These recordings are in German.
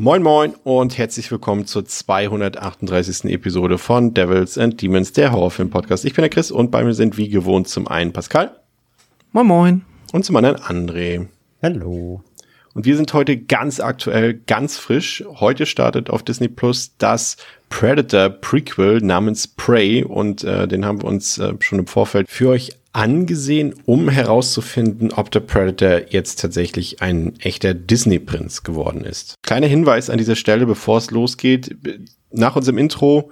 Moin Moin und herzlich willkommen zur 238. Episode von Devils and Demons, der Horrorfilm-Podcast. Ich bin der Chris und bei mir sind wie gewohnt zum einen Pascal. Moin Moin. Und zum anderen André. Hallo. Und wir sind heute ganz aktuell, ganz frisch. Heute startet auf Disney Plus das Predator Prequel namens Prey und äh, den haben wir uns äh, schon im Vorfeld für euch angesehen, um herauszufinden, ob der Predator jetzt tatsächlich ein echter Disney-Prinz geworden ist. Kleiner Hinweis an dieser Stelle, bevor es losgeht. Nach unserem Intro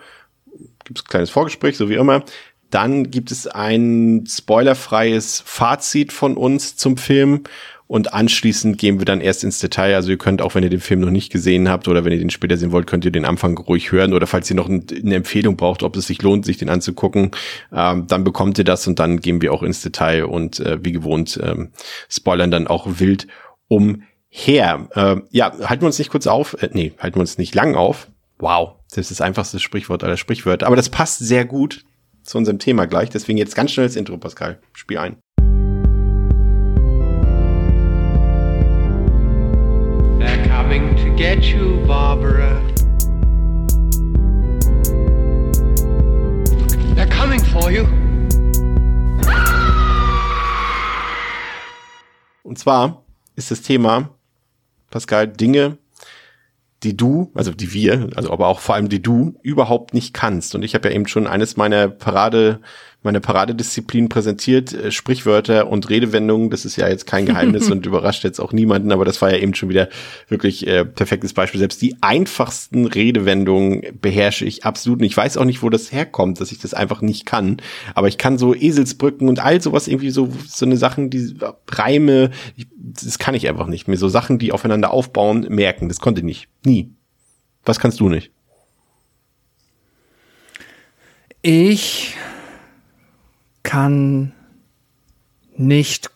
gibt es ein kleines Vorgespräch, so wie immer. Dann gibt es ein spoilerfreies Fazit von uns zum Film und anschließend gehen wir dann erst ins Detail. Also ihr könnt auch, wenn ihr den Film noch nicht gesehen habt oder wenn ihr den später sehen wollt, könnt ihr den Anfang ruhig hören. Oder falls ihr noch eine Empfehlung braucht, ob es sich lohnt, sich den anzugucken, ähm, dann bekommt ihr das und dann gehen wir auch ins Detail und äh, wie gewohnt ähm, spoilern dann auch wild umher. Äh, ja, halten wir uns nicht kurz auf. Äh, nee, halten wir uns nicht lang auf. Wow, das ist das einfachste Sprichwort aller Sprichwörter. Aber das passt sehr gut zu unserem Thema gleich. Deswegen jetzt ganz schnell das Intro, Pascal. Spiel ein. Get you, Barbara. They're coming for you. Und zwar ist das Thema, Pascal, Dinge, die du, also die wir, also aber auch vor allem die du überhaupt nicht kannst. Und ich habe ja eben schon eines meiner Parade meine Paradedisziplin präsentiert, äh, Sprichwörter und Redewendungen. Das ist ja jetzt kein Geheimnis und überrascht jetzt auch niemanden, aber das war ja eben schon wieder wirklich äh, perfektes Beispiel. Selbst die einfachsten Redewendungen beherrsche ich absolut nicht. Ich weiß auch nicht, wo das herkommt, dass ich das einfach nicht kann. Aber ich kann so Eselsbrücken und all sowas irgendwie so, so eine Sachen, die Reime, ich, das kann ich einfach nicht. Mir so Sachen, die aufeinander aufbauen, merken. Das konnte ich nicht. Nie. Was kannst du nicht? Ich kann nicht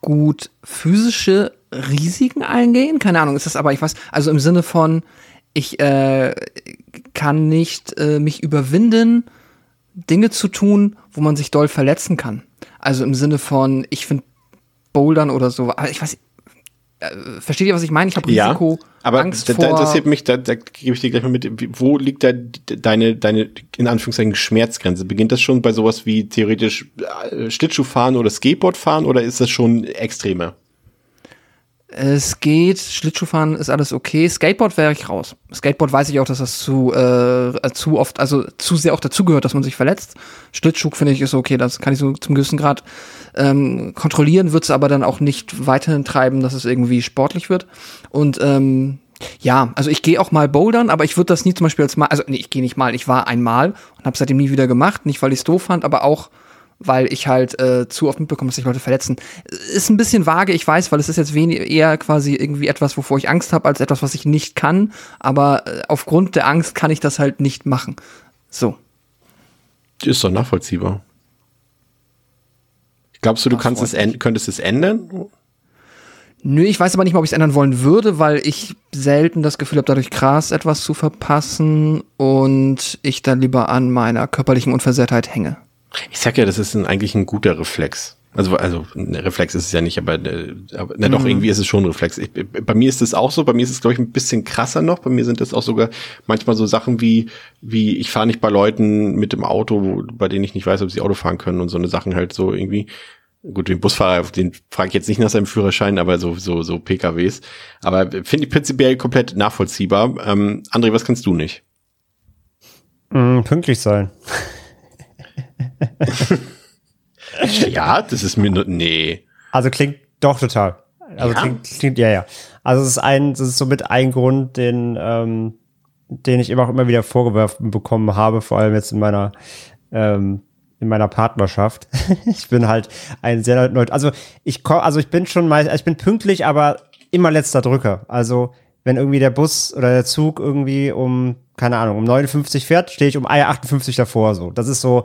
gut physische Risiken eingehen. Keine Ahnung, ist das aber, ich weiß, also im Sinne von, ich äh, kann nicht äh, mich überwinden, Dinge zu tun, wo man sich doll verletzen kann. Also im Sinne von, ich finde Bouldern oder so, aber ich weiß, äh, versteht ihr, was ich meine? Ich habe Risiko. Ja, aber Angst da, da interessiert mich, da, da gebe ich dir gleich mal mit, wo liegt da deine, deine, in Anführungszeichen, Schmerzgrenze? Beginnt das schon bei sowas wie theoretisch äh, Schlittschuhfahren oder Skateboardfahren oder ist das schon extremer? Es geht, Schlittschuhfahren ist alles okay. Skateboard wäre ich raus. Skateboard weiß ich auch, dass das zu, äh, zu oft, also zu sehr auch dazugehört, dass man sich verletzt. Schlittschuh finde ich ist okay, das kann ich so zum gewissen Grad ähm, kontrollieren, wird es aber dann auch nicht weiterhin treiben, dass es irgendwie sportlich wird. Und ähm, ja, also ich gehe auch mal bouldern, aber ich würde das nie zum Beispiel als mal, also nee, ich gehe nicht mal, ich war einmal und habe seitdem nie wieder gemacht, nicht weil ich es doof fand, aber auch weil ich halt äh, zu oft mitbekomme, dass sich Leute verletzen. Ist ein bisschen vage, ich weiß, weil es ist jetzt wenig, eher quasi irgendwie etwas, wovor ich Angst habe, als etwas, was ich nicht kann. Aber äh, aufgrund der Angst kann ich das halt nicht machen. So. Ist doch nachvollziehbar. Glaubst du, du kannst es könntest es ändern? Nö, ich weiß aber nicht mal, ob ich es ändern wollen würde, weil ich selten das Gefühl habe, dadurch krass etwas zu verpassen und ich dann lieber an meiner körperlichen Unversehrtheit hänge. Ich sag ja, das ist ein, eigentlich ein guter Reflex. Also, also ein Reflex ist es ja nicht, aber, äh, aber na, doch, mhm. irgendwie ist es schon ein Reflex. Ich, bei mir ist es auch so, bei mir ist es, glaube ich, ein bisschen krasser noch. Bei mir sind das auch sogar manchmal so Sachen wie, wie ich fahre nicht bei Leuten mit dem Auto, bei denen ich nicht weiß, ob sie Auto fahren können und so eine Sachen halt so irgendwie. Gut, den Busfahrer, den frage ich jetzt nicht nach seinem Führerschein, aber so, so, so PKWs. Aber finde ich prinzipiell komplett nachvollziehbar. Ähm, André, was kannst du nicht? Mm, pünktlich sein. ja, das ist mir nur, nee. Also klingt doch total. Also ja? klingt, klingt, ja, ja. Also es ist ein, das ist somit ein Grund, den, ähm, den ich immer auch immer wieder vorgeworfen bekommen habe, vor allem jetzt in meiner, ähm, in meiner Partnerschaft. ich bin halt ein sehr neu, also ich komm, also ich bin schon mal, ich bin pünktlich, aber immer letzter Drücker. Also wenn irgendwie der Bus oder der Zug irgendwie um, keine Ahnung, um 59 fährt, stehe ich um 58 davor, so. Das ist so,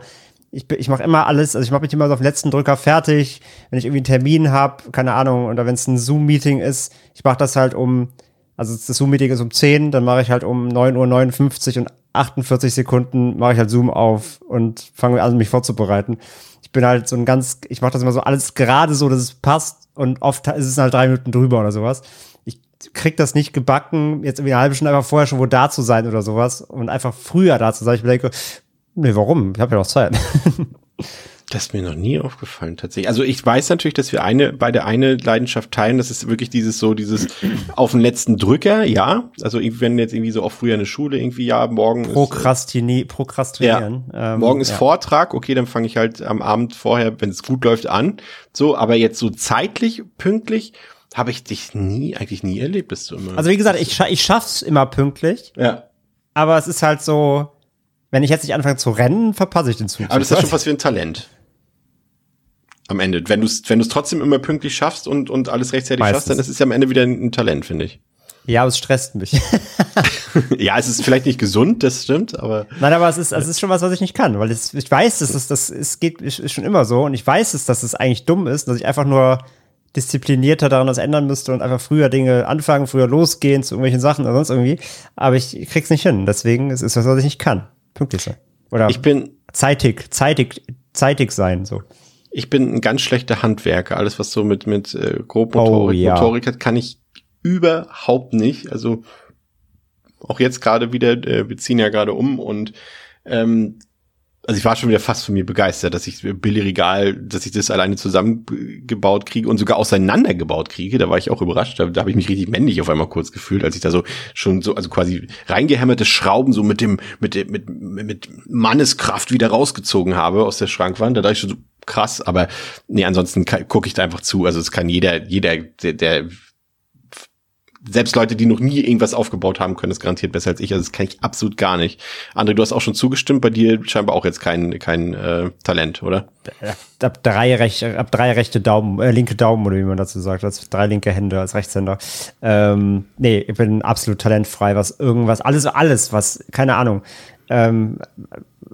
ich, ich mache immer alles, also ich mache mich immer so auf den letzten Drücker fertig, wenn ich irgendwie einen Termin habe, keine Ahnung, oder wenn es ein Zoom-Meeting ist, ich mache das halt um, also das Zoom-Meeting ist um 10, dann mache ich halt um 9.59 Uhr und 48 Sekunden mache ich halt Zoom auf und fange an, mich vorzubereiten. Ich bin halt so ein ganz, ich mache das immer so alles gerade so, dass es passt und oft ist es halt drei Minuten drüber oder sowas. Ich krieg das nicht gebacken, jetzt irgendwie eine halbe Stunde einfach vorher schon wo da zu sein oder sowas und einfach früher da zu sein. Ich denke, nee, warum? Ich habe ja noch Zeit. Das ist mir noch nie aufgefallen, tatsächlich. Also ich weiß natürlich, dass wir eine, beide eine Leidenschaft teilen. Das ist wirklich dieses so, dieses auf den letzten Drücker, ja. Also wenn jetzt irgendwie so auch früher eine Schule irgendwie, ja, morgen Prokrastini ist, Prokrastinieren. Ja. Ähm, morgen ist ja. Vortrag, okay, dann fange ich halt am Abend vorher, wenn es gut läuft, an. So, aber jetzt so zeitlich, pünktlich, habe ich dich nie, eigentlich nie erlebt, bist du immer. Also wie gesagt, ich, scha ich schaff's immer pünktlich. Ja. Aber es ist halt so, wenn ich jetzt nicht anfange zu rennen, verpasse ich den Zug. Aber das ist schon was wie ein Talent am Ende. Wenn du es wenn du's trotzdem immer pünktlich schaffst und, und alles rechtzeitig Meistens. schaffst, dann ist es ja am Ende wieder ein, ein Talent, finde ich. Ja, aber es stresst mich. ja, es ist vielleicht nicht gesund, das stimmt, aber. Nein, aber es ist, es ist schon was, was ich nicht kann, weil es, ich weiß, dass es, das, es geht, ist schon immer so und ich weiß es, dass es eigentlich dumm ist, dass ich einfach nur disziplinierter daran was ändern müsste und einfach früher Dinge anfangen, früher losgehen zu irgendwelchen Sachen oder sonst irgendwie. Aber ich krieg's nicht hin. Deswegen ist es was, was ich nicht kann. Pünktlich sein. Oder ich bin zeitig, zeitig, zeitig sein, so. Ich bin ein ganz schlechter Handwerker. Alles, was so mit, mit äh, Grobmotorik oh, ja. Motorik hat, kann ich überhaupt nicht. Also auch jetzt gerade wieder, äh, wir ziehen ja gerade um und ähm, also ich war schon wieder fast von mir begeistert, dass ich Billy Regal, dass ich das alleine zusammengebaut kriege und sogar auseinandergebaut kriege. Da war ich auch überrascht. Da, da habe ich mich richtig männlich auf einmal kurz gefühlt, als ich da so schon so, also quasi reingehämmerte Schrauben so mit dem, mit dem, mit, mit Manneskraft wieder rausgezogen habe aus der Schrankwand. Da dachte ich schon so, krass, aber nee, ansonsten gucke ich da einfach zu. Also es kann jeder, jeder, der, der selbst Leute, die noch nie irgendwas aufgebaut haben, können es garantiert besser als ich. Also das kann ich absolut gar nicht. André, du hast auch schon zugestimmt, bei dir scheinbar auch jetzt kein, kein äh, Talent, oder? Ab drei, rechte, ab drei rechte Daumen, äh, linke Daumen, oder wie man dazu sagt, als drei linke Hände als Rechtshänder. Ähm, nee, ich bin absolut talentfrei, was irgendwas, alles, alles, was, keine Ahnung. Ähm,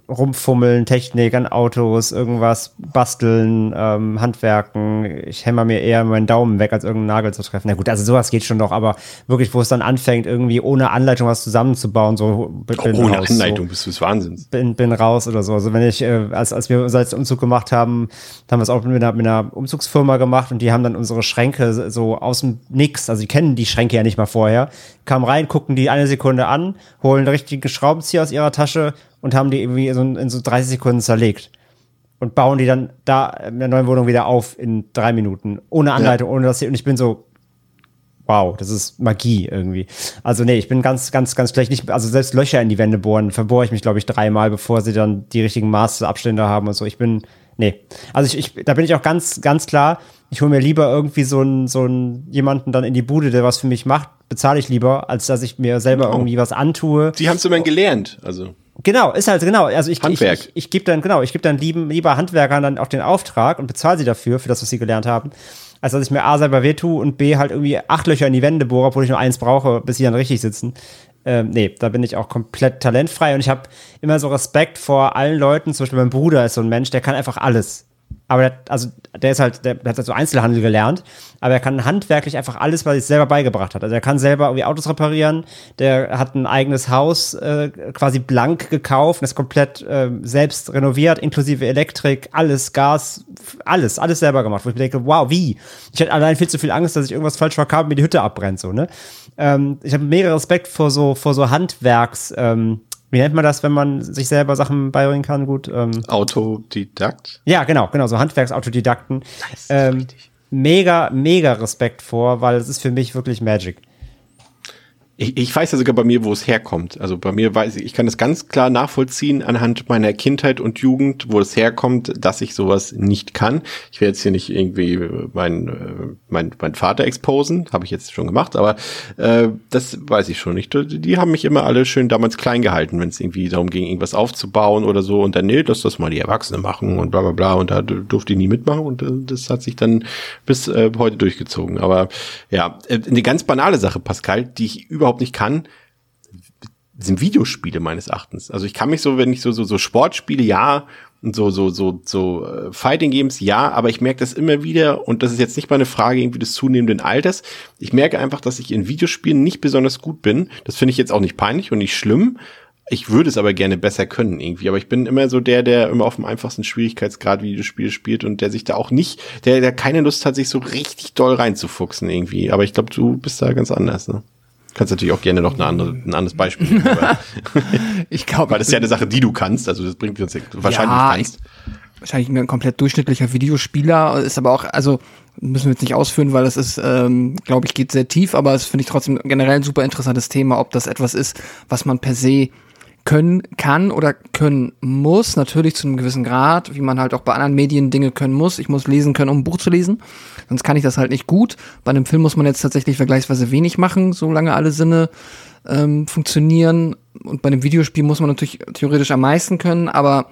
rumfummeln, Technik an Autos, irgendwas basteln, ähm, Handwerken. Ich hämmer mir eher meinen Daumen weg, als irgendeinen Nagel zu treffen. Na gut, also sowas geht schon noch, aber wirklich, wo es dann anfängt, irgendwie ohne Anleitung was zusammenzubauen, so bin ohne raus, Anleitung so, bist du des Wahnsinns. Bin, bin raus oder so. Also wenn ich, äh, als, als wir unser Umzug gemacht haben, haben wir es auch mit einer, mit einer Umzugsfirma gemacht und die haben dann unsere Schränke so aus dem Nix, also die kennen die Schränke ja nicht mal vorher, kamen rein, gucken die eine Sekunde an, holen einen richtigen Schraubenzieher aus ihrer Tasche und haben die irgendwie so in so 30 Sekunden zerlegt. Und bauen die dann da in der neuen Wohnung wieder auf in drei Minuten. Ohne Anleitung, ja. ohne das hier. Und ich bin so, wow, das ist Magie irgendwie. Also nee, ich bin ganz, ganz, ganz schlecht. Nicht, also selbst Löcher in die Wände bohren, verbohre ich mich, glaube ich, dreimal, bevor sie dann die richtigen Maße, Abstände haben und so. Ich bin, nee. Also ich, ich da bin ich auch ganz, ganz klar, ich hole mir lieber irgendwie so einen, so einen jemanden dann in die Bude, der was für mich macht, bezahle ich lieber, als dass ich mir selber oh. irgendwie was antue. Sie haben es immerhin gelernt, also. Genau, ist halt genau. Also ich, Handwerk. ich, ich, ich gebe dann genau, ich gebe dann lieben, lieber Handwerkern dann auch den Auftrag und bezahle sie dafür für das, was sie gelernt haben, als dass ich mir A selber wehtue und B halt irgendwie acht Löcher in die Wände bohre, obwohl ich nur eins brauche, bis sie dann richtig sitzen. Ähm, nee, da bin ich auch komplett talentfrei und ich habe immer so Respekt vor allen Leuten. Zum Beispiel mein Bruder ist so ein Mensch, der kann einfach alles aber der, also der ist halt, der, hat halt so Einzelhandel gelernt, aber er kann handwerklich einfach alles, was er sich selber beigebracht hat. Also er kann selber irgendwie Autos reparieren, der hat ein eigenes Haus äh, quasi blank gekauft, das komplett äh, selbst renoviert, inklusive Elektrik, alles, Gas, alles, alles selber gemacht. Wo ich mir denke, wow, wie? Ich hätte allein viel zu viel Angst, dass ich irgendwas falsch verkaufe und mir die Hütte abbrennt, so, ne? Ähm, ich habe mega Respekt vor so, vor so Handwerks, ähm, wie nennt man das, wenn man sich selber Sachen beibringen kann? Gut. Ähm, Autodidakt? Ja, genau, genau, so Handwerksautodidakten. Das ähm, mega, mega Respekt vor, weil es ist für mich wirklich Magic. Ich, ich weiß ja sogar bei mir, wo es herkommt. Also bei mir weiß ich, ich kann das ganz klar nachvollziehen anhand meiner Kindheit und Jugend, wo es herkommt, dass ich sowas nicht kann. Ich werde jetzt hier nicht irgendwie mein, äh, mein, mein Vater exposen, habe ich jetzt schon gemacht, aber äh, das weiß ich schon nicht. Die haben mich immer alle schön damals klein gehalten, wenn es irgendwie darum ging, irgendwas aufzubauen oder so. Und dann, nee, lass das mal die Erwachsenen machen und bla bla bla. Und da durfte ich nie mitmachen und äh, das hat sich dann bis äh, heute durchgezogen. Aber ja, äh, eine ganz banale Sache, Pascal, die ich über überhaupt nicht kann, sind Videospiele meines Erachtens. Also ich kann mich so, wenn ich so, so, so Sportspiele, ja, Und so, so, so, so äh, Fighting Games, ja, aber ich merke das immer wieder, und das ist jetzt nicht mal eine Frage irgendwie des zunehmenden Alters. Ich merke einfach, dass ich in Videospielen nicht besonders gut bin. Das finde ich jetzt auch nicht peinlich und nicht schlimm. Ich würde es aber gerne besser können irgendwie. Aber ich bin immer so der, der immer auf dem einfachsten Schwierigkeitsgrad Videospiele spielt und der sich da auch nicht, der, der keine Lust hat, sich so richtig doll reinzufuchsen irgendwie. Aber ich glaube, du bist da ganz anders, ne? Kannst natürlich auch gerne noch eine andere, ein anderes Beispiel nehmen. Ich glaube, Weil das ist ja eine Sache, die du kannst. Also das bringt uns ja wahrscheinlich Ja, kannst. wahrscheinlich ein komplett durchschnittlicher Videospieler, ist aber auch, also müssen wir jetzt nicht ausführen, weil das ist, ähm, glaube ich, geht sehr tief, aber es finde ich trotzdem generell ein super interessantes Thema, ob das etwas ist, was man per se können kann oder können muss, natürlich zu einem gewissen Grad, wie man halt auch bei anderen Medien Dinge können muss. Ich muss lesen können, um ein Buch zu lesen, sonst kann ich das halt nicht gut. Bei einem Film muss man jetzt tatsächlich vergleichsweise wenig machen, solange alle Sinne ähm, funktionieren. Und bei einem Videospiel muss man natürlich theoretisch am meisten können, aber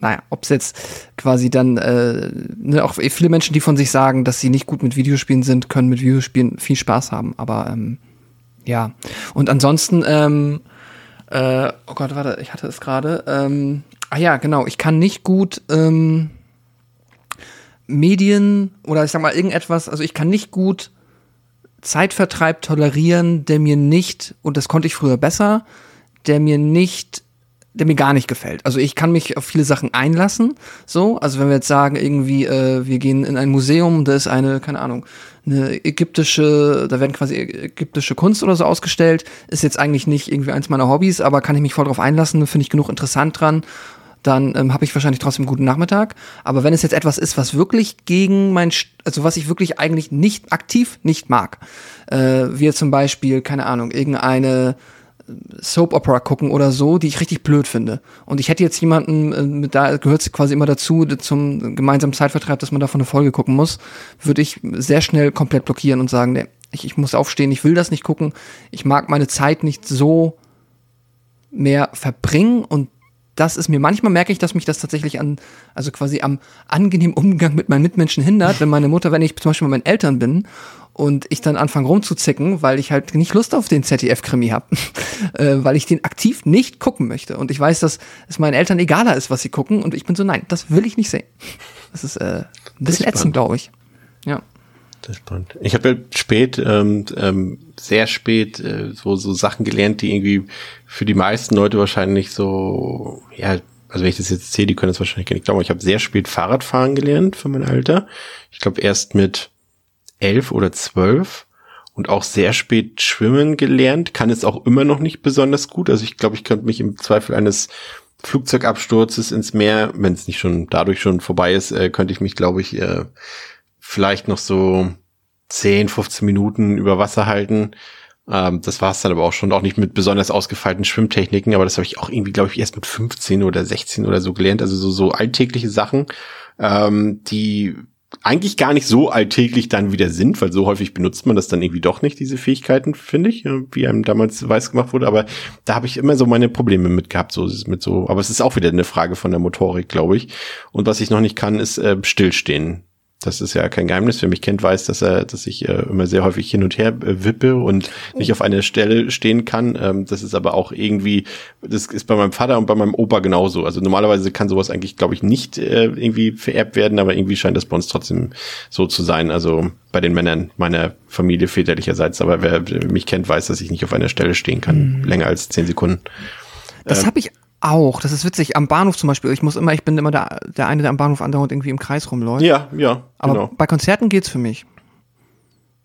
naja, ob es jetzt quasi dann, äh, ne, auch viele Menschen, die von sich sagen, dass sie nicht gut mit Videospielen sind, können mit Videospielen viel Spaß haben. Aber ähm, ja. Und ansonsten, ähm, äh, oh Gott, warte, ich hatte es gerade. Ähm, ah ja, genau, ich kann nicht gut ähm, Medien oder ich sag mal irgendetwas, also ich kann nicht gut Zeitvertreib tolerieren, der mir nicht, und das konnte ich früher besser, der mir nicht, der mir gar nicht gefällt. Also ich kann mich auf viele Sachen einlassen, so, also wenn wir jetzt sagen, irgendwie, äh, wir gehen in ein Museum, da ist eine, keine Ahnung, eine ägyptische, da werden quasi ägyptische Kunst oder so ausgestellt, ist jetzt eigentlich nicht irgendwie eins meiner Hobbys, aber kann ich mich voll drauf einlassen, finde ich genug interessant dran dann ähm, habe ich wahrscheinlich trotzdem einen guten Nachmittag. Aber wenn es jetzt etwas ist, was wirklich gegen mein, also was ich wirklich eigentlich nicht aktiv nicht mag, äh, wie zum Beispiel, keine Ahnung, irgendeine Soap Opera gucken oder so, die ich richtig blöd finde. Und ich hätte jetzt jemanden, äh, da gehört quasi immer dazu, zum gemeinsamen Zeitvertreib, dass man davon eine Folge gucken muss, würde ich sehr schnell komplett blockieren und sagen, nee, ich, ich muss aufstehen, ich will das nicht gucken, ich mag meine Zeit nicht so mehr verbringen und das ist mir, manchmal merke ich, dass mich das tatsächlich an, also quasi am angenehmen Umgang mit meinen Mitmenschen hindert, wenn meine Mutter, wenn ich zum Beispiel bei meinen Eltern bin und ich dann anfange rumzuzicken, weil ich halt nicht Lust auf den ZDF-Krimi habe, äh, weil ich den aktiv nicht gucken möchte. Und ich weiß, dass es meinen Eltern egaler ist, was sie gucken und ich bin so, nein, das will ich nicht sehen. Das ist äh, ein bisschen ätzend, glaube ich. Ja. Das ist spannend. Ich habe ja spät, ähm, ähm, sehr spät äh, so, so Sachen gelernt, die irgendwie für die meisten Leute wahrscheinlich so, ja, also wenn ich das jetzt erzähle, die können das wahrscheinlich gar nicht glauben. Ich habe sehr spät Fahrradfahren gelernt für mein Alter. Ich glaube erst mit elf oder zwölf und auch sehr spät schwimmen gelernt. Kann es auch immer noch nicht besonders gut. Also ich glaube, ich könnte mich im Zweifel eines Flugzeugabsturzes ins Meer, wenn es nicht schon dadurch schon vorbei ist, äh, könnte ich mich, glaube ich, äh, vielleicht noch so 10, 15 Minuten über Wasser halten. Ähm, das war es dann aber auch schon, auch nicht mit besonders ausgefeilten Schwimmtechniken, aber das habe ich auch irgendwie, glaube ich, erst mit 15 oder 16 oder so gelernt. Also so, so alltägliche Sachen, ähm, die eigentlich gar nicht so alltäglich dann wieder sind, weil so häufig benutzt man das dann irgendwie doch nicht, diese Fähigkeiten, finde ich, wie einem damals weiß gemacht wurde. Aber da habe ich immer so meine Probleme mit gehabt, so mit so. Aber es ist auch wieder eine Frage von der Motorik, glaube ich. Und was ich noch nicht kann, ist äh, stillstehen. Das ist ja kein Geheimnis. Wer mich kennt, weiß, dass er, dass ich äh, immer sehr häufig hin und her äh, wippe und nicht auf einer Stelle stehen kann. Ähm, das ist aber auch irgendwie, das ist bei meinem Vater und bei meinem Opa genauso. Also normalerweise kann sowas eigentlich, glaube ich, nicht äh, irgendwie vererbt werden, aber irgendwie scheint das bei uns trotzdem so zu sein. Also bei den Männern meiner Familie väterlicherseits. Aber wer mich kennt, weiß, dass ich nicht auf einer Stelle stehen kann, länger als zehn Sekunden. Das habe ich auch. Das ist witzig. Am Bahnhof zum Beispiel. Ich muss immer, ich bin immer der, der eine, der am Bahnhof andauernd irgendwie im Kreis rumläuft. Ja, ja, Aber genau. bei Konzerten geht's für mich.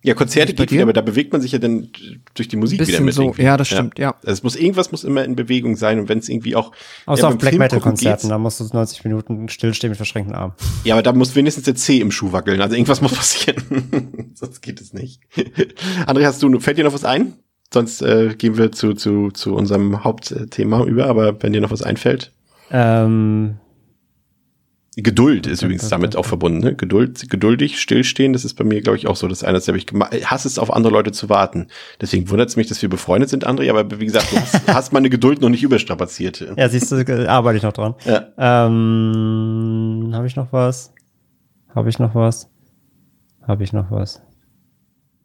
Ja, Konzerte geht wieder, aber da bewegt man sich ja dann durch die Musik wieder Bisschen mit. so. irgendwie. Ja, das stimmt, ja. Also es muss irgendwas muss immer in Bewegung sein und wenn es irgendwie auch Außer ja, auf Black Metal Konzerten, da musst du 90 Minuten stillstehen mit verschränkten Armen. Ja, aber da muss wenigstens der C im Schuh wackeln. Also irgendwas muss passieren. Sonst geht es nicht. André, hast du, fällt dir noch was ein? Sonst äh, gehen wir zu, zu, zu unserem Hauptthema über, aber wenn dir noch was einfällt. Ähm, Geduld ist übrigens damit auch verbunden. Ne? Geduld, geduldig, stillstehen, das ist bei mir, glaube ich, auch so. Das eine, das habe ich hasse es, auf andere Leute zu warten. Deswegen wundert es mich, dass wir befreundet sind, André, aber wie gesagt, du hast, hast meine Geduld noch nicht überstrapaziert. ja, siehst du, äh, arbeite ich noch dran. Ja. Ähm, habe ich noch was? Habe ich noch was? Habe ich noch was?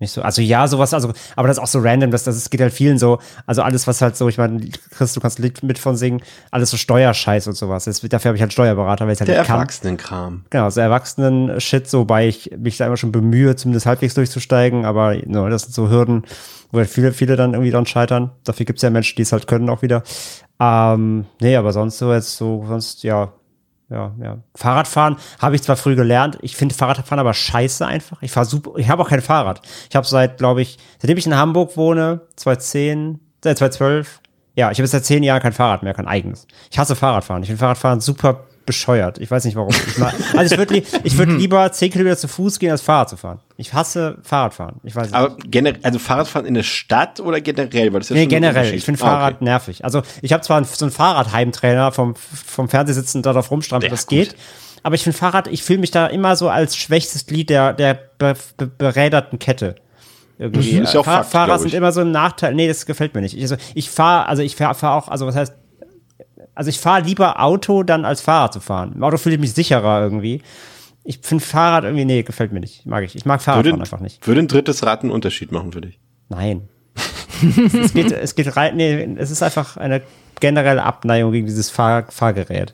Nicht so, also ja, sowas, also, aber das ist auch so random, das, das geht halt vielen so, also alles, was halt so, ich meine, Chris, du kannst ein Lied mit von singen, alles so Steuerscheiß und sowas. Das, dafür habe ich halt Steuerberater, weil ich halt Der. Erwachsenenkram. Genau, so Erwachsenen-Shit, so, wobei ich mich da immer schon bemühe, zumindest halbwegs durchzusteigen, aber no, das sind so Hürden, wo halt viele, viele dann irgendwie dran scheitern. Dafür gibt's ja Menschen, die es halt können auch wieder. Ähm, nee, aber sonst so jetzt so, sonst, ja, ja, ja. Fahrradfahren habe ich zwar früh gelernt, ich finde Fahrradfahren aber scheiße einfach. Ich fahre super, ich habe auch kein Fahrrad. Ich habe seit, glaube ich, seitdem ich in Hamburg wohne, 2010, äh, 2012, ja, ich habe seit zehn Jahren kein Fahrrad mehr, kein eigenes. Ich hasse Fahrradfahren. Ich finde Fahrradfahren super bescheuert. Ich weiß nicht warum. Ich mag, also ich würde li ich würd lieber zehn Kilometer zu Fuß gehen, als Fahrrad zu fahren. Ich hasse Fahrradfahren. Ich weiß nicht. Aber generell, also Fahrradfahren in der Stadt oder generell? Weil das ist ja Nee, generell. Ich finde Ah, Fahrrad okay. nervig. Also ich habe zwar so einen Fahrradheimtrainer vom, vom Fernsehsitzen da drauf rumstrampeln, Ja, das gut. geht. Aber ich finde Fahrrad, ich fühle mich da immer so als schwächstes Glied der, der be, be, beräderten Kette. Irgendwie. Mhm, ist ja auch Fahr- Fakt, Fahrer sind immer so ein Nachteil. Nee, das gefällt mir nicht. Ich, also, ich fahre, also ich fahre fahr auch, also was heißt, also ich fahre lieber Auto, dann als Fahrrad zu fahren. Im Auto fühle ich mich sicherer irgendwie. Ich finde Fahrrad irgendwie, nee, gefällt mir nicht. Mag ich. Ich mag Fahrradfahren Würde, einfach nicht. würde ein drittes Rad einen Unterschied machen für dich? Nein. es geht, es geht rein, nee, es ist einfach eine generelle Abneigung gegen dieses Fahr Fahrgerät.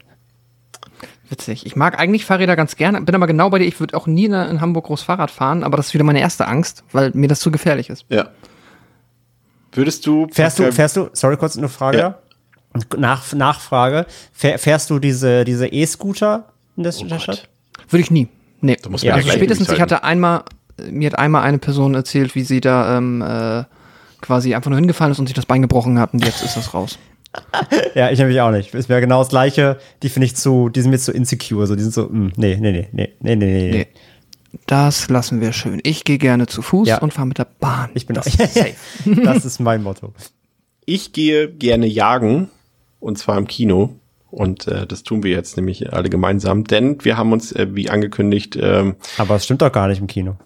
Witzig. Ich mag eigentlich Fahrräder ganz gerne, bin aber genau bei dir. Ich würde auch nie in, Hamburg groß Fahrrad fahren, aber das ist wieder meine erste Angst, weil mir das zu gefährlich ist. Ja. Würdest du. Fährst du, fährst du, sorry, kurz eine Frage. Ja. Nach, Nachfrage. Fähr, fährst du diese, diese E-Scooter in der, Gott. Stadt? Würde ich nie. Nee. musst mir also spätestens, ich hatte einmal, mir hat einmal eine Person erzählt, wie sie da ähm, äh, quasi einfach nur hingefallen ist und sich das Bein gebrochen hat und jetzt ist das raus. Ja, ich nämlich auch nicht. Ist mir genau das gleiche. Die finde ich zu, die sind mir zu insecure. So, die sind so, mm, nee, nee, nee, nee, nee, nee, nee. Nee. Das lassen wir schön. Ich gehe gerne zu Fuß Ja. und fahre mit der Bahn. Ich bin das auch-. Das ist mein Motto. Ich gehe gerne jagen und zwar im Kino. Und äh, das tun wir jetzt nämlich alle gemeinsam, denn wir haben uns, äh, wie angekündigt, ähm, Aber es stimmt doch gar nicht im Kino.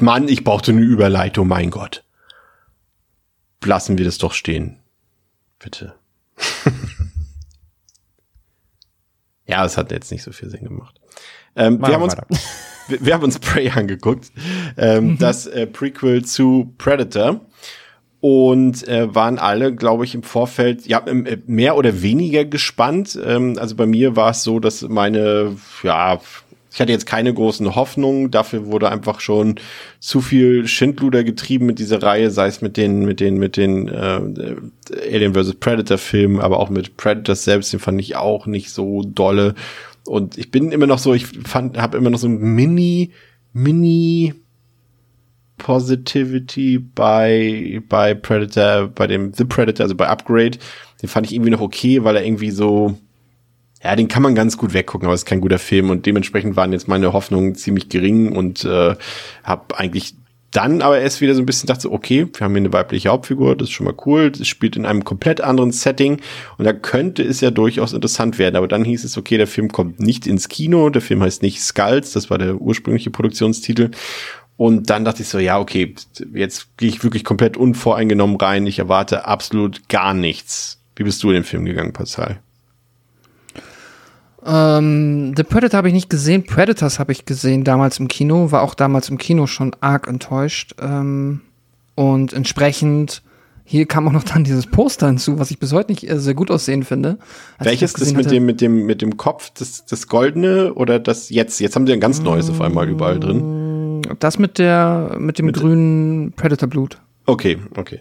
Mann, ich brauchte eine Überleitung, mein Gott. Lassen wir das doch stehen. Bitte. ja, es hat jetzt nicht so viel Sinn gemacht. Ähm, wir, haben uns, wir, wir haben uns Prey angeguckt, ähm, das äh, Prequel zu Predator. Und äh, waren alle, glaube ich, im Vorfeld ja äh, mehr oder weniger gespannt. Ähm, also bei mir war es so, dass meine, ja, ich hatte jetzt keine großen Hoffnungen. Dafür wurde einfach schon zu viel Schindluder getrieben mit dieser Reihe, sei es mit den, mit den, mit den äh, Alien vs. Predator Filmen, aber auch mit Predator selbst, den fand ich auch nicht so dolle. Und ich bin immer noch so, ich fand, habe immer noch so ein Mini, Mini Positivity bei, bei Predator, bei dem The Predator, also bei Upgrade. Den fand ich irgendwie noch okay, weil er irgendwie so, ja, den kann man ganz gut weggucken, aber es ist kein guter Film und dementsprechend waren jetzt meine Hoffnungen ziemlich gering und äh, habe eigentlich dann aber erst wieder so ein bisschen dachte, okay, wir haben hier eine weibliche Hauptfigur, das ist schon mal cool, das spielt in einem komplett anderen Setting und da könnte es ja durchaus interessant werden, aber dann hieß es, okay, der Film kommt nicht ins Kino, der Film heißt nicht Skulls, das war der ursprüngliche Produktionstitel und dann dachte ich so, ja, okay, jetzt gehe ich wirklich komplett unvoreingenommen rein, ich erwarte absolut gar nichts. Wie bist du in den Film gegangen, Pascal? Ähm, The Predator habe ich nicht gesehen. Predators habe ich gesehen damals im Kino. War auch damals im Kino schon arg enttäuscht. Ähm, und entsprechend, hier kam auch noch dann dieses Poster hinzu, was ich bis heute nicht äh, sehr gut aussehen finde. Welches das gesehen mit hatte- dem, mit dem, mit dem Kopf, das, das Goldene oder das jetzt? Jetzt haben sie ein ganz neues auf einmal überall drin. Das mit der, mit dem Mit- grünen Predator-Blut. Okay, okay.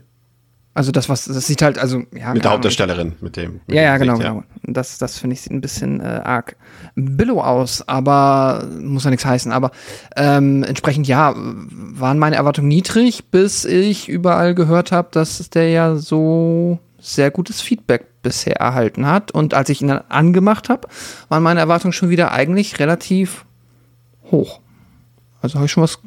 Also das, was, das sieht halt, also, ja. Mit der Hauptdarstellerin, mit dem. Mit Ja, ja, genau, Gesicht, genau. Das, das finde ich sieht ein bisschen äh, arg billow aus, aber muss ja nichts heißen. Aber ähm, entsprechend, ja, waren meine Erwartungen niedrig, bis ich überall gehört habe, dass der ja so sehr gutes Feedback bisher erhalten hat. Und als ich ihn dann angemacht habe, waren meine Erwartungen schon wieder eigentlich relativ hoch. Also habe ich schon was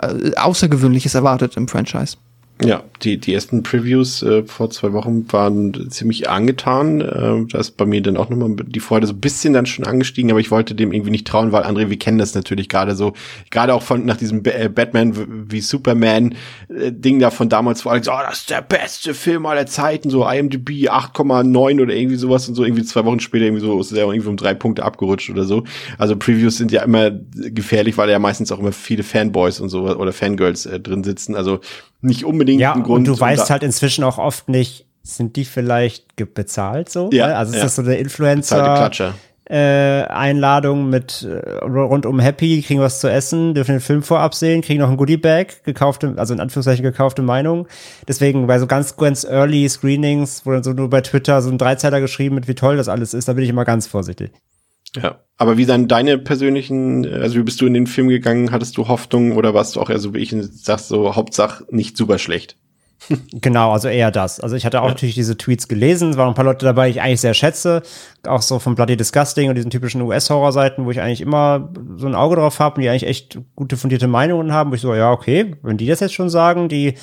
äh, Außergewöhnliches erwartet im Franchise. Ja, die, die ersten Previews äh, vor zwei Wochen waren ziemlich angetan. Äh, da ist bei mir dann auch nochmal die Freude so ein bisschen dann schon angestiegen, aber ich wollte dem irgendwie nicht trauen, weil André, wir kennen das natürlich gerade so, gerade auch von nach diesem B äh, Batman wie Superman äh, Ding da von damals, wo alle so, oh, das ist der beste Film aller Zeiten, so IMDb 8,9 oder irgendwie sowas und so, irgendwie zwei Wochen später irgendwie so ist er irgendwie um drei Punkte abgerutscht oder so. Also Previews sind ja immer gefährlich, weil ja meistens auch immer viele Fanboys und so oder Fangirls äh, drin sitzen. Also nicht unbedingt ja, ein Grund. Und du weißt halt inzwischen auch oft nicht, sind die vielleicht bezahlt so? Ja, also ist ja. das so der Influencer? Äh, Einladung mit äh, rund um Happy, kriegen was zu essen, dürfen den Film vorab sehen, kriegen noch ein Goodie-Bag, gekaufte, also in Anführungszeichen gekaufte Meinung. Deswegen bei so ganz, ganz early Screenings, wo dann so nur bei Twitter so ein Dreizeiler geschrieben wird, wie toll das alles ist, da bin ich immer ganz vorsichtig. Ja, aber wie dann deine persönlichen, also wie bist du in den Film gegangen? Hattest du Hoffnung oder warst du auch eher so wie ich und sagst so Hauptsache nicht super schlecht? Genau, also eher das. Also ich hatte auch Ja. natürlich diese Tweets gelesen, es waren ein paar Leute dabei, die ich eigentlich sehr schätze, auch so von Bloody Disgusting und diesen typischen US-Horror-Seiten, wo ich eigentlich immer so ein Auge drauf habe und die eigentlich echt gute fundierte Meinungen haben, wo ich so, ja, okay, wenn die das jetzt schon sagen, die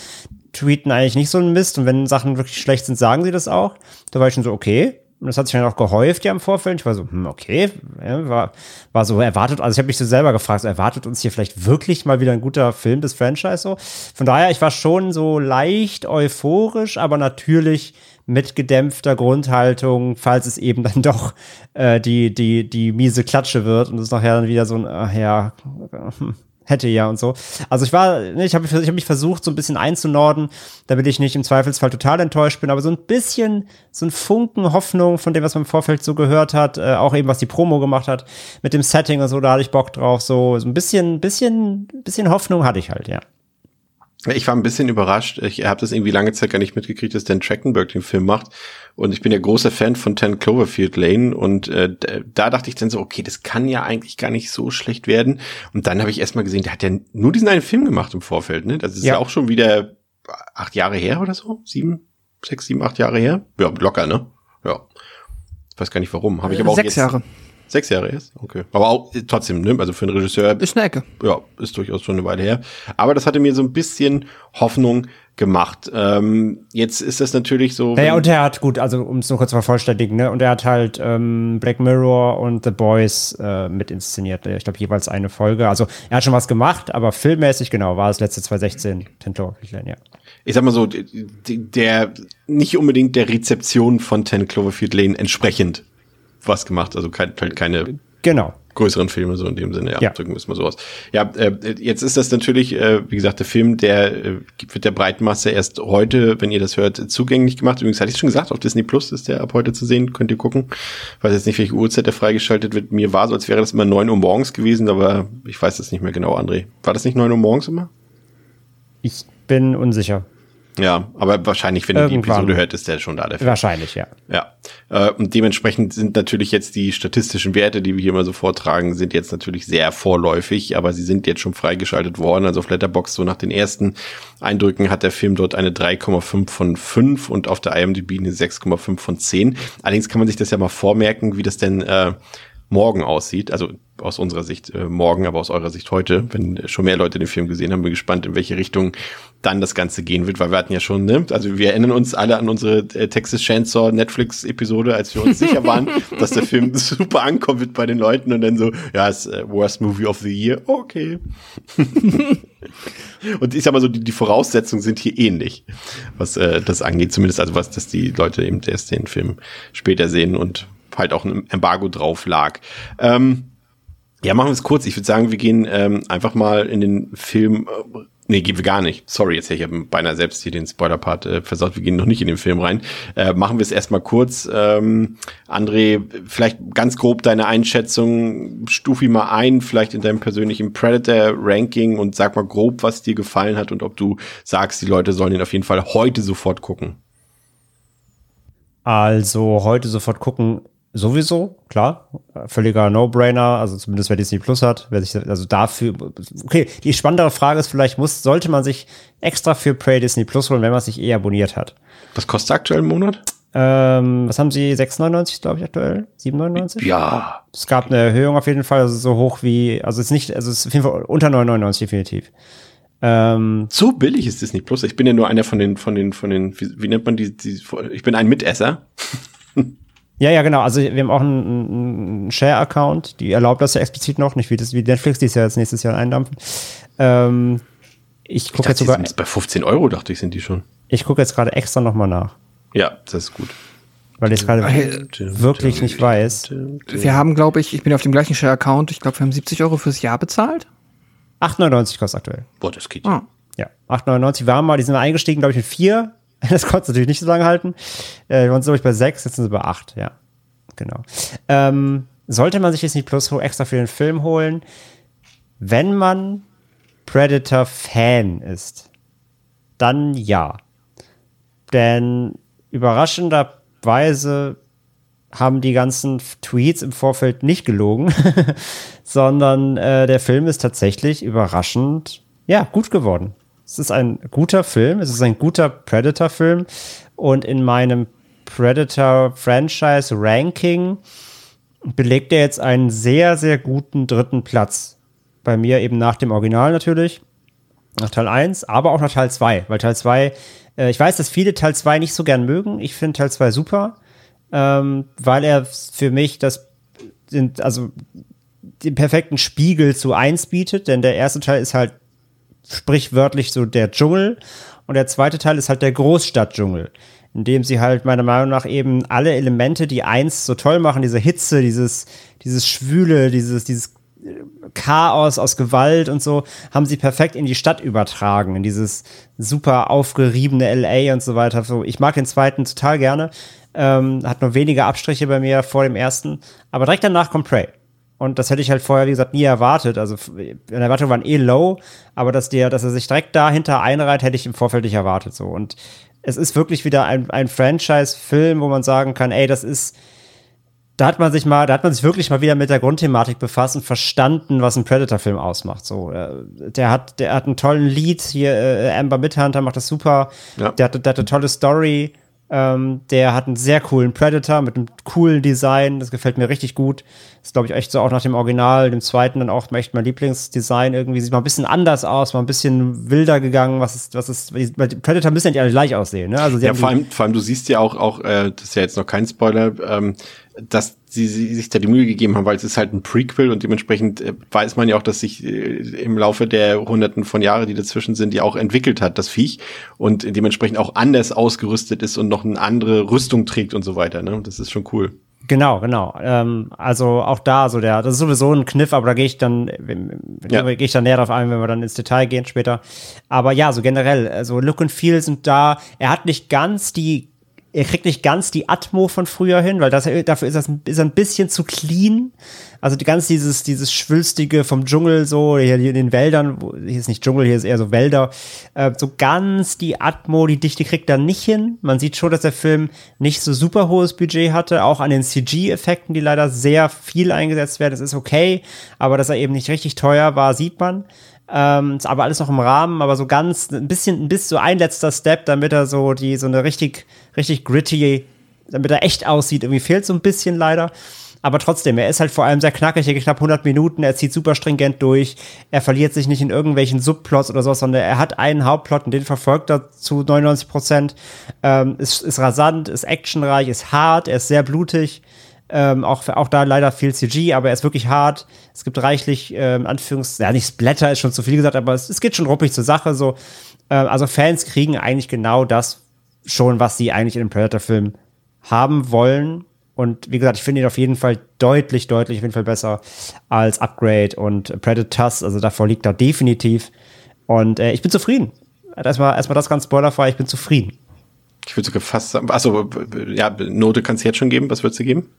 tweeten eigentlich nicht so einen Mist und wenn Sachen wirklich schlecht sind, sagen sie das auch. Da war ich schon so, okay. Das hat sich dann auch gehäuft ja im Vorfeld. Ich war so, hm, okay, ja, war, war so erwartet. Also ich habe mich so selber gefragt, so erwartet uns hier vielleicht wirklich mal wieder ein guter Film des Franchise so. Von daher, ich war schon so leicht euphorisch, aber natürlich mit gedämpfter Grundhaltung, falls es eben dann doch äh, die, die, die miese Klatsche wird und es nachher dann wieder so ein, ach ja, hm, hätte ja und so. Also ich war, ne, ich habe ich hab mich versucht, so ein bisschen einzunorden, damit ich nicht im Zweifelsfall total enttäuscht bin, aber so ein bisschen, so ein Funken Hoffnung von dem, was man im Vorfeld so gehört hat, äh, auch eben, was die Promo gemacht hat, mit dem Setting und so, da hatte ich Bock drauf, so, so ein bisschen, bisschen, bisschen Hoffnung hatte ich halt, ja. Ich war ein bisschen überrascht. Ich habe das irgendwie lange Zeit gar nicht mitgekriegt, dass Dan Trachtenberg den Film macht. Und ich bin ja großer Fan von 10 Cloverfield Lane. Und äh, da dachte ich dann so, okay, das kann ja eigentlich gar nicht so schlecht werden. Und dann habe ich erstmal gesehen, der hat ja nur diesen einen Film gemacht im Vorfeld. Ne? Das ist ja, Ja. auch schon wieder acht Jahre her oder so. Sieben, sechs, sieben, acht Jahre her. Ja, locker, ne? Ja. Ich weiß gar nicht warum. Habe ich aber auch Sechs jetzt, Jahre. Sechs Jahre erst? Okay. Aber auch äh, trotzdem, ne? Also für einen Regisseur Ist eine Ecke. ja, ist durchaus schon eine Weile her. Aber das hatte mir so ein bisschen Hoffnung gemacht. Ähm, jetzt ist das natürlich so. Naja, und er hat, gut, also um es nur kurz zu vervollständigen, ne, und er hat halt ähm, Black Mirror und The Boys äh, mit inszeniert. Ich glaube, jeweils eine Folge. Also er hat schon was gemacht, aber filmmäßig, genau, war es letzte 2016 10 Cloverfield Lane, ja. ich sag mal so, der nicht unbedingt der Rezeption von 10 Cloverfield Lane entsprechend was gemacht. Also kein, halt keine Genau. größeren Filme so in dem Sinne, ja, Ja. drücken wir es mal so aus. Ja, äh, jetzt ist das natürlich, äh, wie gesagt, der Film, der äh, wird der Breitmasse erst heute, wenn ihr das hört, zugänglich gemacht. Übrigens hatte ich schon gesagt, auf Disney Plus ist der ab heute zu sehen, könnt ihr gucken. Ich weiß jetzt nicht, welche Uhrzeit der freigeschaltet wird. Mir war so, als wäre das immer 9 Uhr morgens gewesen, aber ich weiß das nicht mehr genau, André. War das nicht 9 Uhr morgens immer? Ich bin unsicher. Ja, aber wahrscheinlich, wenn ihr die Irgendwann. Episode hört, ist der schon da, der Film. Wahrscheinlich, ja. Ja, äh, und dementsprechend sind natürlich jetzt die statistischen Werte, die wir hier immer so vortragen, sind jetzt natürlich sehr vorläufig, aber sie sind jetzt schon freigeschaltet worden. Also auf Letterboxd so nach den ersten Eindrücken hat der Film dort eine 3,5 von 5 und auf der IMDb eine 6,5 von 10. Allerdings kann man sich das ja mal vormerken, wie das denn äh, morgen aussieht. Also aus unserer Sicht äh, morgen, aber aus eurer Sicht heute, wenn schon mehr Leute den Film gesehen haben, bin gespannt, in welche Richtung dann das Ganze gehen wird, weil wir hatten ja schon, ne, also wir erinnern uns alle an unsere äh, Texas Chainsaw Netflix Episode, als wir uns sicher waren, dass der Film super ankommen wird bei den Leuten und dann so, ja, ist äh, Worst Movie of the Year, okay. und ich sag mal so, die, die Voraussetzungen sind hier ähnlich, was äh, das angeht, zumindest also was, dass die Leute eben erst den Film später sehen und halt auch ein Embargo drauf lag. Ähm, ja, machen wir es kurz. Ich würde sagen, wir gehen ähm, einfach mal in den Film. Äh, nee, gehen wir gar nicht. Sorry, jetzt ich habe beinahe selbst hier den Spoiler-Part äh, versaut. Wir gehen noch nicht in den Film rein. Äh, machen wir es erstmal kurz. Ähm, André, vielleicht ganz grob deine Einschätzung. Stuf ihn mal ein, vielleicht in deinem persönlichen Predator-Ranking und sag mal grob, was dir gefallen hat und ob du sagst, die Leute sollen ihn auf jeden Fall heute sofort gucken. Also heute sofort gucken, sowieso, klar. Völliger No-Brainer, also zumindest wer Disney Plus hat, wer sich, also dafür, okay, die spannendere Frage ist vielleicht, muss, sollte man sich extra für Prey Disney Plus holen, wenn man sich eh abonniert hat? Was kostet aktuell im Monat? Ähm, was haben sie? 6,99 glaube ich aktuell? 7,99? Ja. Es gab eine Erhöhung auf jeden Fall, also so hoch wie, also es ist nicht, also es ist auf jeden Fall unter 9,99 definitiv. Ähm, So billig ist Disney Plus. Ich bin ja nur einer von den, von den, von den, wie, wie nennt man die, die, ich bin ein Mitesser. ja, ja, genau. Also wir haben auch einen, einen Share-Account, die erlaubt das ja explizit noch, nicht wie, das, wie Netflix, die ist ja jetzt nächstes Jahr eindampfen. Ähm, ich gucke jetzt sogar, sind bei 15 Euro, dachte ich, sind die schon. ich gucke jetzt gerade extra nochmal nach, Ja, das ist gut. weil ich es gerade wirklich nicht weiß. Wir haben, glaube ich, ich bin auf dem gleichen Share-Account, ich glaube, wir haben 70 Euro fürs Jahr bezahlt. 8,99 kostet aktuell. Boah, das geht Ah. ja. Ja, 8,99 waren mal, die sind eingestiegen, glaube ich, mit 4. Das konnte natürlich nicht so lange halten. Äh, wir waren, glaube ich, bei 6, jetzt sind sie bei 8, ja. Genau. Ähm, sollte man sich jetzt nicht Plus extra für den Film holen, wenn man Predator-Fan ist, dann ja. Denn überraschenderweise haben die ganzen Tweets im Vorfeld nicht gelogen, sondern äh, der Film ist tatsächlich überraschend, ja, gut geworden. Es ist ein guter Film, es ist ein guter Predator-Film und in meinem Predator-Franchise-Ranking belegt er jetzt einen sehr, sehr guten dritten Platz. Bei mir eben nach dem Original natürlich, nach Teil 1, aber auch nach Teil 2, weil Teil 2, äh, ich weiß, dass viele Teil 2 nicht so gern mögen. Ich finde Teil 2 super, ähm, weil er für mich das also den perfekten Spiegel zu 1 bietet, denn der erste Teil ist halt sprichwörtlich so der Dschungel und der zweite Teil ist halt der Großstadtdschungel, in dem sie halt meiner Meinung nach eben alle Elemente, die eins so toll machen, diese Hitze, dieses, dieses Schwüle, dieses, dieses Chaos aus Gewalt und so, haben sie perfekt in die Stadt übertragen, in dieses super aufgeriebene LA und so weiter. So, ich mag den zweiten total gerne. Ähm, hat nur wenige Abstriche bei mir vor dem ersten. Aber direkt danach kommt Prey. Und das hätte ich halt vorher, wie gesagt, nie erwartet. Also, meine Erwartungen waren eh low, aber dass der, dass er sich direkt dahinter einreiht, hätte ich im Vorfeld nicht erwartet, so. Und es ist wirklich wieder ein, ein Franchise-Film, wo man sagen kann, ey, das ist, da hat man sich mal, da hat man sich wirklich mal wieder mit der Grundthematik befasst und verstanden, was ein Predator-Film ausmacht. So, äh, der hat, der hat einen tollen Lied hier, äh, Amber Midhunter macht das super. Ja. Der, hat, der hat eine tolle Story. Ähm, der hat einen sehr coolen Predator mit einem coolen Design. Das gefällt mir richtig gut. Ist, glaube ich, echt so auch nach dem Original, dem zweiten dann auch echt mein Lieblingsdesign. Irgendwie sieht mal ein bisschen anders aus, mal ein bisschen wilder gegangen. Was ist, was ist, weil die Predator müssen ja nicht alle gleich aussehen, ne? Also Ja, vor allem, vor allem, du siehst ja auch, auch, äh, das ist ja jetzt noch kein Spoiler, ähm, dass sie, sie sich da die Mühe gegeben haben, weil es ist halt ein Prequel und dementsprechend äh, weiß man ja auch, dass sich äh, im Laufe der Hunderten von Jahren, die dazwischen sind, ja auch entwickelt hat, das Viech und dementsprechend auch anders ausgerüstet ist und noch eine andere Rüstung trägt und so weiter. Ne? Das ist schon cool. Genau, genau. Ähm, also auch da, so der, das ist sowieso ein Kniff, aber da gehe ich dann, Ja. gehe ich dann näher drauf ein, wenn wir dann ins Detail gehen später. Aber ja, so generell, also Look and Feel sind da. Er hat nicht ganz die, er kriegt nicht ganz die Atmo von früher hin, weil das, dafür ist das ist ein bisschen zu clean. Also die ganz dieses, dieses Schwülstige vom Dschungel so, hier in den Wäldern, hier ist nicht Dschungel, hier ist eher so Wälder, äh, so ganz die Atmo, die Dichte kriegt er nicht hin. Man sieht schon, dass der Film nicht so super hohes Budget hatte, auch an den CG-Effekten, die leider sehr viel eingesetzt werden. Das ist okay, aber dass er eben nicht richtig teuer war, sieht man. Ähm, ist aber alles noch im Rahmen, aber so ganz ein bisschen, ein bisschen so ein letzter Step, damit er so die so eine richtig, richtig gritty, damit er echt aussieht, irgendwie fehlt so ein bisschen leider. Aber trotzdem, er ist halt vor allem sehr knackig, hier knapp 100 Minuten, er zieht super stringent durch, er verliert sich nicht in irgendwelchen Subplots oder sowas, sondern er hat einen Hauptplot und den verfolgt er zu 99 Prozent. Ähm, ist, ist rasant, ist actionreich, ist hart, er ist sehr blutig. Ähm, auch, auch da leider viel CG, aber er ist wirklich hart. Es gibt reichlich, ähm, Anführungs-, ja, nicht Splatter ist schon zu viel gesagt, aber es, es geht schon ruppig zur Sache, so. Ähm, also Fans kriegen eigentlich genau das schon, was sie eigentlich in einem Predator-Film haben wollen. Und wie gesagt, ich finde ihn auf jeden Fall deutlich, deutlich, auf jeden Fall besser als Upgrade und Predators. Also davor liegt er definitiv. Und äh, ich bin zufrieden. Erstmal, erstmal das ganz spoilerfrei, ich bin zufrieden. Ich würde sogar fast sagen, also ja, Note kannst du jetzt schon geben. Was würdest du geben?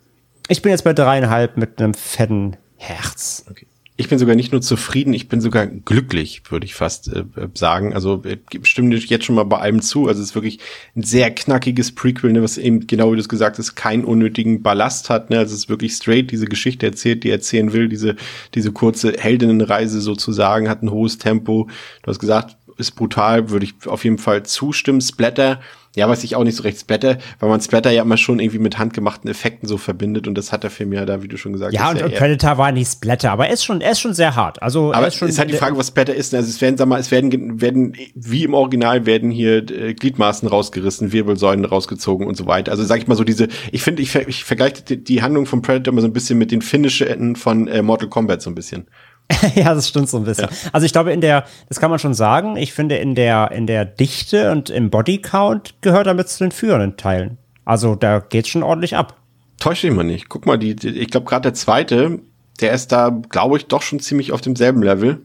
Ich bin jetzt bei dreieinhalb mit einem fetten Herz. Okay. Ich bin sogar nicht nur zufrieden, ich bin sogar glücklich, würde ich fast äh, sagen. Also äh, stimme dir jetzt schon mal bei allem zu. Also es ist wirklich ein sehr knackiges Prequel, ne, was eben genau wie du es gesagt hast, keinen unnötigen Ballast hat. Ne? Also es ist wirklich straight diese Geschichte erzählt, die er erzählen will. Diese diese kurze Heldinnenreise sozusagen hat ein hohes Tempo. Du hast gesagt, ist brutal, würde ich auf jeden Fall zustimmen. Splatter, ja, weiß ich auch nicht so recht Splatter, weil man Splatter ja immer schon irgendwie mit handgemachten Effekten so verbindet und das hat der Film ja da, wie du schon gesagt ja, hast. Und, ja, und Predator war nicht Splatter, aber er ist schon, er ist schon sehr hart. Also, aber ist schon, ist halt die Frage, was Splatter ist. Also es werden, sag mal, es werden, werden, wie im Original werden hier äh, Gliedmaßen rausgerissen, Wirbelsäulen rausgezogen und so weiter. Also sag ich mal so diese, ich finde, ich, ich vergleiche die, die Handlung von Predator immer so ein bisschen mit den Finishen von äh, Mortal Kombat so ein bisschen. ja, das stimmt so ein bisschen. Ja. Also ich glaube, in der, das kann man schon sagen, ich finde, in der, in der Dichte und im Bodycount gehört damit zu den führenden Teilen. Also da geht's schon ordentlich ab. Täuscht dich mal nicht. Guck mal, die, die ich glaube gerade der zweite, der ist da, glaube ich, doch schon ziemlich auf demselben Level.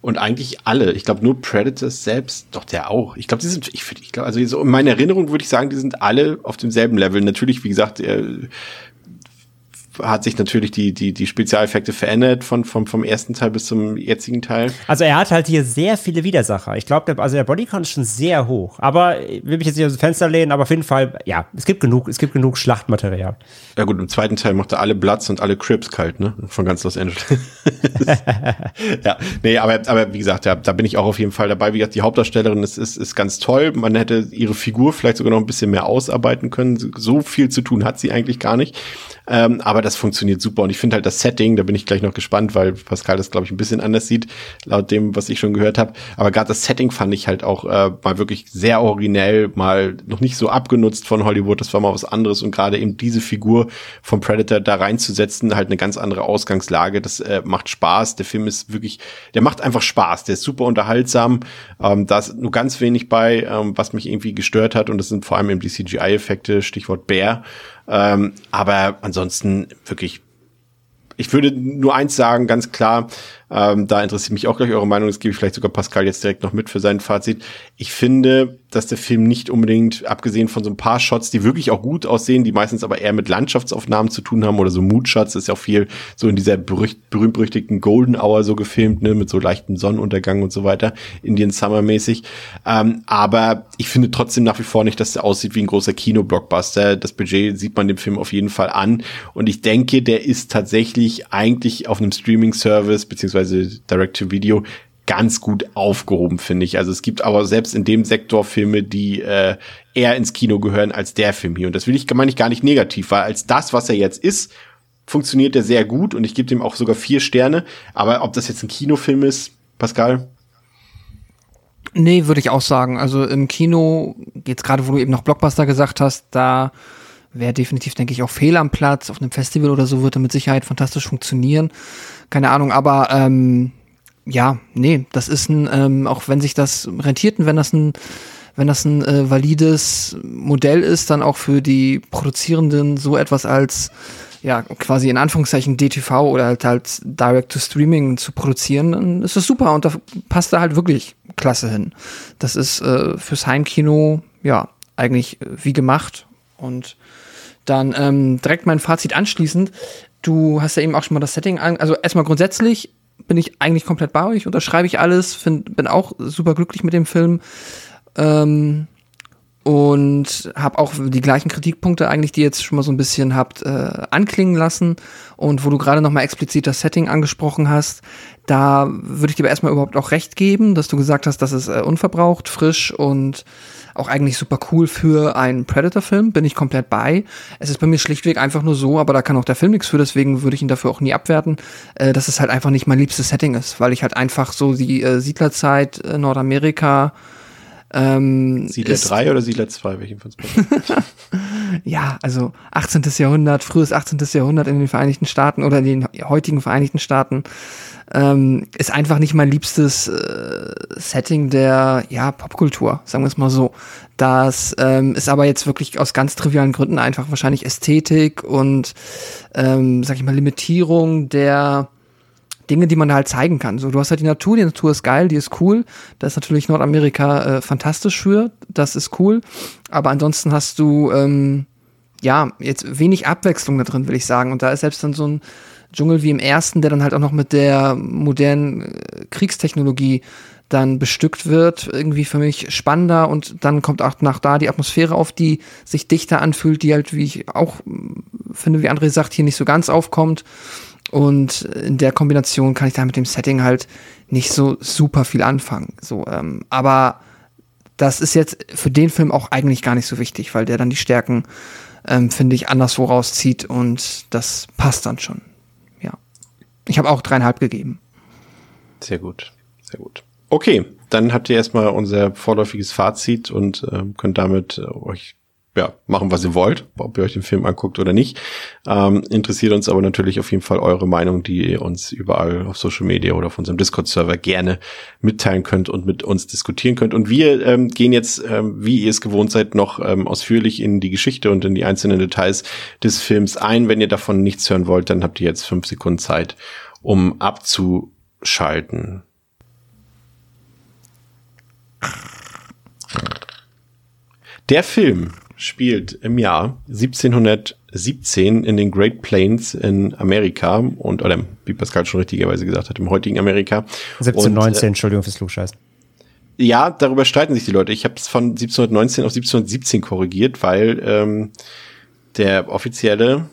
Und eigentlich alle. Ich glaube nur Predators selbst, doch der auch. Ich glaube, die sind, ich, ich glaube, also so in meiner Erinnerung würde ich sagen, die sind alle auf demselben Level. Natürlich, wie gesagt, äh, hat sich natürlich die, die, die Spezialeffekte verändert von, vom, vom ersten Teil bis zum jetzigen Teil. Also er hat halt hier sehr viele Widersacher. Ich glaube, also der Bodycount ist schon sehr hoch. Aber ich will mich jetzt nicht aus dem Fenster lehnen, aber auf jeden Fall, ja, es gibt genug, es gibt genug Schlachtmaterial. Ja gut, im zweiten Teil macht er alle Bloods und alle Crips kalt, ne? Von ganz Los Angeles. ja, nee, aber, aber wie gesagt, ja, da bin ich auch auf jeden Fall dabei. Wie gesagt, die Hauptdarstellerin ist, ist, ist ganz toll. Man hätte ihre Figur vielleicht sogar noch ein bisschen mehr ausarbeiten können. So viel zu tun hat sie eigentlich gar nicht. Ähm, aber das funktioniert super und ich finde halt das Setting, da bin ich gleich noch gespannt, weil Pascal das glaube ich ein bisschen anders sieht, laut dem, was ich schon gehört habe. Aber gerade das Setting fand ich halt auch äh, mal wirklich sehr originell, mal noch nicht so abgenutzt von Hollywood. Das war mal was anderes und gerade eben diese Figur vom Predator da reinzusetzen, halt eine ganz andere Ausgangslage. Das äh, macht Spaß. Der Film ist wirklich, der macht einfach Spaß. Der ist super unterhaltsam. Ähm, da ist nur ganz wenig bei, ähm, was mich irgendwie gestört hat und das sind vor allem eben die CGI-Effekte, Stichwort Bär. Ähm, aber ansonsten wirklich, ich würde nur eins sagen, ganz klar, ähm, da interessiert mich auch gleich eure Meinung, das gebe ich vielleicht sogar Pascal jetzt direkt noch mit für sein Fazit. Ich finde, dass der Film nicht unbedingt, abgesehen von so ein paar Shots, die wirklich auch gut aussehen, die meistens aber eher mit Landschaftsaufnahmen zu tun haben oder so Moodshots, ist ja auch viel so in dieser berühmt-berüchtigten Golden Hour so gefilmt, ne, mit so leichten Sonnenuntergang und so weiter, Indian Summer mäßig. Ähm, aber ich finde trotzdem nach wie vor nicht, dass der aussieht wie ein großer Kino-Blockbuster. Das Budget sieht man dem Film auf jeden Fall an und ich denke, der ist tatsächlich eigentlich auf einem Streaming-Service beziehungsweise beziehungsweise Direct-to-Video ganz gut aufgehoben, finde ich. Also es gibt aber selbst in dem Sektor Filme, die äh, eher ins Kino gehören als der Film hier. Und das will ich, meine ich gar nicht negativ, weil als das, was er jetzt ist, funktioniert er sehr gut und ich gebe dem auch sogar vier Sterne. Aber ob das jetzt ein Kinofilm ist, Pascal? Nee, würde ich auch sagen. Also im Kino, jetzt gerade, wo du eben noch Blockbuster gesagt hast, da wäre definitiv, denke ich, auch fehl am Platz. Auf einem Festival oder so würde mit Sicherheit fantastisch funktionieren keine Ahnung, aber ähm, ja, nee, das ist ein, ähm, auch wenn sich das rentiert und wenn das ein, wenn das ein äh, valides Modell ist, dann auch für die Produzierenden so etwas als ja, quasi in Anführungszeichen DTV oder halt halt Direct to Streaming zu produzieren, dann ist das super und da passt da halt wirklich klasse hin. Das ist äh, fürs Heimkino, ja, eigentlich äh, wie gemacht und dann ähm, direkt mein Fazit anschließend. Du hast ja eben auch schon mal das Setting an. Also erstmal grundsätzlich bin ich eigentlich komplett bei euch, unterschreibe ich alles, find, bin auch super glücklich mit dem Film. Ähm, und habe auch die gleichen Kritikpunkte eigentlich, die ihr jetzt schon mal so ein bisschen habt äh, anklingen lassen und wo du gerade noch mal explizit das Setting angesprochen hast, da würde ich dir aber erstmal überhaupt auch recht geben, dass du gesagt hast, dass es äh, unverbraucht, frisch und auch eigentlich super cool für einen Predator-Film, bin ich komplett bei. Es ist bei mir schlichtweg einfach nur so, aber da kann auch der Film nichts für, deswegen würde ich ihn dafür auch nie abwerten, äh, dass es halt einfach nicht mein liebstes Setting ist, weil ich halt einfach so die äh, Siedlerzeit äh, Nordamerika ähm, Siedler 3 oder Siedler 2, welchen von Ja, also 18. Jahrhundert, frühes 18. Jahrhundert in den Vereinigten Staaten oder in den heutigen Vereinigten Staaten ähm, ist einfach nicht mein liebstes äh, Setting der ja, Popkultur, sagen wir es mal so. Das ähm, ist aber jetzt wirklich aus ganz trivialen Gründen einfach wahrscheinlich Ästhetik und, ähm, sag ich mal, Limitierung der Dinge, die man halt zeigen kann. So, du hast halt die Natur, die Natur ist geil, die ist cool. Da ist natürlich Nordamerika äh, fantastisch für, das ist cool. Aber ansonsten hast du ähm, ja jetzt wenig Abwechslung da drin, will ich sagen. Und da ist selbst dann so ein Dschungel wie im ersten, der dann halt auch noch mit der modernen äh, Kriegstechnologie dann bestückt wird, irgendwie für mich spannender und dann kommt auch nach da die Atmosphäre auf, die sich dichter anfühlt, die halt, wie ich auch finde, wie André sagt, hier nicht so ganz aufkommt. Und in der Kombination kann ich da mit dem Setting halt nicht so super viel anfangen. So, ähm, aber das ist jetzt für den Film auch eigentlich gar nicht so wichtig, weil der dann die Stärken, ähm, finde ich, anderswo rauszieht und das passt dann schon. Ja. Ich habe auch dreieinhalb gegeben. Sehr gut, sehr gut. Okay, dann habt ihr erstmal unser vorläufiges Fazit und äh, könnt damit äh, euch ja, machen, was ihr wollt, ob ihr euch den Film anguckt oder nicht. Ähm, interessiert uns aber natürlich auf jeden Fall eure Meinung, die ihr uns überall auf Social Media oder auf unserem Discord-Server gerne mitteilen könnt und mit uns diskutieren könnt. Und wir ähm, gehen jetzt, ähm, wie ihr es gewohnt seid, noch ähm, ausführlich in die Geschichte und in die einzelnen Details des Films ein. Wenn ihr davon nichts hören wollt, dann habt ihr jetzt fünf Sekunden Zeit, um abzuschalten. Der Film spielt im Jahr 1717 in den Great Plains in Amerika und, oder wie Pascal schon richtigerweise gesagt hat, im heutigen Amerika. 1719, und, äh, Entschuldigung fürs Klugscheißen. Ja, darüber streiten sich die Leute. Ich habe es von 1719 auf 1717 korrigiert, weil ähm, der offizielle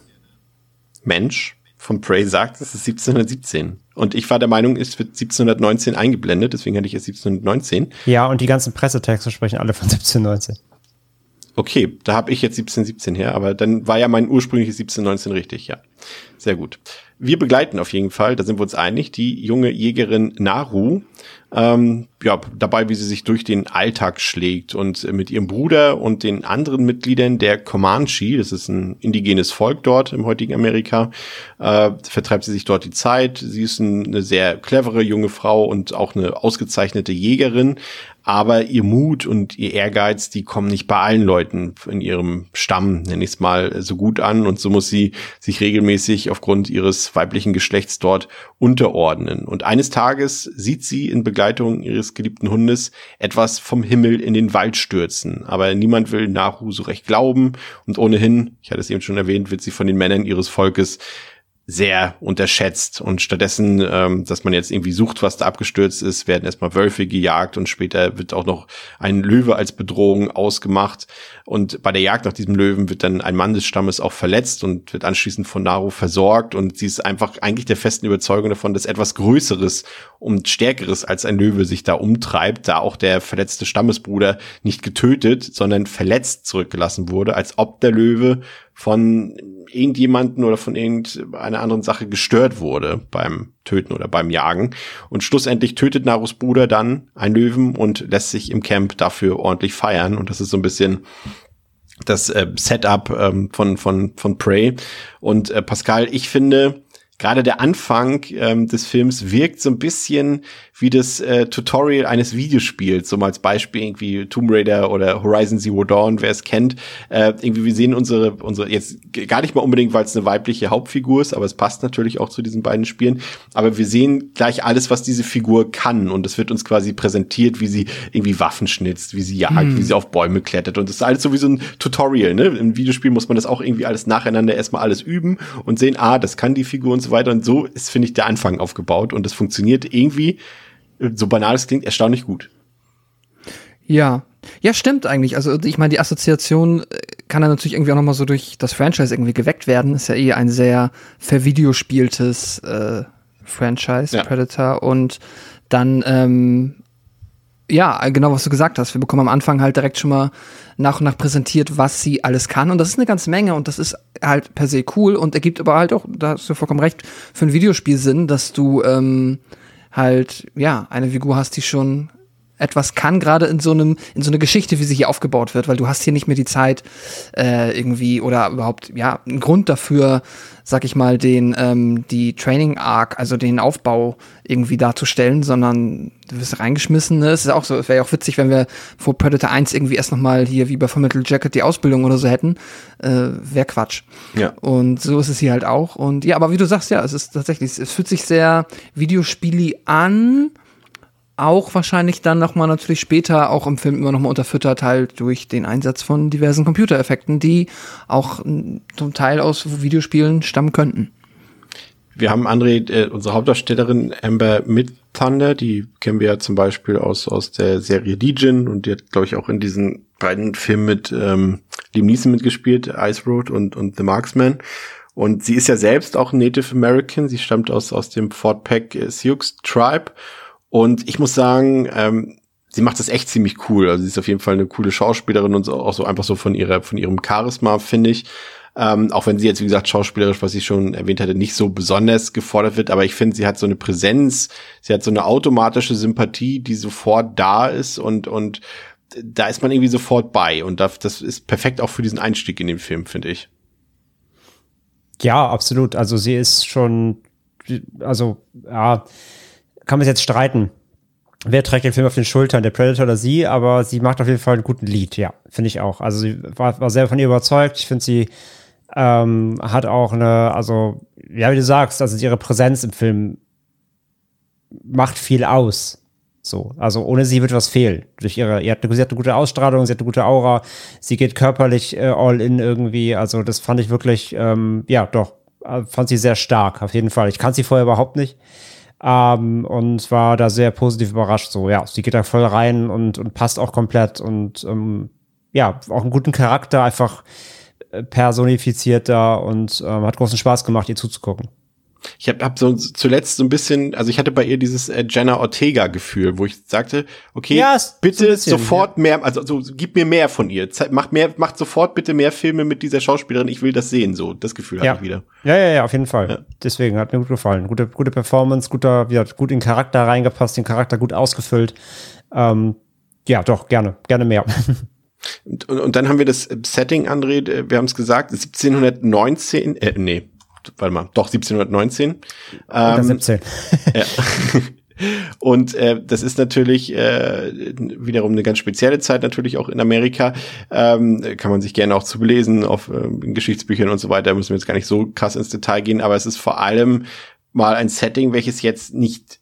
Mensch von Prey sagt, es ist 1717. Und ich war der Meinung, es wird 1719 eingeblendet, deswegen hatte ich es 1719. Ja, und die ganzen Pressetexte sprechen alle von 1719. Okay, da habe ich jetzt 1717 her, aber dann war ja mein ursprüngliches 1719 richtig, ja. Sehr gut. Wir begleiten auf jeden Fall, da sind wir uns einig, die junge Jägerin Naru, ähm, ja, dabei, wie sie sich durch den Alltag schlägt und mit ihrem Bruder und den anderen Mitgliedern der Comanche, das ist ein indigenes Volk dort im heutigen Amerika, äh, vertreibt sie sich dort die Zeit. Sie ist eine sehr clevere junge Frau und auch eine ausgezeichnete Jägerin, aber ihr Mut und ihr Ehrgeiz, die kommen nicht bei allen Leuten in ihrem Stamm, nenne ich es mal, so gut an. Und so muss sie sich regelmäßig aufgrund ihres weiblichen Geschlechts dort unterordnen. Und eines Tages sieht sie in Begleitung ihres geliebten Hundes etwas vom Himmel in den Wald stürzen, aber niemand will Nahu so recht glauben. Und ohnehin, ich hatte es eben schon erwähnt, wird sie von den Männern ihres Volkes sehr unterschätzt und stattdessen, ähm, dass man jetzt irgendwie sucht, was da abgestürzt ist, werden erstmal Wölfe gejagt und später wird auch noch ein Löwe als Bedrohung ausgemacht. Und bei der Jagd nach diesem Löwen wird dann ein Mann des Stammes auch verletzt und wird anschließend von Naru versorgt. Und sie ist einfach eigentlich der festen Überzeugung davon, dass etwas Größeres und Stärkeres als ein Löwe sich da umtreibt, da auch der verletzte Stammesbruder nicht getötet, sondern verletzt zurückgelassen wurde, als ob der Löwe von irgendjemanden oder von irgendeiner anderen Sache gestört wurde beim Töten oder beim Jagen. Und schlussendlich tötet Narus Bruder dann einen Löwen und lässt sich im Camp dafür ordentlich feiern. Und das ist so ein bisschen das äh, Setup ähm, von, von, von Prey. Und äh, Pascal, ich finde, gerade der Anfang ähm, des Films wirkt so ein bisschen wie das äh, Tutorial eines Videospiels, so mal als Beispiel irgendwie Tomb Raider oder Horizon Zero Dawn, wer es kennt. Äh, irgendwie wir sehen unsere unsere jetzt gar nicht mal unbedingt, weil es eine weibliche Hauptfigur ist, aber es passt natürlich auch zu diesen beiden Spielen. Aber wir sehen gleich alles, was diese Figur kann und es wird uns quasi präsentiert, wie sie irgendwie Waffen schnitzt, wie sie jagt, hm. wie sie auf Bäume klettert und das ist alles so wie so ein Tutorial. Ne? Im Videospiel muss man das auch irgendwie alles nacheinander erstmal alles üben und sehen, ah, das kann die Figur und so weiter und so ist finde ich der Anfang aufgebaut und das funktioniert irgendwie so banal es klingt, erstaunlich gut. Ja. Ja, stimmt eigentlich. Also ich meine, die Assoziation äh, kann dann natürlich irgendwie auch nochmal so durch das Franchise irgendwie geweckt werden. Ist ja eh ein sehr vervideospieltes äh, Franchise, ja. Predator. Und dann, ähm, ja, genau, was du gesagt hast. Wir bekommen am Anfang halt direkt schon mal nach und nach präsentiert, was sie alles kann. Und das ist eine ganze Menge und das ist halt per se cool und ergibt aber halt auch, da hast du vollkommen recht, für ein Videospiel Sinn, dass du ähm, halt, ja, eine Figur hast, die schon etwas kann, gerade in so einem, in so einer Geschichte, wie sie hier aufgebaut wird, weil du hast hier nicht mehr die Zeit, äh, irgendwie, oder überhaupt, ja, einen Grund dafür, sag ich mal, den, ähm, die Training Arc, also den Aufbau irgendwie darzustellen, sondern du wirst reingeschmissen. Ne? Es ist auch so, es wäre ja auch witzig, wenn wir vor Predator 1 irgendwie erst nochmal hier wie bei Fullmetal Jacket die Ausbildung oder so hätten. Äh, Wäre Quatsch. Ja. Und so ist es hier halt auch. Und ja, aber wie du sagst, ja, es ist tatsächlich, es fühlt sich sehr Videospieli an auch wahrscheinlich dann nochmal natürlich später auch im Film immer nochmal unterfüttert halt durch den Einsatz von diversen Computereffekten, die auch zum Teil aus Videospielen stammen könnten. Wir haben André, äh, unsere Hauptdarstellerin Amber Mid Thunder, die kennen wir ja zum Beispiel aus, aus der Serie Legion und die hat, glaube ich, auch in diesen beiden Filmen mit ähm, Liam Neeson mitgespielt, Ice Road und, und The Marksman. Und sie ist ja selbst auch Native American. Sie stammt aus, aus dem Fort Peck äh, Sioux Tribe. Und ich muss sagen, ähm, sie macht das echt ziemlich cool. Also sie ist auf jeden Fall eine coole Schauspielerin und auch so einfach so von ihrer, von ihrem Charisma, finde ich. Ähm, auch wenn sie jetzt, wie gesagt, schauspielerisch, was ich schon erwähnt hatte, nicht so besonders gefordert wird, aber ich finde, sie hat so eine Präsenz, sie hat so eine automatische Sympathie, die sofort da ist und, und da ist man irgendwie sofort bei. Und das, das ist perfekt auch für diesen Einstieg in den Film, finde ich. Ja, absolut. Also sie ist schon, also, ja, kann man jetzt streiten. Wer trägt den Film auf den Schultern, der Predator oder sie? Aber sie macht auf jeden Fall einen guten Lied, ja, finde ich auch. Also sie war, war sehr von ihr überzeugt. Ich finde, sie ähm, hat auch eine, also, ja, wie du sagst, also ihre Präsenz im Film macht viel aus. So, also ohne sie wird was fehlen. Durch ihre, ihr hat eine, sie hat eine gute Ausstrahlung, sie hat eine gute Aura, sie geht körperlich äh, all in irgendwie. Also das fand ich wirklich, ähm, ja, doch, äh, fand sie sehr stark, auf jeden Fall. Ich kannte sie vorher überhaupt nicht. Ähm, und war da sehr positiv überrascht. So, ja, sie geht da voll rein und, und passt auch komplett und ähm, ja, auch einen guten Charakter, einfach äh, personifiziert da und ähm, hat großen Spaß gemacht, ihr zuzugucken. Ich habe hab so zuletzt so ein bisschen, also ich hatte bei ihr dieses äh, Jenna Ortega Gefühl, wo ich sagte, okay, ja, bitte bisschen, sofort ja. mehr, also so, gib mir mehr von ihr, macht mehr, macht sofort bitte mehr Filme mit dieser Schauspielerin, ich will das sehen, so das Gefühl ja. hatte ich wieder. Ja, ja, ja, auf jeden Fall. Ja. Deswegen hat mir gut gefallen, gute, gute Performance, guter, wie hat gut in den Charakter reingepasst, den Charakter gut ausgefüllt. Ähm, ja, doch gerne, gerne mehr. Und, und, und dann haben wir das Setting, André, äh, wir haben es gesagt, 1719, äh, nee, warte mal, doch 1719. Ähm, 17. ja. Und äh, das ist natürlich äh, wiederum eine ganz spezielle Zeit, natürlich auch in Amerika. Ähm, kann man sich gerne auch zu belesen auf äh, in Geschichtsbüchern und so weiter. Müssen wir jetzt gar nicht so krass ins Detail gehen, aber es ist vor allem mal ein Setting, welches jetzt nicht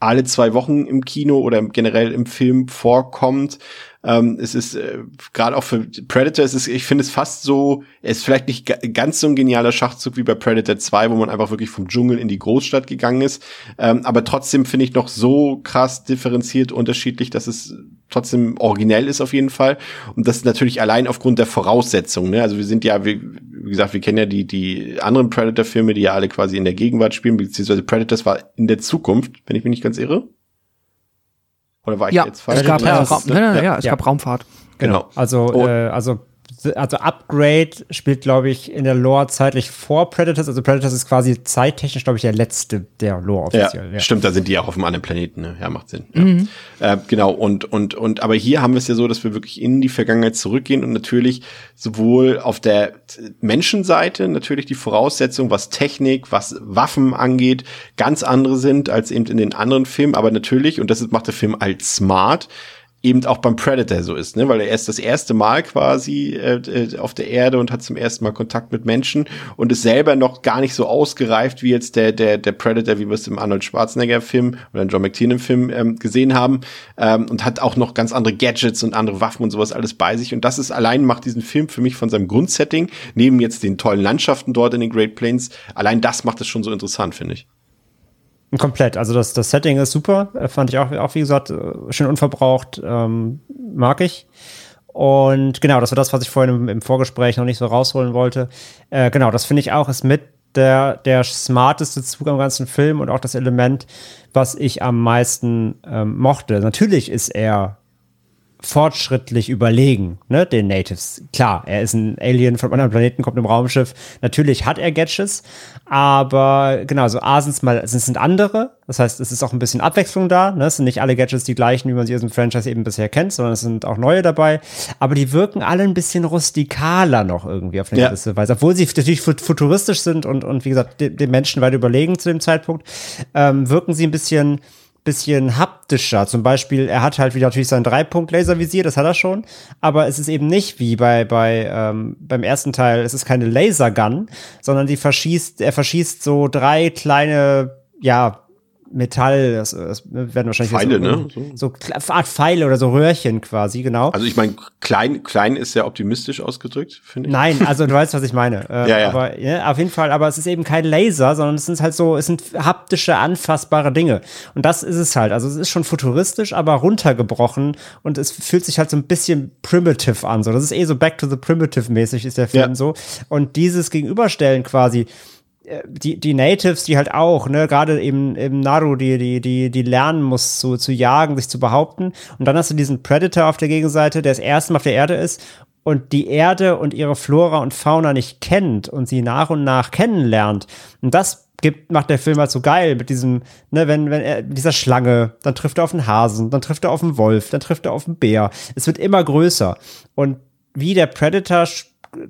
alle zwei Wochen im Kino oder generell im Film vorkommt, ähm, es ist äh, gerade auch für Predator, es ist, ich finde es fast so, es ist vielleicht nicht ganz so ein genialer Schachzug wie bei Predator 2, wo man einfach wirklich vom Dschungel in die Großstadt gegangen ist. Ähm, aber trotzdem finde ich noch so krass differenziert unterschiedlich, dass es trotzdem originell ist auf jeden Fall. Und das natürlich allein aufgrund der Voraussetzungen. Ne? Also wir sind ja, wie, wie gesagt, wir kennen ja die, die anderen Predator-Filme, die ja alle quasi in der Gegenwart spielen, beziehungsweise Predators war in der Zukunft, wenn ich mich nicht ganz irre. Oder war ich ja, jetzt falsch? Es gab, ja, Raum, ne? ja, ja, es gab Raumfahrt. Genau. genau. Also, oh. äh, also also Upgrade spielt, glaube ich, in der Lore zeitlich vor Predators. Also Predators ist quasi zeittechnisch, glaube ich, der letzte der Lore offiziell. Ja, ja, Stimmt, da sind die auch auf einem anderen Planeten. Ne? Ja, macht Sinn. Ja. Mhm. Äh, genau. Und und und aber hier haben wir es ja so, dass wir wirklich in die Vergangenheit zurückgehen und natürlich sowohl auf der Menschenseite natürlich die Voraussetzungen, was Technik, was Waffen angeht, ganz andere sind als eben in den anderen Filmen. Aber natürlich und das macht der Film als smart eben auch beim Predator so ist, ne? weil er ist das erste Mal quasi äh, äh, auf der Erde und hat zum ersten Mal Kontakt mit Menschen und ist selber noch gar nicht so ausgereift wie jetzt der der der Predator, wie wir es im Arnold Schwarzenegger Film oder im John McTiernan Film ähm, gesehen haben ähm, und hat auch noch ganz andere Gadgets und andere Waffen und sowas alles bei sich und das ist allein macht diesen Film für mich von seinem Grundsetting neben jetzt den tollen Landschaften dort in den Great Plains allein das macht es schon so interessant finde ich. Komplett. Also das, das Setting ist super. Äh, fand ich auch, auch wie gesagt, äh, schön unverbraucht. Ähm, mag ich. Und genau, das war das, was ich vorhin im, im Vorgespräch noch nicht so rausholen wollte. Äh, genau, das finde ich auch, ist mit der, der smarteste Zug am ganzen Film und auch das Element, was ich am meisten ähm, mochte. Natürlich ist er fortschrittlich überlegen, ne, den Natives. Klar, er ist ein Alien von einem anderen Planeten, kommt im Raumschiff. Natürlich hat er Gadgets, aber genau, so A sind mal, es sind andere. Das heißt, es ist auch ein bisschen Abwechslung da. Ne? Es sind nicht alle Gadgets die gleichen, wie man sie aus dem Franchise eben bisher kennt, sondern es sind auch neue dabei. Aber die wirken alle ein bisschen rustikaler noch irgendwie auf eine ja. gewisse Weise. Obwohl sie natürlich futuristisch sind und, und wie gesagt, den Menschen weit überlegen zu dem Zeitpunkt, ähm, wirken sie ein bisschen bisschen haptischer. Zum Beispiel, er hat halt wieder natürlich sein Dreipunkt-Laservisier, das hat er schon, aber es ist eben nicht wie bei, bei ähm, beim ersten Teil, es ist keine Lasergun, sondern die verschießt, er verschießt so drei kleine, ja, Metall, das, das werden wahrscheinlich Pfeile, so, ne? So, so Art Pfeile oder so Röhrchen quasi, genau. Also ich meine, klein, klein ist sehr optimistisch ausgedrückt, finde ich. Nein, also du weißt, was ich meine. Äh, Ja, ja. Aber ja, auf jeden Fall, aber es ist eben kein Laser, sondern es sind halt so, es sind haptische, anfassbare Dinge. Und das ist es halt. Also es ist schon futuristisch, aber runtergebrochen und es fühlt sich halt so ein bisschen primitive an. So, das ist eh so Back to the Primitive mäßig ist der Film Ja. so. Und dieses Gegenüberstellen quasi, die, die Natives, die halt auch, ne, gerade eben im Naru, die, die, die, die lernen muss zu, zu jagen, sich zu behaupten. Und dann hast du diesen Predator auf der Gegenseite, der das erste Mal auf der Erde ist und die Erde und ihre Flora und Fauna nicht kennt und sie nach und nach kennenlernt. Und das gibt, macht der Film halt so geil mit diesem, ne, wenn, wenn er, dieser Schlange, dann trifft er auf einen Hasen, dann trifft er auf einen Wolf, dann trifft er auf einen Bär. Es wird immer größer. Und wie der Predator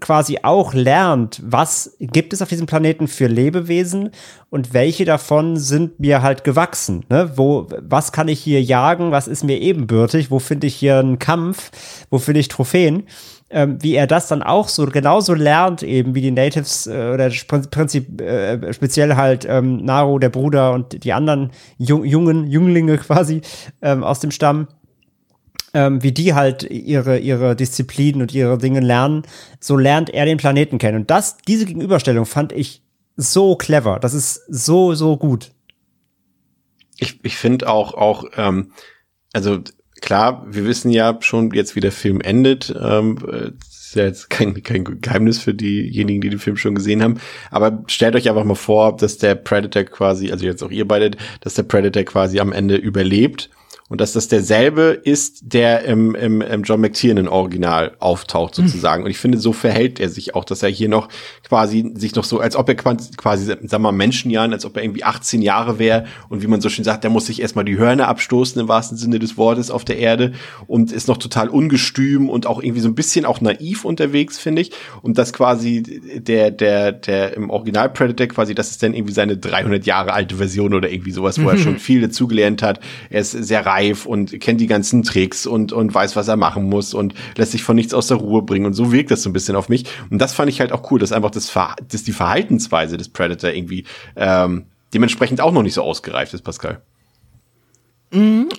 quasi auch lernt, was gibt es auf diesem Planeten für Lebewesen und welche davon sind mir halt gewachsen, ne? Wo, was kann ich hier jagen, was ist mir ebenbürtig, wo finde ich hier einen Kampf, wo finde ich Trophäen? ähm, wie er das dann auch so genauso lernt, eben wie die Natives äh, oder Prin- Prinzip äh, speziell halt ähm, Naru, der Bruder und die anderen Jung, jungen Jünglinge quasi ähm, aus dem Stamm. Ähm, wie die halt ihre, ihre Disziplinen und ihre Dinge lernen, so lernt er den Planeten kennen. Und das, diese Gegenüberstellung fand ich so clever. Das ist so, so gut. Ich, ich finde auch, auch, ähm, also klar, wir wissen ja schon jetzt, wie der Film endet. Ähm, äh, ist ja jetzt kein, kein Geheimnis für diejenigen, die den Film schon gesehen haben. Aber stellt euch einfach mal vor, dass der Predator quasi, also jetzt auch ihr beide, dass der Predator quasi am Ende überlebt. Und dass das derselbe ist, der im, im, im John McTiernan Original auftaucht sozusagen. Und ich finde, so verhält er sich auch, dass er hier noch quasi sich noch so, als ob er quasi, sagen wir mal, Menschenjahren, als ob er irgendwie 18 Jahre wäre. Und wie man so schön sagt, der muss sich erstmal die Hörner abstoßen im wahrsten Sinne des Wortes auf der Erde und ist noch total ungestüm und auch irgendwie so ein bisschen auch naiv unterwegs, finde ich. Und das quasi der, der, der im Original Predator quasi, das ist dann irgendwie seine 300 Jahre alte Version oder irgendwie sowas, wo er schon viel dazugelernt hat. Er ist sehr reif und kennt die ganzen Tricks und, und weiß, was er machen muss und lässt sich von nichts aus der Ruhe bringen. Und so wirkt das so ein bisschen auf mich. Und das fand ich halt auch cool, dass einfach das, dass die Verhaltensweise des Predator irgendwie ähm, dementsprechend auch noch nicht so ausgereift ist, Pascal.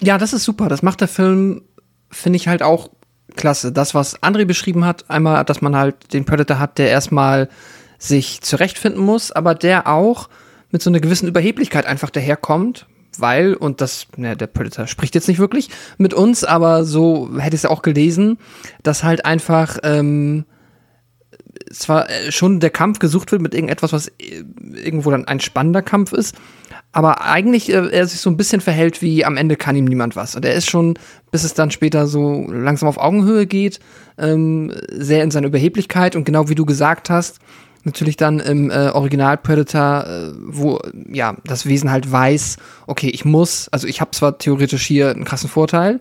Ja, das ist super. Das macht der Film, finde ich halt auch klasse. Das, was André beschrieben hat, einmal, dass man halt den Predator hat, der erstmal sich zurechtfinden muss, aber der auch mit so einer gewissen Überheblichkeit einfach daherkommt, weil, und das, ne, der Predator spricht jetzt nicht wirklich mit uns, aber so hätte ich es ja auch gelesen, dass halt einfach, ähm, zwar äh, schon der Kampf gesucht wird mit irgendetwas, was äh, irgendwo dann ein spannender Kampf ist, aber eigentlich äh, er sich so ein bisschen verhält wie am Ende kann ihm niemand was. Und er ist schon, bis es dann später so langsam auf Augenhöhe geht, ähm, sehr in seiner Überheblichkeit und genau wie du gesagt hast, natürlich dann im äh, Original Predator, äh, wo ja das Wesen halt weiß, okay, ich muss, also ich habe zwar theoretisch hier einen krassen Vorteil,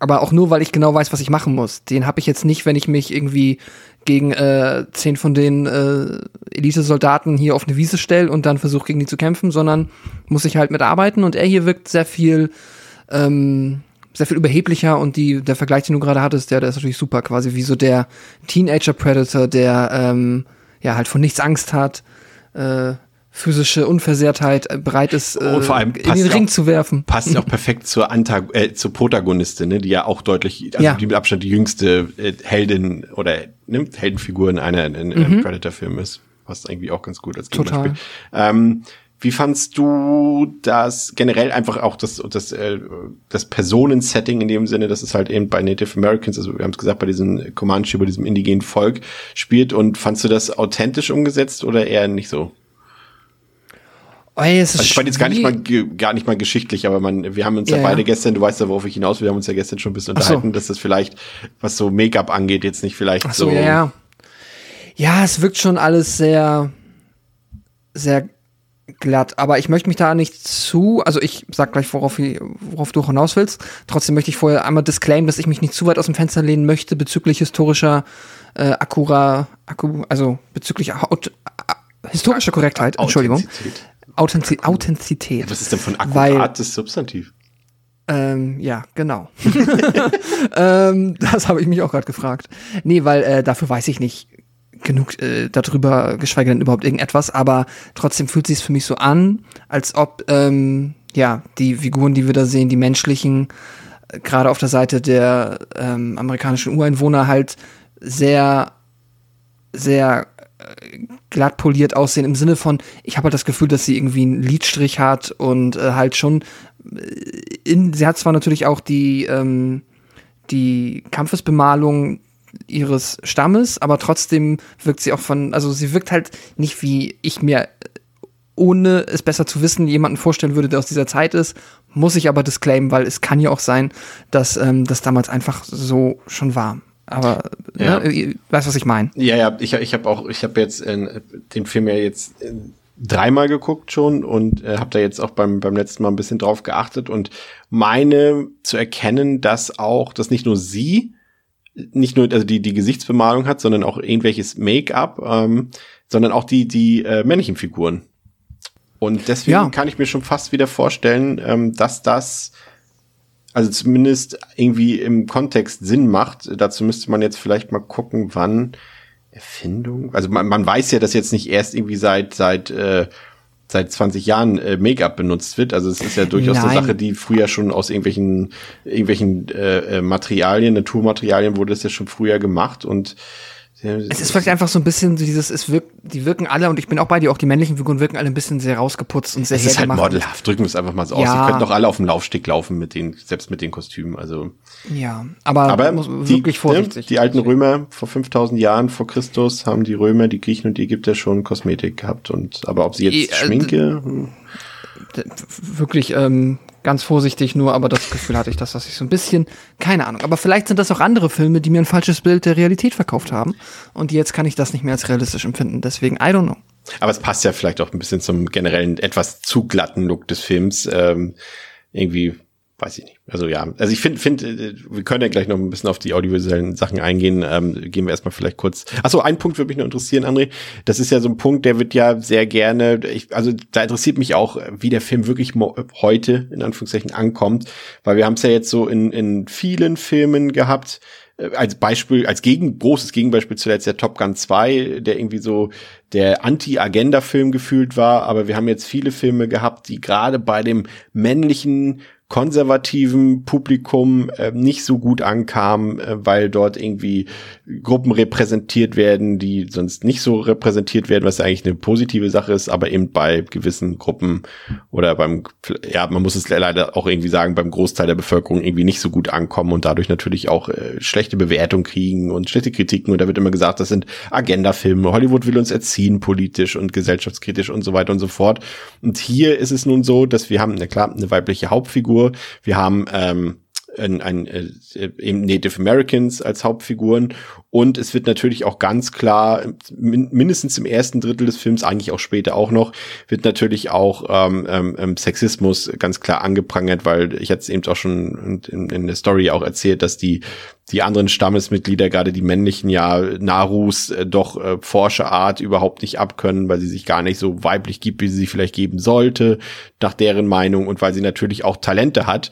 aber auch nur, weil ich genau weiß, was ich machen muss. Den habe ich jetzt nicht, wenn ich mich irgendwie gegen äh, zehn von den äh, Elite-Soldaten hier auf eine Wiese stelle und dann versuche gegen die zu kämpfen, sondern muss ich halt mitarbeiten. Und er hier wirkt sehr viel, ähm, sehr viel überheblicher und die, der Vergleich, den du gerade hattest, der, der ist natürlich super, quasi wie so der Teenager-Predator, der ähm, ja halt von nichts Angst hat, äh, physische Unversehrtheit äh, bereit ist, äh, Und vor allem in passt den Ring auch- zu werfen. Passt auch perfekt zur Antag äh, zur Protagonistin, ne, die ja auch deutlich, also Ja. die mit Abstand die jüngste äh, Heldin oder ne, Heldenfigur in einer in, in einem Predator-Film ist. Passt irgendwie auch ganz gut als Mhm. Total. Gegenspiel. Ähm, wie fandst du das generell einfach auch das, das, äh, das Personensetting in dem Sinne, dass es halt eben bei Native Americans, also wir haben es gesagt, bei diesem Comanche, bei diesem indigenen Volk spielt und fandst du das authentisch umgesetzt oder eher nicht so? Oh, es ist Also ich meine jetzt gar nicht mal gar nicht mal geschichtlich, aber man, wir haben uns ja, Ja, beide ja. gestern, du weißt ja, worauf ich hinaus will, wir haben uns ja gestern schon ein bisschen Ach so. unterhalten, dass das vielleicht, was so Make-up angeht, jetzt nicht vielleicht Ach so, so. ja, ja. Ja, es wirkt schon alles sehr, sehr glatt. Aber ich möchte mich da nicht zu, also ich sag gleich, worauf, ich- worauf du hinaus willst. Trotzdem möchte ich vorher einmal disclaimen, dass ich mich nicht zu weit aus dem Fenster lehnen möchte bezüglich historischer, äh, akkura, akku, also bezüglich Aut, a- historischer Korrektheit, Entschuldigung. Authentizität. Authentiz Authentizität. Was ist denn von akkurat das Substantiv? Ähm, ja, genau. ähm, das habe ich mich auch gerade gefragt. Nee, weil äh, dafür weiß ich nicht genug äh, darüber, geschweige denn überhaupt irgendetwas, aber trotzdem fühlt sich für mich so an, als ob ähm, ja, die Figuren, die wir da sehen, die menschlichen, äh, gerade auf der Seite der ähm, amerikanischen Ureinwohner halt sehr, sehr äh, glatt poliert aussehen im Sinne von, ich habe halt das Gefühl, dass sie irgendwie einen Lidstrich hat und äh, halt schon äh, in, sie hat zwar natürlich auch die, ähm, die Kampfesbemalung ihres Stammes, aber trotzdem wirkt sie auch von, also sie wirkt halt nicht wie ich mir ohne es besser zu wissen, jemanden vorstellen würde, der aus dieser Zeit ist, muss ich aber disclaimen, weil es kann ja auch sein, dass ähm, das damals einfach so schon war. Aber ja. ne, weißt was ich meine? Ja, ja, ich, ich habe auch, ich habe jetzt äh, den Film ja jetzt äh, dreimal geguckt schon und äh, habe da jetzt auch beim beim letzten Mal ein bisschen drauf geachtet und meine zu erkennen, dass auch, dass nicht nur sie nicht nur also die die Gesichtsbemalung hat, sondern auch irgendwelches Make-up, ähm, sondern auch die die äh, männlichen Figuren. Und deswegen ja. kann ich mir schon fast wieder vorstellen, ähm, dass das also zumindest irgendwie im Kontext Sinn macht. Dazu müsste man jetzt vielleicht mal gucken, wann Erfindung. Also man, man weiß ja, dass jetzt nicht erst irgendwie seit seit äh, seit 20 Jahren äh, Make-up benutzt wird. Also es ist ja durchaus Nein. eine Sache, die früher schon aus irgendwelchen irgendwelchen äh, äh Materialien, Naturmaterialien wurde das ja schon früher gemacht und es ist vielleicht einfach so ein bisschen dieses, es wirkt, die wirken alle, und ich bin auch bei dir, auch die männlichen Figuren wirken alle ein bisschen sehr rausgeputzt und sehr Es ist halt modelhaft, drücken wir es einfach mal so ja. aus. Sie könnten doch alle auf dem Laufsteg laufen mit den, selbst mit den Kostümen, also. Ja, aber, aber muss die, wirklich vorsichtig. Die, alten Römer vor 5000 Jahren vor Christus haben die Römer, die Griechen und die Ägypter schon Kosmetik gehabt und, aber ob sie jetzt e, Schminke, hm. wirklich, ähm, ganz vorsichtig nur, aber das Gefühl hatte ich, dass das sich so ein bisschen, keine Ahnung. Aber vielleicht sind das auch andere Filme, die mir ein falsches Bild der Realität verkauft haben. Und jetzt kann ich das nicht mehr als realistisch empfinden. Deswegen, I don't know. Aber es passt ja vielleicht auch ein bisschen zum generellen etwas zu glatten Look des Films. Ähm, irgendwie weiß ich nicht. Also ja, also ich finde, find, äh, wir können ja gleich noch ein bisschen auf die audiovisuellen Sachen eingehen. Ähm, gehen wir erstmal vielleicht kurz. Achso, ein Punkt würde mich noch interessieren, André. Das ist ja so ein Punkt, der wird ja sehr gerne, ich, also da interessiert mich auch, wie der Film wirklich heute in Anführungszeichen ankommt, weil wir haben es ja jetzt so in, in vielen Filmen gehabt, äh, als Beispiel, als gegen, großes Gegenbeispiel zuletzt der Top Gun 2, der irgendwie so der Anti-Agenda-Film gefühlt war, aber wir haben jetzt viele Filme gehabt, die gerade bei dem männlichen konservativen Publikum äh, nicht so gut ankam, äh, weil dort irgendwie Gruppen repräsentiert werden, die sonst nicht so repräsentiert werden, was eigentlich eine positive Sache ist, aber eben bei gewissen Gruppen oder beim, ja, man muss es leider auch irgendwie sagen, beim Großteil der Bevölkerung irgendwie nicht so gut ankommen und dadurch natürlich auch äh, schlechte Bewertung kriegen und schlechte Kritiken. Und da wird immer gesagt, das sind Agenda-Filme. Hollywood will uns erziehen, politisch und gesellschaftskritisch und so weiter und so fort. Und hier ist es nun so, dass wir haben, na klar, eine weibliche Hauptfigur, Hauptfigur. Wir haben ähm, ein, ein, äh, Native Americans als Hauptfiguren. Und es wird natürlich auch ganz klar, min mindestens im ersten Drittel des Films, eigentlich auch später auch noch, wird natürlich auch ähm, ähm, ähm Sexismus ganz klar angeprangert, weil ich jetzt eben auch schon in, in der Story auch erzählt, dass die die anderen Stammesmitglieder, gerade die männlichen, ja Narus äh, doch äh, Forscherart überhaupt nicht abkönnen, weil sie sich gar nicht so weiblich gibt, wie sie sich vielleicht geben sollte, nach deren Meinung und weil sie natürlich auch Talente hat,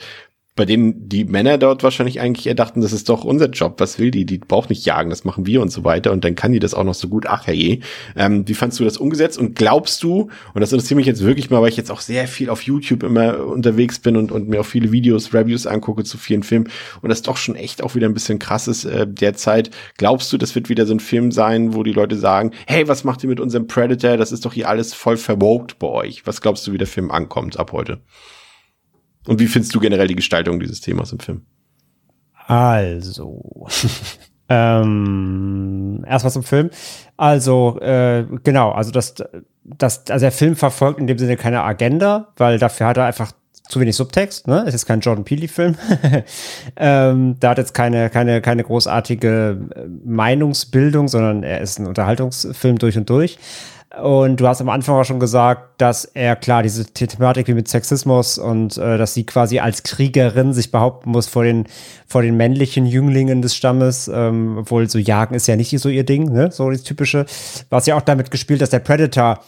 bei denen die Männer dort wahrscheinlich eigentlich eher dachten, das ist doch unser Job, was will die? Die braucht nicht jagen, das machen wir und so weiter. Und dann kann die das auch noch so gut. Ach herrje. Ähm, wie fandst du das umgesetzt? Und glaubst du, und das interessiert mich jetzt wirklich mal, weil ich jetzt auch sehr viel auf YouTube immer unterwegs bin und, und mir auch viele Videos, Reviews angucke zu vielen Filmen und das doch schon echt auch wieder ein bisschen krass ist äh, derzeit. Glaubst du, das wird wieder so ein Film sein, wo die Leute sagen, hey, was macht ihr mit unserem Predator? Das ist doch hier alles voll verwogt bei euch. Was glaubst du, wie der Film ankommt ab heute? Und wie findest du generell die Gestaltung dieses Themas im Film? Also, ähm, erstmal zum Film. Also, äh, genau, also das, das, also der Film verfolgt in dem Sinne keine Agenda, weil dafür hat er einfach zu wenig Subtext, ne? Es ist kein Jordan Peele-Film. ähm, da hat jetzt keine, keine, keine großartige Meinungsbildung, sondern er ist ein Unterhaltungsfilm durch und durch. Und du hast am Anfang auch schon gesagt, dass er klar diese Thematik wie mit Sexismus und äh, dass sie quasi als Kriegerin sich behaupten muss vor den, vor den männlichen Jünglingen des Stammes, ähm, obwohl so Jagen ist ja nicht so ihr Ding, ne? So das typische. Was ja auch damit gespielt, dass der Predator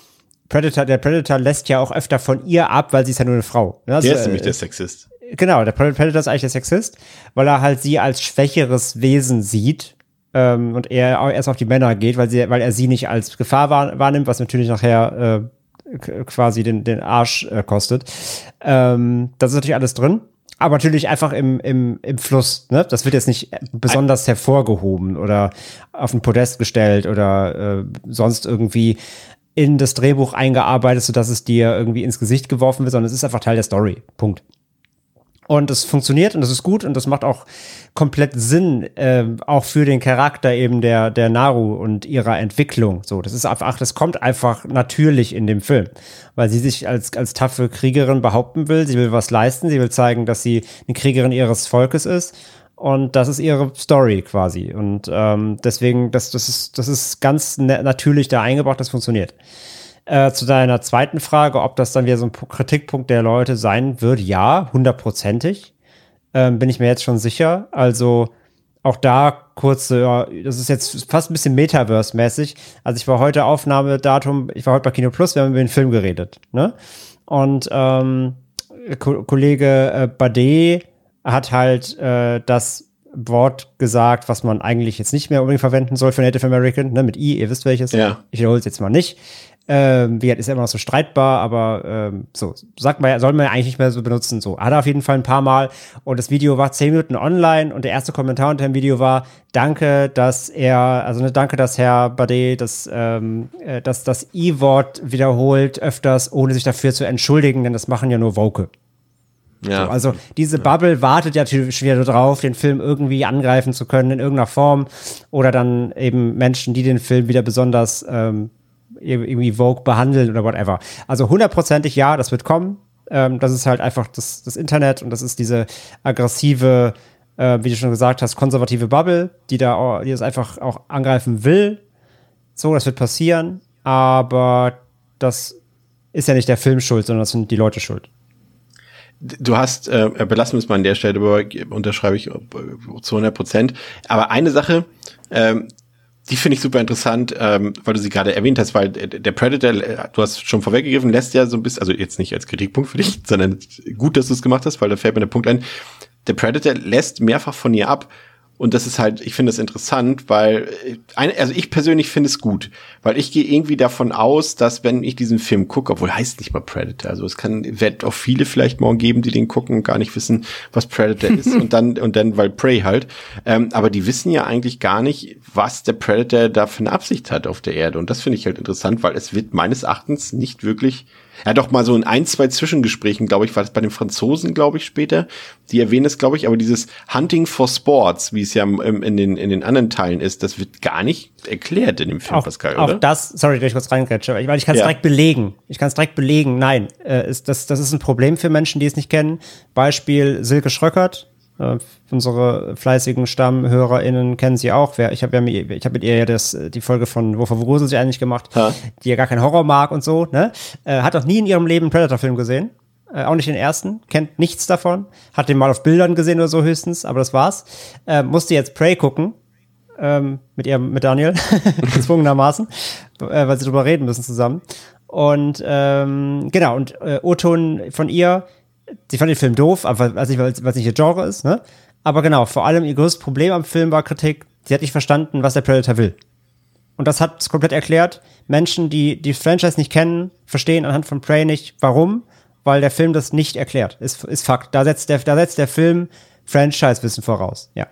Predator, der Predator lässt ja auch öfter von ihr ab, weil sie ist ja nur eine Frau. Ne? Also, der ist nämlich der Sexist. Genau, der Predator ist eigentlich der Sexist, weil er halt sie als schwächeres Wesen sieht ähm, und er erst auf die Männer geht, weil, sie, weil er sie nicht als Gefahr wahr, wahrnimmt, was natürlich nachher quasi den, den Arsch äh, kostet. Ähm, das ist natürlich alles drin. Aber natürlich einfach im, im, im Fluss. Ne? Das wird jetzt nicht besonders hervorgehoben oder auf ein Podest gestellt oder äh, sonst irgendwie in das Drehbuch eingearbeitet, sodass es dir irgendwie ins Gesicht geworfen wird, sondern es ist einfach Teil der Story. Punkt. Und es funktioniert und das ist gut und das macht auch komplett Sinn, äh, auch für den Charakter eben der, der Naru und ihrer Entwicklung. So, das ist einfach, das kommt einfach natürlich in dem Film, weil sie sich als, als taffe Kriegerin behaupten will. Sie will was leisten, sie will zeigen, dass sie eine Kriegerin ihres Volkes ist. Und das ist ihre Story quasi. Und ähm, deswegen, das, das, ist, das ist ganz natürlich da eingebracht, das funktioniert. Äh, zu deiner zweiten Frage, ob das dann wieder so ein Kritikpunkt der Leute sein wird, ja, hundertprozentig. Ähm, bin ich mir jetzt schon sicher. Also auch da kurze, ja, das ist jetzt fast ein bisschen Metaverse-mäßig. Also ich war heute Aufnahmedatum, ich war heute bei Kino Plus, wir haben über den Film geredet. Ne? Und ähm, Ko Kollege äh, Bade hat halt äh, das Wort gesagt, was man eigentlich jetzt nicht mehr unbedingt verwenden soll für Native American, ne, mit I, ihr wisst welches. Ja. Ich wiederhole es jetzt mal nicht. Ähm, wie ist ja immer noch so streitbar, aber ähm, so, sagt man, soll man ja eigentlich nicht mehr so benutzen. So, hat er auf jeden Fall ein paar Mal. Und das Video war zehn Minuten online und der erste Kommentar unter dem Video war, danke, dass er, also ne, danke, dass Herr Bade das, ähm, äh, dass das I-Wort wiederholt öfters, ohne sich dafür zu entschuldigen, denn das machen ja nur Woke. Ja. So, also diese Bubble wartet ja natürlich wieder darauf, den Film irgendwie angreifen zu können in irgendeiner Form oder dann eben Menschen, die den Film wieder besonders ähm, irgendwie Vogue behandeln oder whatever. Also hundertprozentig ja, das wird kommen. Ähm, das ist halt einfach das, das Internet und das ist diese aggressive, äh, wie du schon gesagt hast, konservative Bubble, die da auch, die das einfach auch angreifen will. So, das wird passieren, aber das ist ja nicht der Film schuld, sondern das sind die Leute schuld. Du hast, äh, belassen wir es mal an der Stelle, unterschreibe ich äh, zu 100 Prozent. Aber eine Sache, ähm, die finde ich super interessant, ähm, weil du sie gerade erwähnt hast, weil der Predator, äh, du hast schon vorweggegriffen, lässt ja so ein bisschen, also jetzt nicht als Kritikpunkt für dich, sondern gut, dass du es gemacht hast, weil da fällt mir der Punkt ein. Der Predator lässt mehrfach von ihr ab und das ist halt, ich finde das interessant, weil, äh, also ich persönlich finde es gut, weil ich gehe irgendwie davon aus, dass wenn ich diesen Film gucke, obwohl heißt nicht mal Predator, also es kann, wird auch viele vielleicht morgen geben, die den gucken und gar nicht wissen, was Predator ist. Und dann, und dann, weil Prey halt, ähm, aber die wissen ja eigentlich gar nicht, was der Predator da für eine Absicht hat auf der Erde. Und das finde ich halt interessant, weil es wird meines Erachtens nicht wirklich ja, doch mal so in ein, zwei Zwischengesprächen, glaube ich, war das bei den Franzosen, glaube ich, später. Die erwähnen es, glaube ich, aber dieses Hunting for Sports, wie es ja in den, in den anderen Teilen ist, das wird gar nicht erklärt in dem Film, auch, Pascal, oder? Auch das, sorry, dass ich kurz reingrätsche, weil ich kann es ja. direkt belegen. Ich kann es direkt belegen. Nein, äh, ist, das, das ist ein Problem für Menschen, die es nicht kennen. Beispiel Silke Schröckert, äh, unsere fleißigen StammhörerInnen kennen sie auch. Ich habe ja mit, ich hab mit ihr ja das, die Folge von Wovon Grusel sie eigentlich gemacht, ha? die ja gar keinen Horror mag und so. Ne? Äh, hat auch nie in ihrem Leben einen Predator-Film gesehen. Äh, auch nicht den ersten, kennt nichts davon. Hat den mal auf Bildern gesehen oder so höchstens, aber das war's. Äh, musste jetzt Prey gucken. Ähm, mit ihr, mit Daniel, gezwungenermaßen, äh, weil sie drüber reden müssen zusammen. Und ähm, genau, und äh, O-Ton von ihr sie fand den Film doof, aber also nicht, es nicht ihr Genre ist, ne? Aber genau, vor allem ihr größtes Problem am Film war Kritik, sie hat nicht verstanden, was der Predator will. Und das hat es komplett erklärt. Menschen, die die Franchise nicht kennen, verstehen anhand von Prey nicht, warum, weil der Film das nicht erklärt. Ist, ist Fakt. Da setzt der, da setzt der Film Franchise-Wissen voraus. Ja.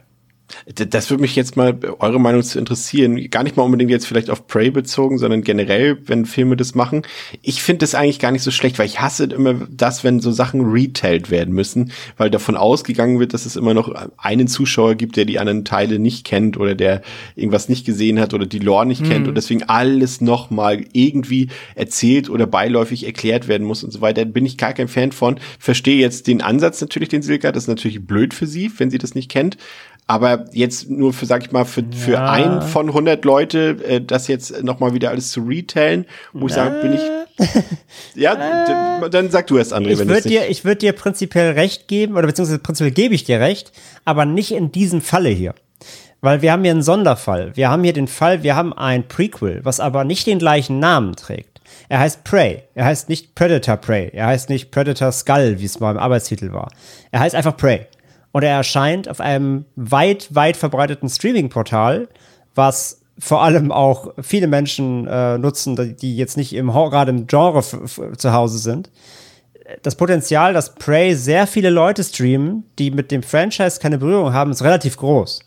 Das würde mich jetzt mal eure Meinung zu interessieren. Gar nicht mal unbedingt jetzt vielleicht auf Prey bezogen, sondern generell, wenn Filme das machen. Ich finde das eigentlich gar nicht so schlecht, weil ich hasse immer das, wenn so Sachen retailed werden müssen, weil davon ausgegangen wird, dass es immer noch einen Zuschauer gibt, der die anderen Teile nicht kennt oder der irgendwas nicht gesehen hat oder die Lore nicht mhm. kennt und deswegen alles nochmal irgendwie erzählt oder beiläufig erklärt werden muss und so weiter. Bin ich gar kein Fan von. Verstehe jetzt den Ansatz natürlich, den Silke hat. Das ist natürlich blöd für sie, wenn sie das nicht kennt. Aber jetzt nur für, sag ich mal, für, ja. für ein von 100 Leute, äh, das jetzt nochmal wieder alles zu retailen, wo ich sage, bin ich, ja, dann sag du erst, André, ich wenn würd dir, Ich würde dir prinzipiell recht geben, oder beziehungsweise prinzipiell gebe ich dir recht, aber nicht in diesem Falle hier. Weil wir haben hier einen Sonderfall. Wir haben hier den Fall, wir haben ein Prequel, was aber nicht den gleichen Namen trägt. Er heißt Prey. Er heißt nicht Predator Prey. Er heißt nicht Predator Skull, wie es mal im Arbeitstitel war. Er heißt einfach Prey. Und er erscheint auf einem weit, weit verbreiteten Streaming-Portal, was vor allem auch viele Menschen äh, nutzen, die jetzt nicht im gerade im Genre zu Hause sind. Das Potenzial, dass Prey sehr viele Leute streamen, die mit dem Franchise keine Berührung haben, ist relativ groß.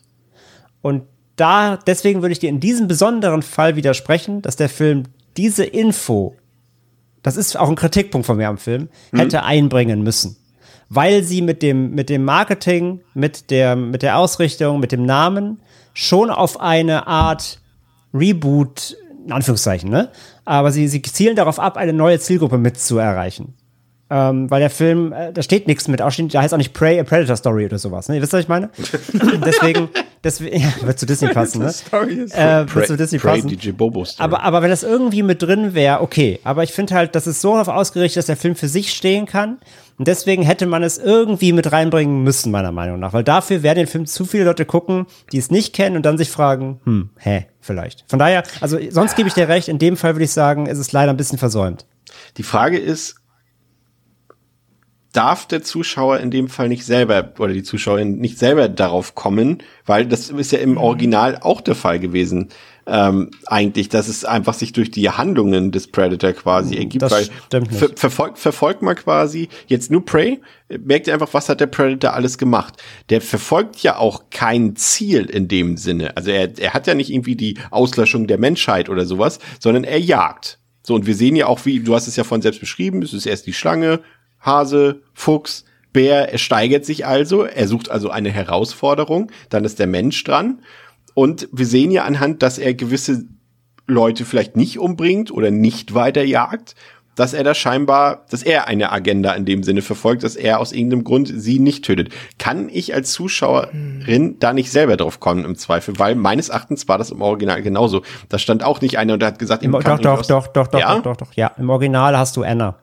Und da, deswegen würde ich dir in diesem besonderen Fall widersprechen, dass der Film diese Info, das ist auch ein Kritikpunkt von mir am Film, hm. hätte einbringen müssen. Weil sie mit dem, mit dem Marketing, mit der, mit der Ausrichtung, mit dem Namen schon auf eine Art Reboot, in Anführungszeichen, ne? Aber sie, sie zielen darauf ab, eine neue Zielgruppe mitzuerreichen. Ähm, weil der Film, äh, da steht nichts mit, auch steht, da heißt auch nicht Prey, a Predator Story oder sowas. Ne? Ihr wisst, was ich meine? deswegen, deswegen ja, wird zu Disney passen, ne? Äh, wird zu Disney Prey, passen. DJ Bobo Story. Aber, aber wenn das irgendwie mit drin wäre, okay. Aber ich finde halt, das ist so darauf ausgerichtet, dass der Film für sich stehen kann. Und deswegen hätte man es irgendwie mit reinbringen müssen, meiner Meinung nach. Weil dafür werden den Film zu viele Leute gucken, die es nicht kennen und dann sich fragen, hm, hä, vielleicht. Von daher, also sonst gebe ich dir recht, in dem Fall würde ich sagen, ist es leider ein bisschen versäumt. Die Frage ist, darf der Zuschauer in dem Fall nicht selber oder die Zuschauerin nicht selber darauf kommen, weil das ist ja im Original auch der Fall gewesen. Ähm, eigentlich, dass es einfach sich durch die Handlungen des Predator quasi ergibt, das weil ver verfolgt, verfolgt man quasi jetzt nur Prey, merkt ihr einfach, was hat der Predator alles gemacht. Der verfolgt ja auch kein Ziel in dem Sinne. Also er, er hat ja nicht irgendwie die Auslöschung der Menschheit oder sowas, sondern er jagt. So, und wir sehen ja auch, wie, du hast es ja von selbst beschrieben, es ist erst die Schlange, Hase, Fuchs, Bär, er steigert sich also, er sucht also eine Herausforderung, dann ist der Mensch dran. Und wir sehen ja anhand, dass er gewisse Leute vielleicht nicht umbringt oder nicht weiterjagt, dass er da scheinbar, dass er eine Agenda in dem Sinne verfolgt, dass er aus irgendeinem Grund sie nicht tötet. Kann ich als Zuschauerin hm. da nicht selber drauf kommen im Zweifel? Weil meines Erachtens war das im Original genauso. Da stand auch nicht einer und hat gesagt, Im, doch, doch, doch, doch, doch, ja? doch, doch, doch, ja. Im Original hast du Anna.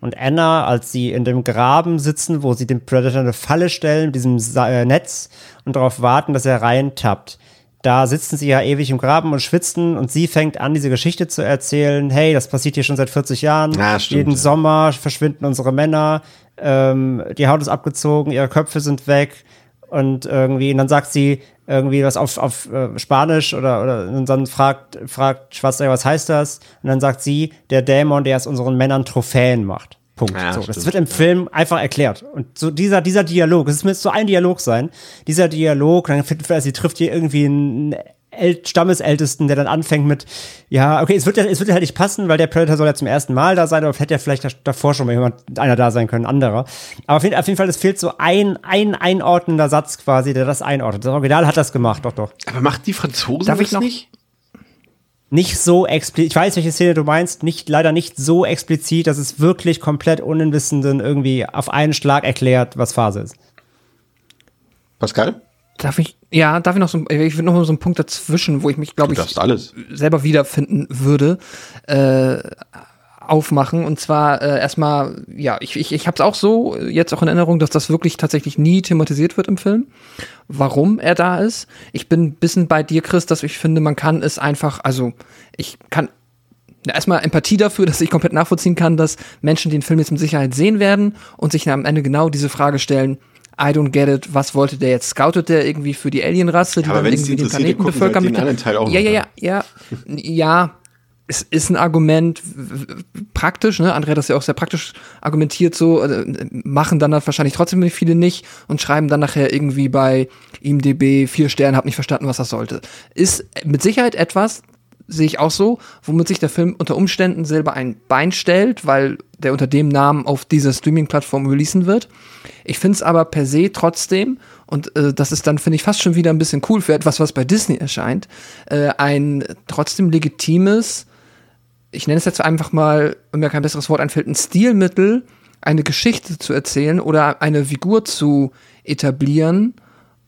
Und Anna, als sie in dem Graben sitzen, wo sie dem Predator eine Falle stellen, diesem äh, Netz und darauf warten, dass er reintappt, da sitzen sie ja ewig im Graben und schwitzen und sie fängt an, diese Geschichte zu erzählen. Hey, das passiert hier schon seit 40 Jahren. Ja, stimmt, Jeden ja. Sommer verschwinden unsere Männer, ähm, die Haut ist abgezogen, ihre Köpfe sind weg. Und irgendwie, und dann sagt sie irgendwie was auf, auf äh, Spanisch oder, oder und dann fragt, fragt Schwarzenegger, was heißt das? Und dann sagt sie, der Dämon, der aus unseren Männern Trophäen macht. Punkt. Ja, so, das wird im Film einfach erklärt. Und so dieser, dieser Dialog, es müsste so ein Dialog sein, dieser Dialog, dann findet sie trifft hier irgendwie einen Stammesältesten, der dann anfängt mit, ja, okay, es wird ja, es wird ja halt nicht passen, weil der Predator soll ja zum ersten Mal da sein, aber hätte ja vielleicht davor schon mal jemand, einer da sein können, anderer. Aber auf jeden, auf jeden Fall, es fehlt so ein, ein einordnender Satz quasi, der das einordnet. Das Original hat das gemacht, doch, doch. Aber macht die Franzosen Darf ich noch? nicht? Nicht so explizit, ich weiß, welche Szene du meinst, nicht, leider nicht so explizit, dass es wirklich komplett Unwissenden irgendwie auf einen Schlag erklärt, was Phase ist. Pascal? Darf ich, ja, darf ich noch so, ich würde noch mal so einen Punkt dazwischen, wo ich mich, glaube ich, alles. selber wiederfinden würde, äh, aufmachen. Und zwar äh, erstmal, ja, ich, ich, ich habe es auch so jetzt auch in Erinnerung, dass das wirklich tatsächlich nie thematisiert wird im Film, warum er da ist. Ich bin ein bisschen bei dir, Chris, dass ich finde, man kann es einfach, also ich kann erstmal Empathie dafür, dass ich komplett nachvollziehen kann, dass Menschen den Film jetzt mit Sicherheit sehen werden und sich am Ende genau diese Frage stellen, I don't get it, was wollte der jetzt? Scoutet der irgendwie für die Alienrasse, die ja, dann irgendwie den Planeten bevölkern? Mit den Teil auch ja, ja, ja, ja, ja, es ist ein Argument praktisch, ne? Andrea hat das ja auch sehr praktisch argumentiert so, äh, machen dann wahrscheinlich trotzdem viele nicht und schreiben dann nachher irgendwie bei IMDB vier Sterne, hab nicht verstanden, was das sollte. Ist mit Sicherheit etwas, sehe ich auch so, womit sich der Film unter Umständen selber ein Bein stellt, weil der unter dem Namen auf dieser Streaming-Plattform releasen wird. Ich finde es aber per se trotzdem, und äh, das ist dann, finde ich, fast schon wieder ein bisschen cool für etwas, was bei Disney erscheint, äh, ein trotzdem legitimes, ich nenne es jetzt einfach mal, wenn mir kein besseres Wort einfällt, ein Stilmittel, eine Geschichte zu erzählen oder eine Figur zu etablieren,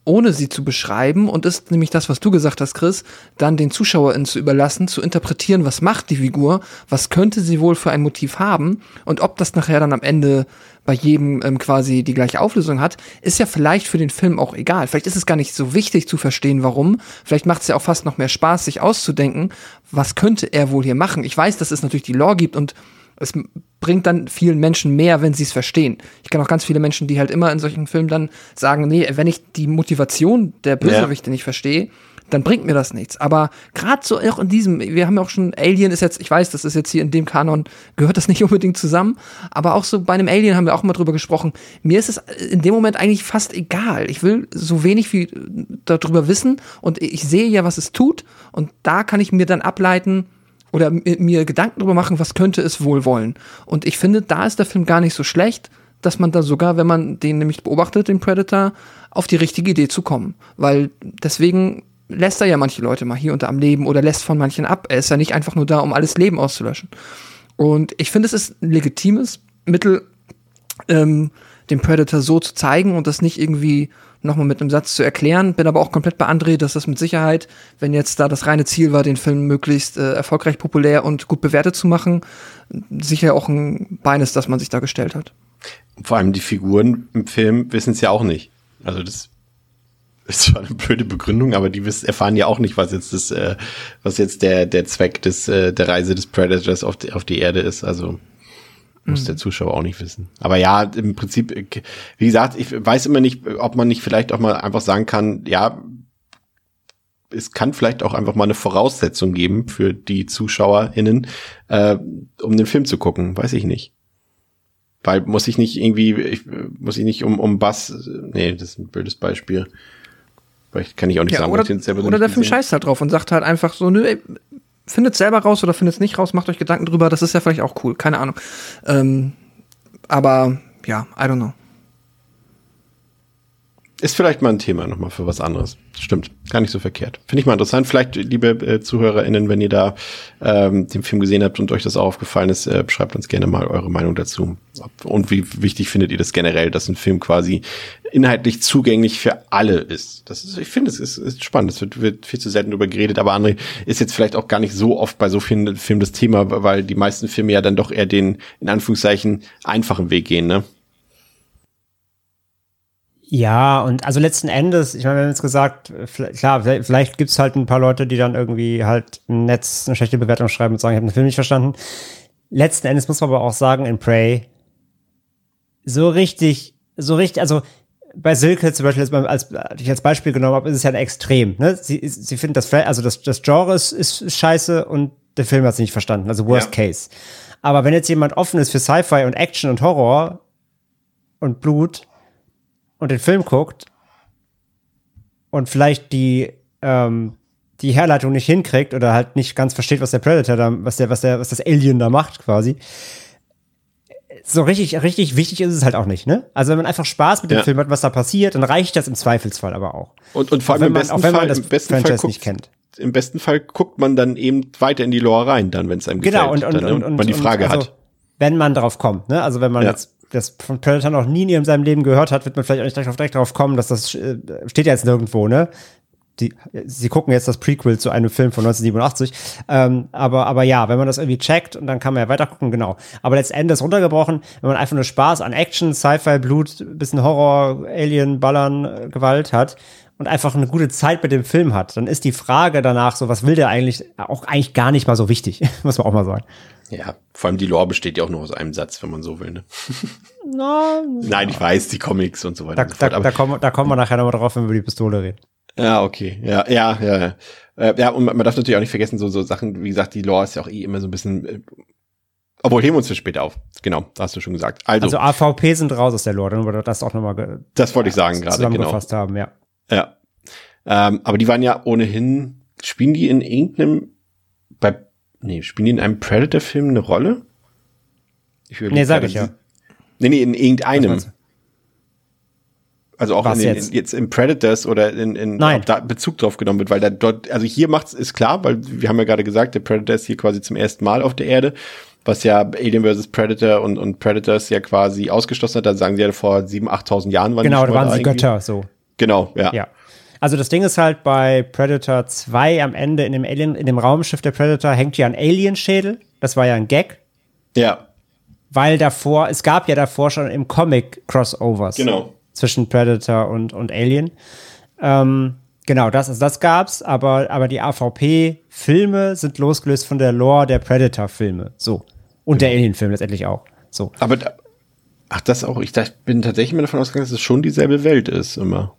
ohne sie zu beschreiben und ist nämlich das, was du gesagt hast, Chris, dann den ZuschauerInnen zu überlassen, zu interpretieren, was macht die Figur, was könnte sie wohl für ein Motiv haben und ob das nachher dann am Ende bei jedem ähm, quasi die gleiche Auflösung hat, ist ja vielleicht für den Film auch egal. Vielleicht ist es gar nicht so wichtig zu verstehen, warum. Vielleicht macht es ja auch fast noch mehr Spaß, sich auszudenken, was könnte er wohl hier machen. Ich weiß, dass es natürlich die Lore gibt und Es bringt dann vielen Menschen mehr, wenn sie es verstehen. Ich kenne auch ganz viele Menschen, die halt immer in solchen Filmen dann sagen, nee, wenn ich die Motivation der Bösewichte ja. nicht verstehe, dann bringt mir das nichts. Aber gerade so auch in diesem, wir haben ja auch schon, Alien ist jetzt, ich weiß, das ist jetzt hier in dem Kanon, gehört das nicht unbedingt zusammen, aber auch so bei einem Alien haben wir auch mal drüber gesprochen. Mir ist es in dem Moment eigentlich fast egal. Ich will so wenig viel darüber wissen und ich sehe ja, was es tut und da kann ich mir dann ableiten, oder mir Gedanken darüber machen, was könnte es wohl wollen. Und ich finde, da ist der Film gar nicht so schlecht, dass man da sogar, wenn man den nämlich beobachtet, den Predator, auf die richtige Idee zu kommen. Weil deswegen lässt er ja manche Leute mal hier unter am Leben oder lässt von manchen ab. Er ist ja nicht einfach nur da, um alles Leben auszulöschen. Und ich finde, es ist ein legitimes Mittel, ähm, den Predator so zu zeigen und das nicht irgendwie nochmal mit einem Satz zu erklären. Bin aber auch komplett bei André, dass das mit Sicherheit, wenn jetzt da das reine Ziel war, den Film möglichst äh, erfolgreich, populär und gut bewertet zu machen, sicher auch ein Bein ist, das man sich da gestellt hat. Vor allem die Figuren im Film wissen es ja auch nicht. Also das ist zwar eine blöde Begründung, aber die wissen, erfahren ja auch nicht, was jetzt das, äh, was jetzt der der Zweck des äh, der Reise des Predators auf die, auf die Erde ist. Also muss der mhm. Zuschauer auch nicht wissen. Aber ja, im Prinzip, wie gesagt, ich weiß immer nicht, ob man nicht vielleicht auch mal einfach sagen kann, ja, es kann vielleicht auch einfach mal eine Voraussetzung geben für die ZuschauerInnen, äh, um den Film zu gucken. Weiß ich nicht. Weil muss ich nicht irgendwie, ich, muss ich nicht um, um Bass, nee, das ist ein blödes Beispiel. Vielleicht kann ich auch nicht ja, sagen, oder, ich selber Oder der Film scheißt halt drauf und sagt halt einfach so, nö, ey, findet selber raus oder findet es nicht raus, macht euch Gedanken drüber, das ist ja vielleicht auch cool, keine Ahnung. Ähm, aber ja, I don't know. Ist vielleicht mal ein Thema nochmal für was anderes. Stimmt, gar nicht so verkehrt. Finde ich mal interessant. Vielleicht, liebe äh, ZuhörerInnen, wenn ihr da ähm, den Film gesehen habt und euch das auch aufgefallen ist, äh, schreibt uns gerne mal eure Meinung dazu. Und wie wichtig findet ihr das generell, dass ein Film quasi inhaltlich zugänglich für alle ist? Das ist, ich finde, es ist, ist spannend. Es wird, wird viel zu selten darüber geredet, aber André ist jetzt vielleicht auch gar nicht so oft bei so vielen Filmen das Thema, weil die meisten Filme ja dann doch eher den, in Anführungszeichen, einfachen Weg gehen, ne? Ja, und also letzten Endes, ich meine, wir haben jetzt gesagt, klar, vielleicht gibt's halt ein paar Leute, die dann irgendwie halt im Netz eine schlechte Bewertung schreiben und sagen, ich habe den Film nicht verstanden. Letzten Endes muss man aber auch sagen, in Prey, so richtig, so richtig, also bei Silke zum Beispiel, als, als ich als Beispiel genommen habe, ist es ja ein Extrem. Ne? Sie, sie findet das, also das, das Genre ist, ist scheiße und der Film hat es nicht verstanden, also Worst ja. Case. Aber wenn jetzt jemand offen ist für Sci-Fi und Action und Horror und Blut, und den Film guckt und vielleicht die, ähm, die Herleitung nicht hinkriegt oder halt nicht ganz versteht, was der Predator da, was der, was der, was das Alien da macht, quasi. So richtig, richtig wichtig ist es halt auch nicht, ne? Also wenn man einfach Spaß mit dem ja. Film hat, was da passiert, dann reicht das im Zweifelsfall aber auch. Und, und vor allem im besten auch wenn man das im besten Franchise Fall guckt, nicht kennt. Im besten Fall guckt man dann eben weiter in die Lore rein, dann, wenn es einem genau, gefällt. Genau, und, und, dann, und, und, man die Frage also, hat. Wenn man drauf kommt, ne? Also wenn man ja. jetzt das von Predator noch nie in seinem Leben gehört hat, wird man vielleicht auch nicht direkt, direkt darauf kommen, dass das äh, steht ja jetzt nirgendwo, ne? Die, sie gucken jetzt das Prequel zu einem Film von 1987. Ähm, aber, aber ja, wenn man das irgendwie checkt und dann kann man ja weiter gucken, genau. Aber letztendlich runtergebrochen, wenn man einfach nur Spaß an Action, Sci-Fi, Blut, bisschen Horror, Alien, Ballern, äh, Gewalt hat und einfach eine gute Zeit mit dem Film hat, dann ist die Frage danach so, was will der eigentlich, auch eigentlich gar nicht mal so wichtig, muss man auch mal sagen. Ja, vor allem die Lore besteht ja auch nur aus einem Satz, wenn man so will. Ne? No, Nein, ich weiß, die Comics und so weiter. Da, und so fort, da, da, kommen, da kommen wir nachher nochmal drauf, wenn wir über die Pistole reden. Ja, okay. Ja, ja, ja. Ja, äh, ja und man darf natürlich auch nicht vergessen, so, so Sachen, wie gesagt, die Lore ist ja auch eh immer so ein bisschen. Äh, obwohl, heben wir uns für später auf. Genau, hast du schon gesagt. Also, also AVP sind raus aus der Lore, dann wir das auch nochmal Das wollte ich sagen gerade, genau. Zusammengefasst haben, ja. Ja. Ähm, aber die waren ja ohnehin, spielen die in irgendeinem, bei Nee, spielen die in einem Predator-Film eine Rolle? Ich nee, sag ich ja. Nee, nee, in irgendeinem. Also auch in den, jetzt? In, jetzt im Predators oder in, in Nein. ob da Bezug drauf genommen wird, weil da dort, also hier macht's, ist klar, weil wir haben ja gerade gesagt, der Predator ist hier quasi zum ersten Mal auf der Erde, was ja Alien vs. Predator und, und Predators ja quasi ausgeschlossen hat, da sagen sie ja vor sieben, achttausend Jahren waren Genau, da waren sie Götter, so. Genau, ja. Ja. Also das Ding ist halt bei Predator 2 am Ende in dem Alien, in dem Raumschiff der Predator hängt ja ein Alien-Schädel. Das war ja ein Gag. Ja. Weil davor, es gab ja davor schon im Comic Crossovers. Genau. Zwischen Predator und, und Alien. Ähm, genau, das, also das gab's, aber, aber die AVP-Filme sind losgelöst von der Lore der Predator-Filme. So. Und der Alien-Film letztendlich auch. So. Aber da, ach, das auch. Ich dachte, bin tatsächlich immer davon ausgegangen, dass es schon dieselbe Welt ist immer.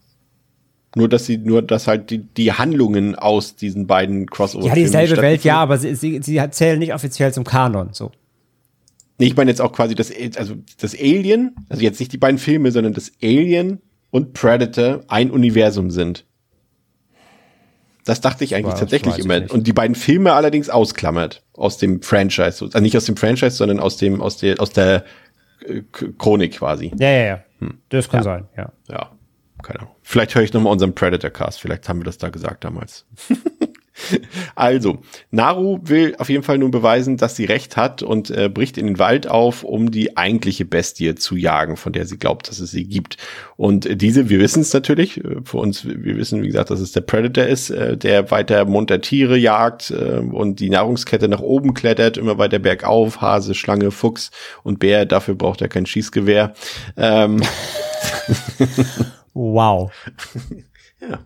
Nur dass sie, nur dass halt die, die Handlungen aus diesen beiden Crossover. Ja, dieselbe Welt, ja, aber sie, sie, sie zählen nicht offiziell zum Kanon. So. Nee, ich meine jetzt auch quasi das, also das Alien, also jetzt nicht die beiden Filme, sondern das Alien und Predator ein Universum sind. Das dachte ich eigentlich War- tatsächlich immer. nicht. Und die beiden Filme allerdings ausklammert aus dem Franchise. Also nicht aus dem Franchise, sondern aus dem, aus der, aus der äh, Chronik quasi. Ja, ja, ja. Hm. Das kann sein, ja. Ja, keine Ahnung. Vielleicht höre ich nochmal unseren Predator-Cast. Vielleicht haben wir das da gesagt damals. also, Naru will auf jeden Fall nun beweisen, dass sie recht hat und äh, bricht in den Wald auf, um die eigentliche Bestie zu jagen, von der sie glaubt, dass es sie gibt. Und äh, diese, wir wissen es natürlich, äh, für uns, wir wissen, wie gesagt, dass es der Predator ist, äh, der weiter munter Tiere jagt äh, und die Nahrungskette nach oben klettert, immer weiter bergauf, Hase, Schlange, Fuchs und Bär, dafür braucht er kein Schießgewehr. Ähm, Wow. Ja.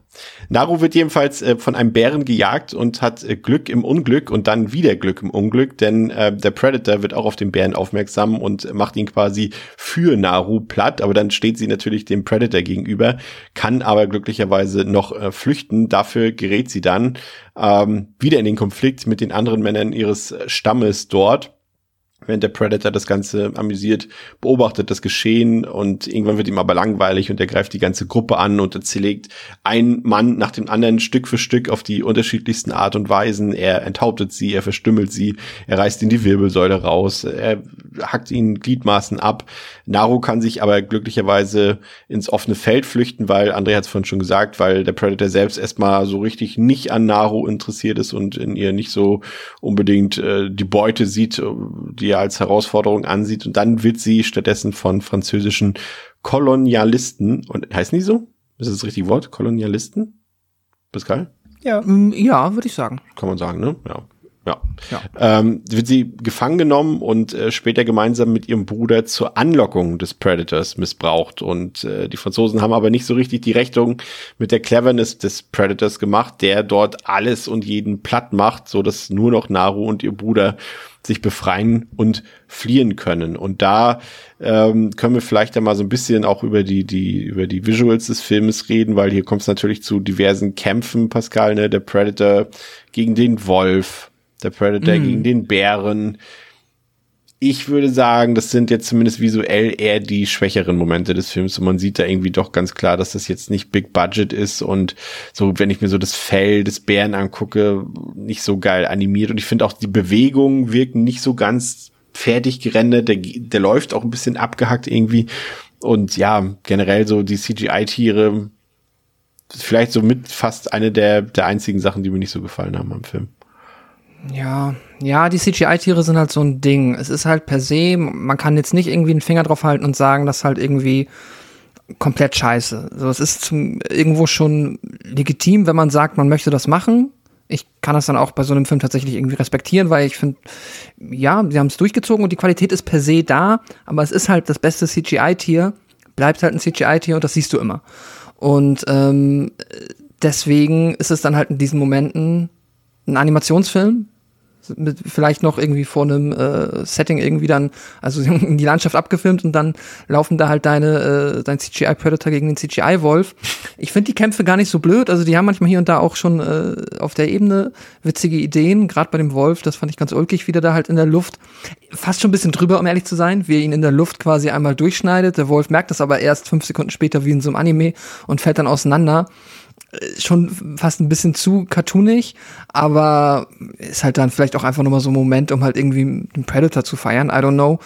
Naru wird jedenfalls äh, von einem Bären gejagt und hat äh, Glück im Unglück und dann wieder Glück im Unglück, denn äh, der Predator wird auch auf den Bären aufmerksam und macht ihn quasi für Naru platt, aber dann steht sie natürlich dem Predator gegenüber, kann aber glücklicherweise noch äh, flüchten. Dafür gerät sie dann ähm, wieder in den Konflikt mit den anderen Männern ihres äh, Stammes dort während der Predator das Ganze amüsiert beobachtet das Geschehen und irgendwann wird ihm aber langweilig und er greift die ganze Gruppe an und er zerlegt einen Mann nach dem anderen Stück für Stück auf die unterschiedlichsten Art und Weisen. Er enthauptet sie, er verstümmelt sie, er reißt ihnen die Wirbelsäule raus, er hackt ihnen Gliedmaßen ab. Naru kann sich aber glücklicherweise ins offene Feld flüchten, weil, André hat es vorhin schon gesagt, weil der Predator selbst erstmal so richtig nicht an Naru interessiert ist und in ihr nicht so unbedingt äh, die Beute sieht, die er als Herausforderung ansieht. Und dann wird sie stattdessen von französischen Kolonialisten, und heißen die so? Ist das das richtige Wort? Kolonialisten? Pascal? Ja. Mm, Ja, würde ich sagen. Kann man sagen, ne? Ja. Ja. Ja. Ähm, wird sie gefangen genommen und äh, später gemeinsam mit ihrem Bruder zur Anlockung des Predators missbraucht. Und äh, die Franzosen haben aber nicht so richtig die Rechnung mit der Cleverness des Predators gemacht, der dort alles und jeden platt macht, so dass nur noch Naru und ihr Bruder sich befreien und fliehen können. Und da ähm, können wir vielleicht einmal so ein bisschen auch über die, die, über die Visuals des Filmes reden, weil hier kommt es natürlich zu diversen Kämpfen, Pascal, ne? Der Predator gegen den Wolf, der Predator gegen den Bären. Ich würde sagen, das sind jetzt zumindest visuell eher die schwächeren Momente des Films. Und man sieht da irgendwie doch ganz klar, dass das jetzt nicht Big Budget ist und so, wenn ich mir so das Fell des Bären angucke, nicht so geil animiert. Und ich finde auch die Bewegungen wirken nicht so ganz fertig gerendert, der, der läuft auch ein bisschen abgehackt irgendwie. Und ja, generell so die CGI-Tiere, vielleicht so mit fast eine der, der einzigen Sachen, die mir nicht so gefallen haben am Film. Ja, ja, die CGI-Tiere sind halt so ein Ding. Es ist halt per se, man kann jetzt nicht irgendwie einen Finger drauf halten und sagen, das ist halt irgendwie komplett scheiße. So, es ist zum, irgendwo schon legitim, wenn man sagt, man möchte das machen. Ich kann das dann auch bei so einem Film tatsächlich irgendwie respektieren, weil ich finde, ja, sie haben es durchgezogen und die Qualität ist per se da, aber es ist halt das beste CGI-Tier, bleibt halt ein CGI-Tier und das siehst du immer. Und ähm, deswegen ist es dann halt in diesen Momenten ein Animationsfilm, mit vielleicht noch irgendwie vor einem äh, Setting irgendwie dann, also in die Landschaft abgefilmt und dann laufen da halt deine, äh, dein CGI-Predator gegen den CGI-Wolf. Ich finde die Kämpfe gar nicht so blöd, also die haben manchmal hier und da auch schon äh, auf der Ebene witzige Ideen, gerade bei dem Wolf, das fand ich ganz ulkig, wie der da halt in der Luft, fast schon ein bisschen drüber, um ehrlich zu sein, wie er ihn in der Luft quasi einmal durchschneidet, der Wolf merkt das aber erst fünf Sekunden später wie in so einem Anime und fällt dann auseinander schon fast ein bisschen zu cartoonig, aber ist halt dann vielleicht auch einfach nochmal so ein Moment, um halt irgendwie den Predator zu feiern, I don't know.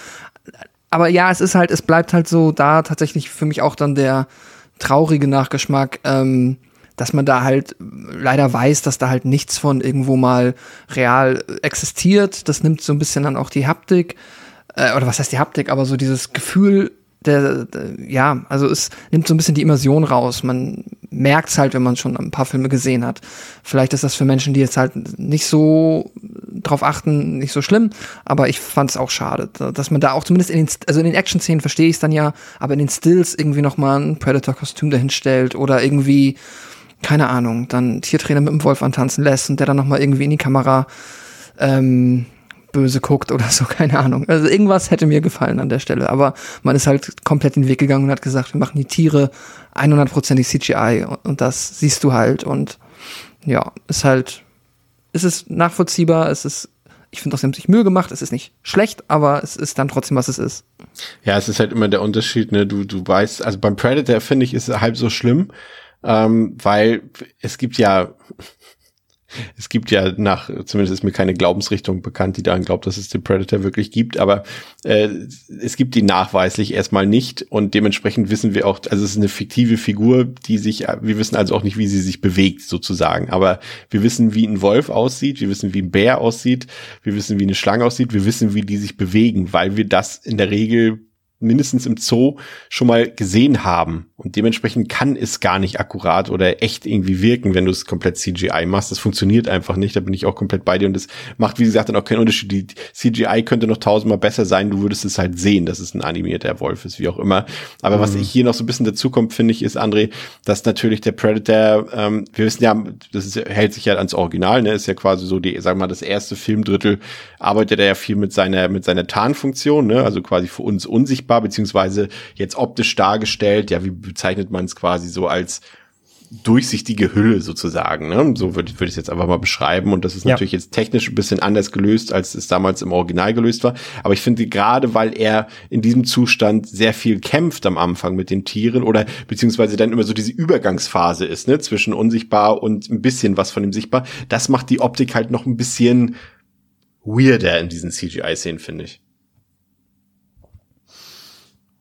Aber ja, es ist halt, es bleibt halt so da tatsächlich für mich auch dann der traurige Nachgeschmack, ähm, dass man da halt leider weiß, dass da halt nichts von irgendwo mal real existiert. Das nimmt so ein bisschen dann auch die Haptik, äh, oder was heißt die Haptik, aber so dieses Gefühl der, der, ja, also es nimmt so ein bisschen die Immersion raus. Man merkt es halt, wenn man schon ein paar Filme gesehen hat. Vielleicht ist das für Menschen, die jetzt halt nicht so drauf achten, nicht so schlimm, aber ich fand es auch schade, dass man da auch zumindest in den, also in den Action-Szenen verstehe ich es dann ja, aber in den Stills irgendwie noch mal ein Predator-Kostüm dahin stellt oder irgendwie, keine Ahnung, dann Tiertrainer mit dem Wolf antanzen lässt und der dann noch mal irgendwie in die Kamera ähm, böse guckt oder so, keine Ahnung. Also irgendwas hätte mir gefallen an der Stelle, aber man ist halt komplett den Weg gegangen und hat gesagt, wir machen die Tiere 100%ig CGI und, das siehst du halt und ja, ist halt, es ist nachvollziehbar, es ist ich finde, sie haben sich Mühe gemacht. Es ist nicht schlecht, aber es ist dann trotzdem, was es ist. Ja, es ist halt immer der Unterschied, ne? Du, du weißt, also beim Predator finde ich, ist es halb so schlimm, ähm, weil es gibt ja, es gibt ja nach, zumindest ist mir keine Glaubensrichtung bekannt, die daran glaubt, dass es den Predator wirklich gibt, aber äh, es gibt die nachweislich erstmal nicht und dementsprechend wissen wir auch, also es ist eine fiktive Figur, die sich, wir wissen also auch nicht, wie sie sich bewegt sozusagen, aber wir wissen, wie ein Wolf aussieht, wir wissen, wie ein Bär aussieht, wir wissen, wie eine Schlange aussieht, wir wissen, wie die sich bewegen, weil wir das in der Regel mindestens im Zoo schon mal gesehen haben. Und dementsprechend kann es gar nicht akkurat oder echt irgendwie wirken, wenn du es komplett CGI machst. Das funktioniert einfach nicht. Da bin ich auch komplett bei dir. Und das macht, wie gesagt, dann auch keinen Unterschied. Die CGI könnte noch tausendmal besser sein. Du würdest es halt sehen, dass es ein animierter Wolf ist, wie auch immer. Aber mhm. was ich hier noch so ein bisschen dazu kommt, finde ich, ist, André, dass natürlich der Predator, ähm, wir wissen ja, das ist, hält sich ja ans Original, ne? Ist ja quasi so die, sagen wir mal, das erste Filmdrittel arbeitet er ja viel mit seiner, mit seiner Tarnfunktion, ne? Also quasi für uns unsichtbar, beziehungsweise jetzt optisch dargestellt. Ja, wie bezeichnet man es quasi so als durchsichtige Hülle sozusagen. Ne? So würde würd ich es jetzt einfach mal beschreiben. Und das ist ja. natürlich jetzt technisch ein bisschen anders gelöst, als es damals im Original gelöst war. Aber ich finde gerade, weil er in diesem Zustand sehr viel kämpft am Anfang mit den Tieren oder beziehungsweise dann immer so diese Übergangsphase ist, ne, zwischen unsichtbar und ein bisschen was von ihm sichtbar, das macht die Optik halt noch ein bisschen weirder in diesen CGI-Szenen, finde ich.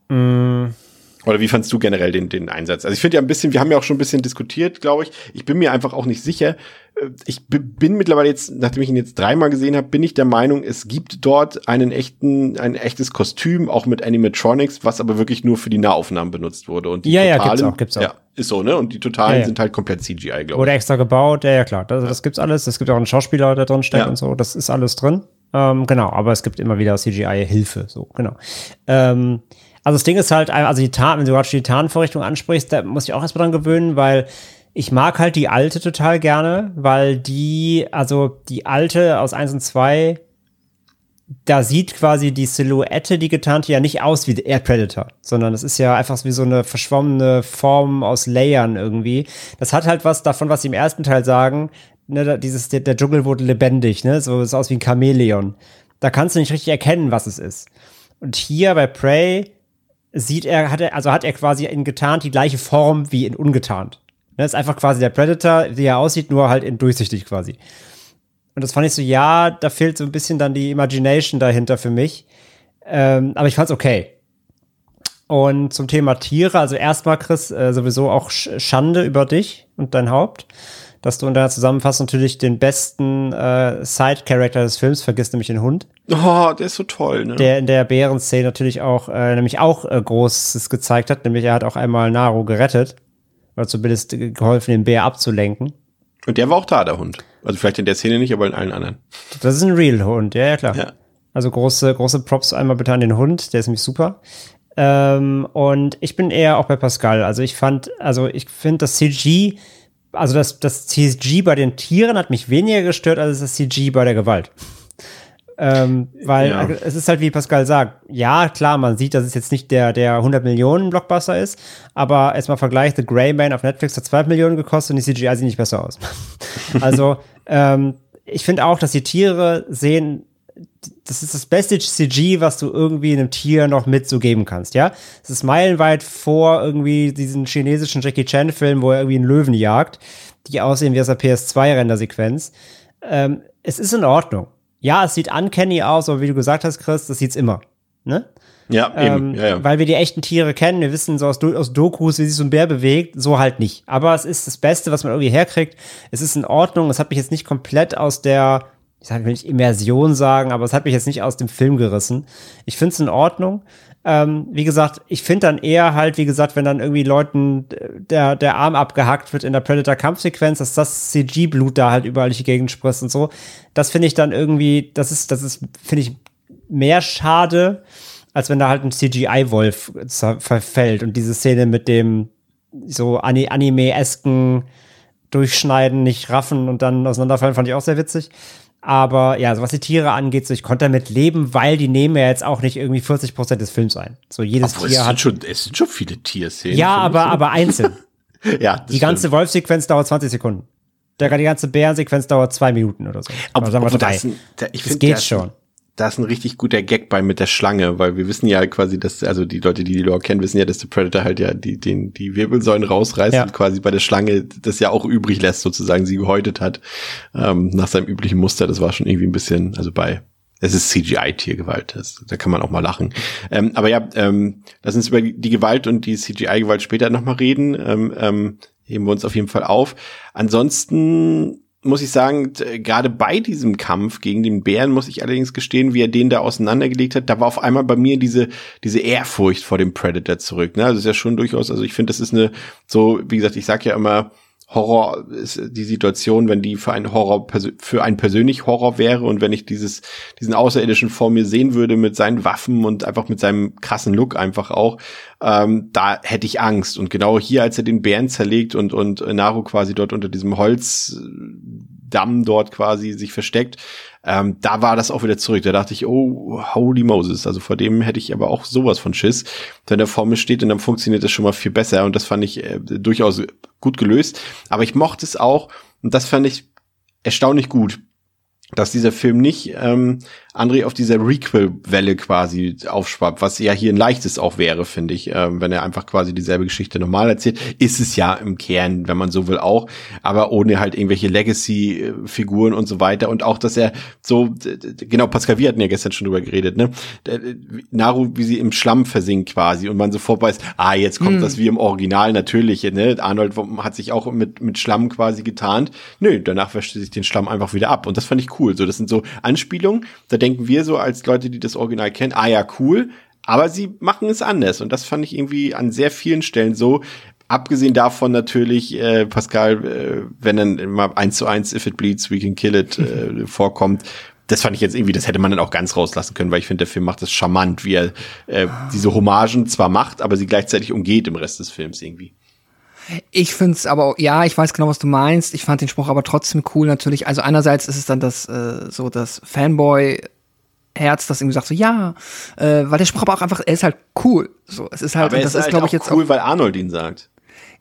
Mm. Oder wie fandst du generell den, den Einsatz? Also ich finde ja ein bisschen, wir haben ja auch schon ein bisschen diskutiert, glaube ich. Ich bin mir einfach auch nicht sicher. Äh, ich bin mittlerweile jetzt, nachdem ich ihn jetzt dreimal gesehen habe, bin ich der Meinung, es gibt dort einen echten, ein echtes Kostüm, auch mit Animatronics, was aber wirklich nur für die Nahaufnahmen benutzt wurde. Und die ja, totalen, ja, gibt's auch, gibt's auch. Ja, ist so, ne? Und die totalen ja, ja. sind halt komplett CGI, glaube ich. Wurde extra gebaut, ja, ja, klar. Das, das gibt's alles. Es gibt auch einen Schauspieler, der drin steckt und so. Das ist alles drin. Ähm, genau, aber es gibt immer wieder CGI-Hilfe, so, genau. Ähm, also das Ding ist halt, also die Tarn, wenn du gerade die Tarnvorrichtung ansprichst, da muss ich auch erstmal dran gewöhnen, weil ich mag halt die alte total gerne, weil die, also die alte aus 1 und 2, da sieht quasi die Silhouette, die getarnte, ja nicht aus wie Air Predator, sondern es ist ja einfach wie so eine verschwommene Form aus Layern irgendwie. Das hat halt was davon, was sie im ersten Teil sagen, ne, dieses, der, der Dschungel wurde lebendig, ne, so ist aus wie ein Chamäleon. Da kannst du nicht richtig erkennen, was es ist. Und hier bei Prey sieht er, hat er, also hat er quasi in getarnt die gleiche Form wie in ungetarnt. Das ne, ist einfach quasi der Predator, wie er aussieht, nur halt in durchsichtig quasi. Und das fand ich so, ja, da fehlt so ein bisschen dann die Imagination dahinter für mich. Ähm, aber ich fand's okay. Und zum Thema Tiere, also erstmal, Chris, äh, sowieso auch Schande über dich und dein Haupt dass du in deiner Zusammenfassung natürlich den besten äh, Side-Character des Films vergisst, nämlich den Hund. Oh, der ist so toll, ne? Der in der Bärenszene natürlich auch, äh, nämlich auch äh, Großes gezeigt hat, nämlich er hat auch einmal Naru gerettet. Oder zumindest geholfen, den Bär abzulenken. Und der war auch da, der Hund. Also vielleicht in der Szene nicht, aber in allen anderen. Das ist ein Real-Hund, ja, ja, klar. Ja. Also große, große Props einmal bitte an den Hund, der ist nämlich super. Ähm, und ich bin eher auch bei Pascal. Also ich fand, also ich finde das CG also das, das CG bei den Tieren hat mich weniger gestört als das CG bei der Gewalt. Ähm, weil ja. es ist halt, wie Pascal sagt, ja, klar, man sieht, dass es jetzt nicht der, der 100 Millionen Blockbuster ist, aber erstmal Vergleich, The Grey Man auf Netflix hat 2 Millionen gekostet und die CGI sieht nicht besser aus. also, ähm, ich finde auch, dass die Tiere sehen das ist das beste CG, was du irgendwie einem Tier noch mitzugeben kannst, ja? Es ist meilenweit vor irgendwie diesen chinesischen Jackie Chan Film, wo er irgendwie einen Löwen jagt, die aussehen wie aus der PS2-Rendersequenz. Ähm, es ist in Ordnung. Ja, es sieht uncanny aus, aber wie du gesagt hast, Chris, das sieht's immer, ne? Ja, eben. Ähm, ja, ja. Weil wir die echten Tiere kennen, wir wissen so aus, aus Dokus, wie sich so ein Bär bewegt, so halt nicht. Aber es ist das Beste, was man irgendwie herkriegt. Es ist in Ordnung. Es hat mich jetzt nicht komplett aus der ich will nicht Immersion sagen, aber es hat mich jetzt nicht aus dem Film gerissen. Ich finde es in Ordnung. Ähm, wie gesagt, ich finde dann eher halt, wie gesagt, wenn dann irgendwie Leuten der, der Arm abgehackt wird in der Predator-Kampfsequenz, dass das CG-Blut da halt überall durch die Gegend spritzt und so. Das finde ich dann irgendwie, das ist, das ist, finde ich, mehr schade, als wenn da halt ein CGI-Wolf verfällt und diese Szene mit dem so Anime-esken Durchschneiden, nicht raffen und dann auseinanderfallen, fand ich auch sehr witzig. Aber ja, so was die Tiere angeht, so ich konnte damit leben, weil die nehmen ja jetzt auch nicht irgendwie 40 Prozent des Films ein. So jedes Obwohl, Tier es, hat. sind schon, es sind schon viele Tierszenen. Ja, aber, so. aber einzeln. ja, Die ganze. Wolfsequenz dauert 20 Sekunden. Der, die ganze Bärensequenz dauert zwei Minuten oder so. Ob, Oder sagen wir drei. ein, da, ich Das geht schon. Da ist ein richtig guter Gag bei mit der Schlange, weil wir wissen ja quasi, dass, also die Leute, die die Lore kennen, wissen ja, dass der Predator halt ja die, den, die Wirbelsäulen rausreißt Ja. und quasi bei der Schlange das ja auch übrig lässt, sozusagen, sie gehäutet hat, ähm, nach seinem üblichen Muster. Das war schon irgendwie ein bisschen, also bei, es ist CGI-Tiergewalt, da kann man auch mal lachen. Ähm, aber ja, ähm, lass uns über die Gewalt und die CGI-Gewalt später nochmal reden. Ähm, ähm, heben wir uns auf jeden Fall auf. Ansonsten muss ich sagen, gerade bei diesem Kampf gegen den Bären muss ich allerdings gestehen, wie er den da auseinandergelegt hat, da war auf einmal bei mir diese, diese Ehrfurcht vor dem Predator zurück. Ne? Also ist ja schon durchaus, also ich finde, das ist eine, so, wie gesagt, ich sag ja immer, Horror ist die Situation, wenn die für einen Horror, für einen persönlich Horror wäre und wenn ich dieses, diesen Außerirdischen vor mir sehen würde mit seinen Waffen und einfach mit seinem krassen Look einfach auch, ähm, da hätte ich Angst. Und genau hier, als er den Bären zerlegt und, und Naru quasi dort unter diesem Holzdamm dort quasi sich versteckt, ähm, da war das auch wieder zurück. Da dachte ich, oh, holy Moses. Also vor dem hätte ich aber auch sowas von Schiss. Wenn er vor mir steht und dann funktioniert das schon mal viel besser. Und das fand ich äh, durchaus gut gelöst. Aber ich mochte es auch, und das fand ich erstaunlich gut, dass dieser Film nicht ähm, André auf dieser Requel-Welle quasi aufschwappt, was ja hier ein leichtes auch wäre, finde ich, ähm, wenn er einfach quasi dieselbe Geschichte normal erzählt. Ist es ja im Kern, wenn man so will, auch, aber ohne halt irgendwelche Legacy-Figuren und so weiter. Und auch, dass er so, genau, Pascal, wir hatten ja gestern schon drüber geredet, ne? D- Naru, wie sie im Schlamm versinkt quasi und man sofort weiß, ah, jetzt kommt das wie im Original natürlich, ne? Arnold hat sich auch mit, mit Schlamm quasi getarnt. Nö, danach wäscht er sich den Schlamm einfach wieder ab. Und das fand ich cool. So, das sind so Anspielungen, da denken wir so als Leute, die das Original kennen, ah ja, cool. Aber sie machen es anders. Und das fand ich irgendwie an sehr vielen Stellen so. Abgesehen davon natürlich, äh, Pascal, äh, wenn dann immer eins zu eins If It Bleeds, We Can Kill It äh, vorkommt, das fand ich jetzt irgendwie, das hätte man dann auch ganz rauslassen können, weil ich finde, der Film macht das charmant, wie er äh, diese Hommagen zwar macht, aber sie gleichzeitig umgeht im Rest des Films irgendwie. Ich find's aber, ja, ich weiß genau, was du meinst. Ich fand den Spruch aber trotzdem cool natürlich. Also einerseits ist es dann das, äh, so das Fanboy, Herz, das irgendwie sagt so, ja, äh, weil der Spruch aber auch einfach, er ist halt cool. So, es ist halt, Aber es das ist halt glaube auch ich, jetzt cool, auch, weil Arnold ihn sagt.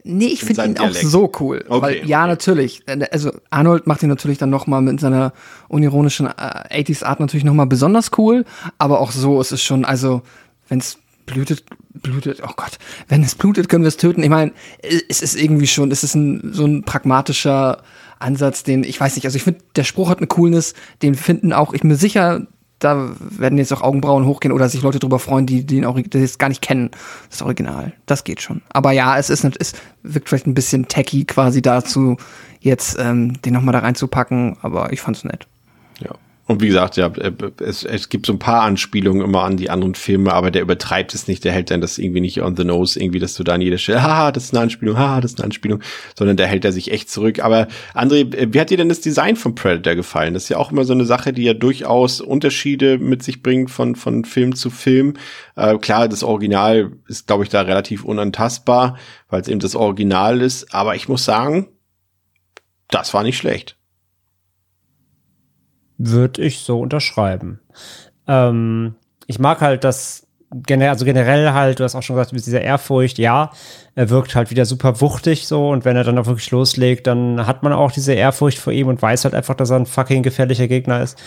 nee, ich in finde ihn auch Dialekt. so cool. Okay, weil, ja, okay. natürlich. Also Arnold macht ihn natürlich dann noch mal mit seiner unironischen äh, 80s Art natürlich noch mal besonders cool, aber auch so ist es schon, also, wenn's blutet, blutet, oh Gott, wenn es blutet, können wir es töten. Ich meine, es ist irgendwie schon, es ist ein, so ein pragmatischer Ansatz, den, ich weiß nicht, also ich finde, der Spruch hat eine Coolness, den finden auch, ich bin mir sicher, da werden jetzt auch Augenbrauen hochgehen oder sich Leute drüber freuen, die, den Ori- die es gar nicht kennen. Das Original. Das geht schon. Aber ja, es ist, es wirkt vielleicht ein bisschen tacky quasi dazu, jetzt ähm, den nochmal da reinzupacken, aber ich fand's nett. Ja. Und wie gesagt, ja, äh, es, es gibt so ein paar Anspielungen immer an die anderen Filme, aber der übertreibt es nicht, der hält dann das irgendwie nicht on the nose, irgendwie, dass du da an jeder Stelle, haha, das ist eine Anspielung, haha, das ist eine Anspielung, sondern der hält er sich echt zurück. Aber André, äh, wie hat dir denn das Design von Predator gefallen? Das ist ja auch immer so eine Sache, die ja durchaus Unterschiede mit sich bringt von, von Film zu Film. Äh, klar, das Original ist, glaube ich, da relativ unantastbar, weil es eben das Original ist, aber ich muss sagen, das war nicht schlecht. Würde ich so unterschreiben. Ähm, ich mag halt das generell, also generell halt, du hast auch schon gesagt, mit dieser Ehrfurcht, ja, er wirkt halt wieder super wuchtig so und wenn er dann auch wirklich loslegt, dann hat man auch diese Ehrfurcht vor ihm und weiß halt einfach, dass er ein fucking gefährlicher Gegner ist.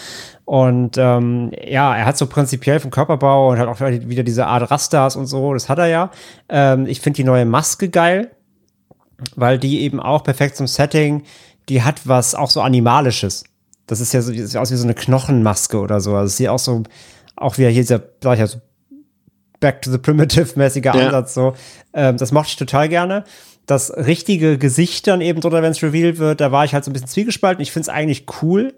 Und ähm, ja, er hat so prinzipiell vom Körperbau und halt auch wieder diese Art Rastas und so, das hat er ja. Ähm, ich finde die neue Maske geil, weil die eben auch perfekt zum Setting, die hat was auch so Animalisches. Das ist ja so, das sieht aus wie so eine Knochenmaske oder so. Also es sieht auch so, auch wieder hier dieser, sag ich ja, so Back to the Primitive-mäßiger Ja. Ansatz so. Ähm, das mochte ich total gerne. Das richtige Gesicht dann eben drunter, wenn es revealed wird, da war ich halt so ein bisschen zwiegespalten. Ich finde es eigentlich cool,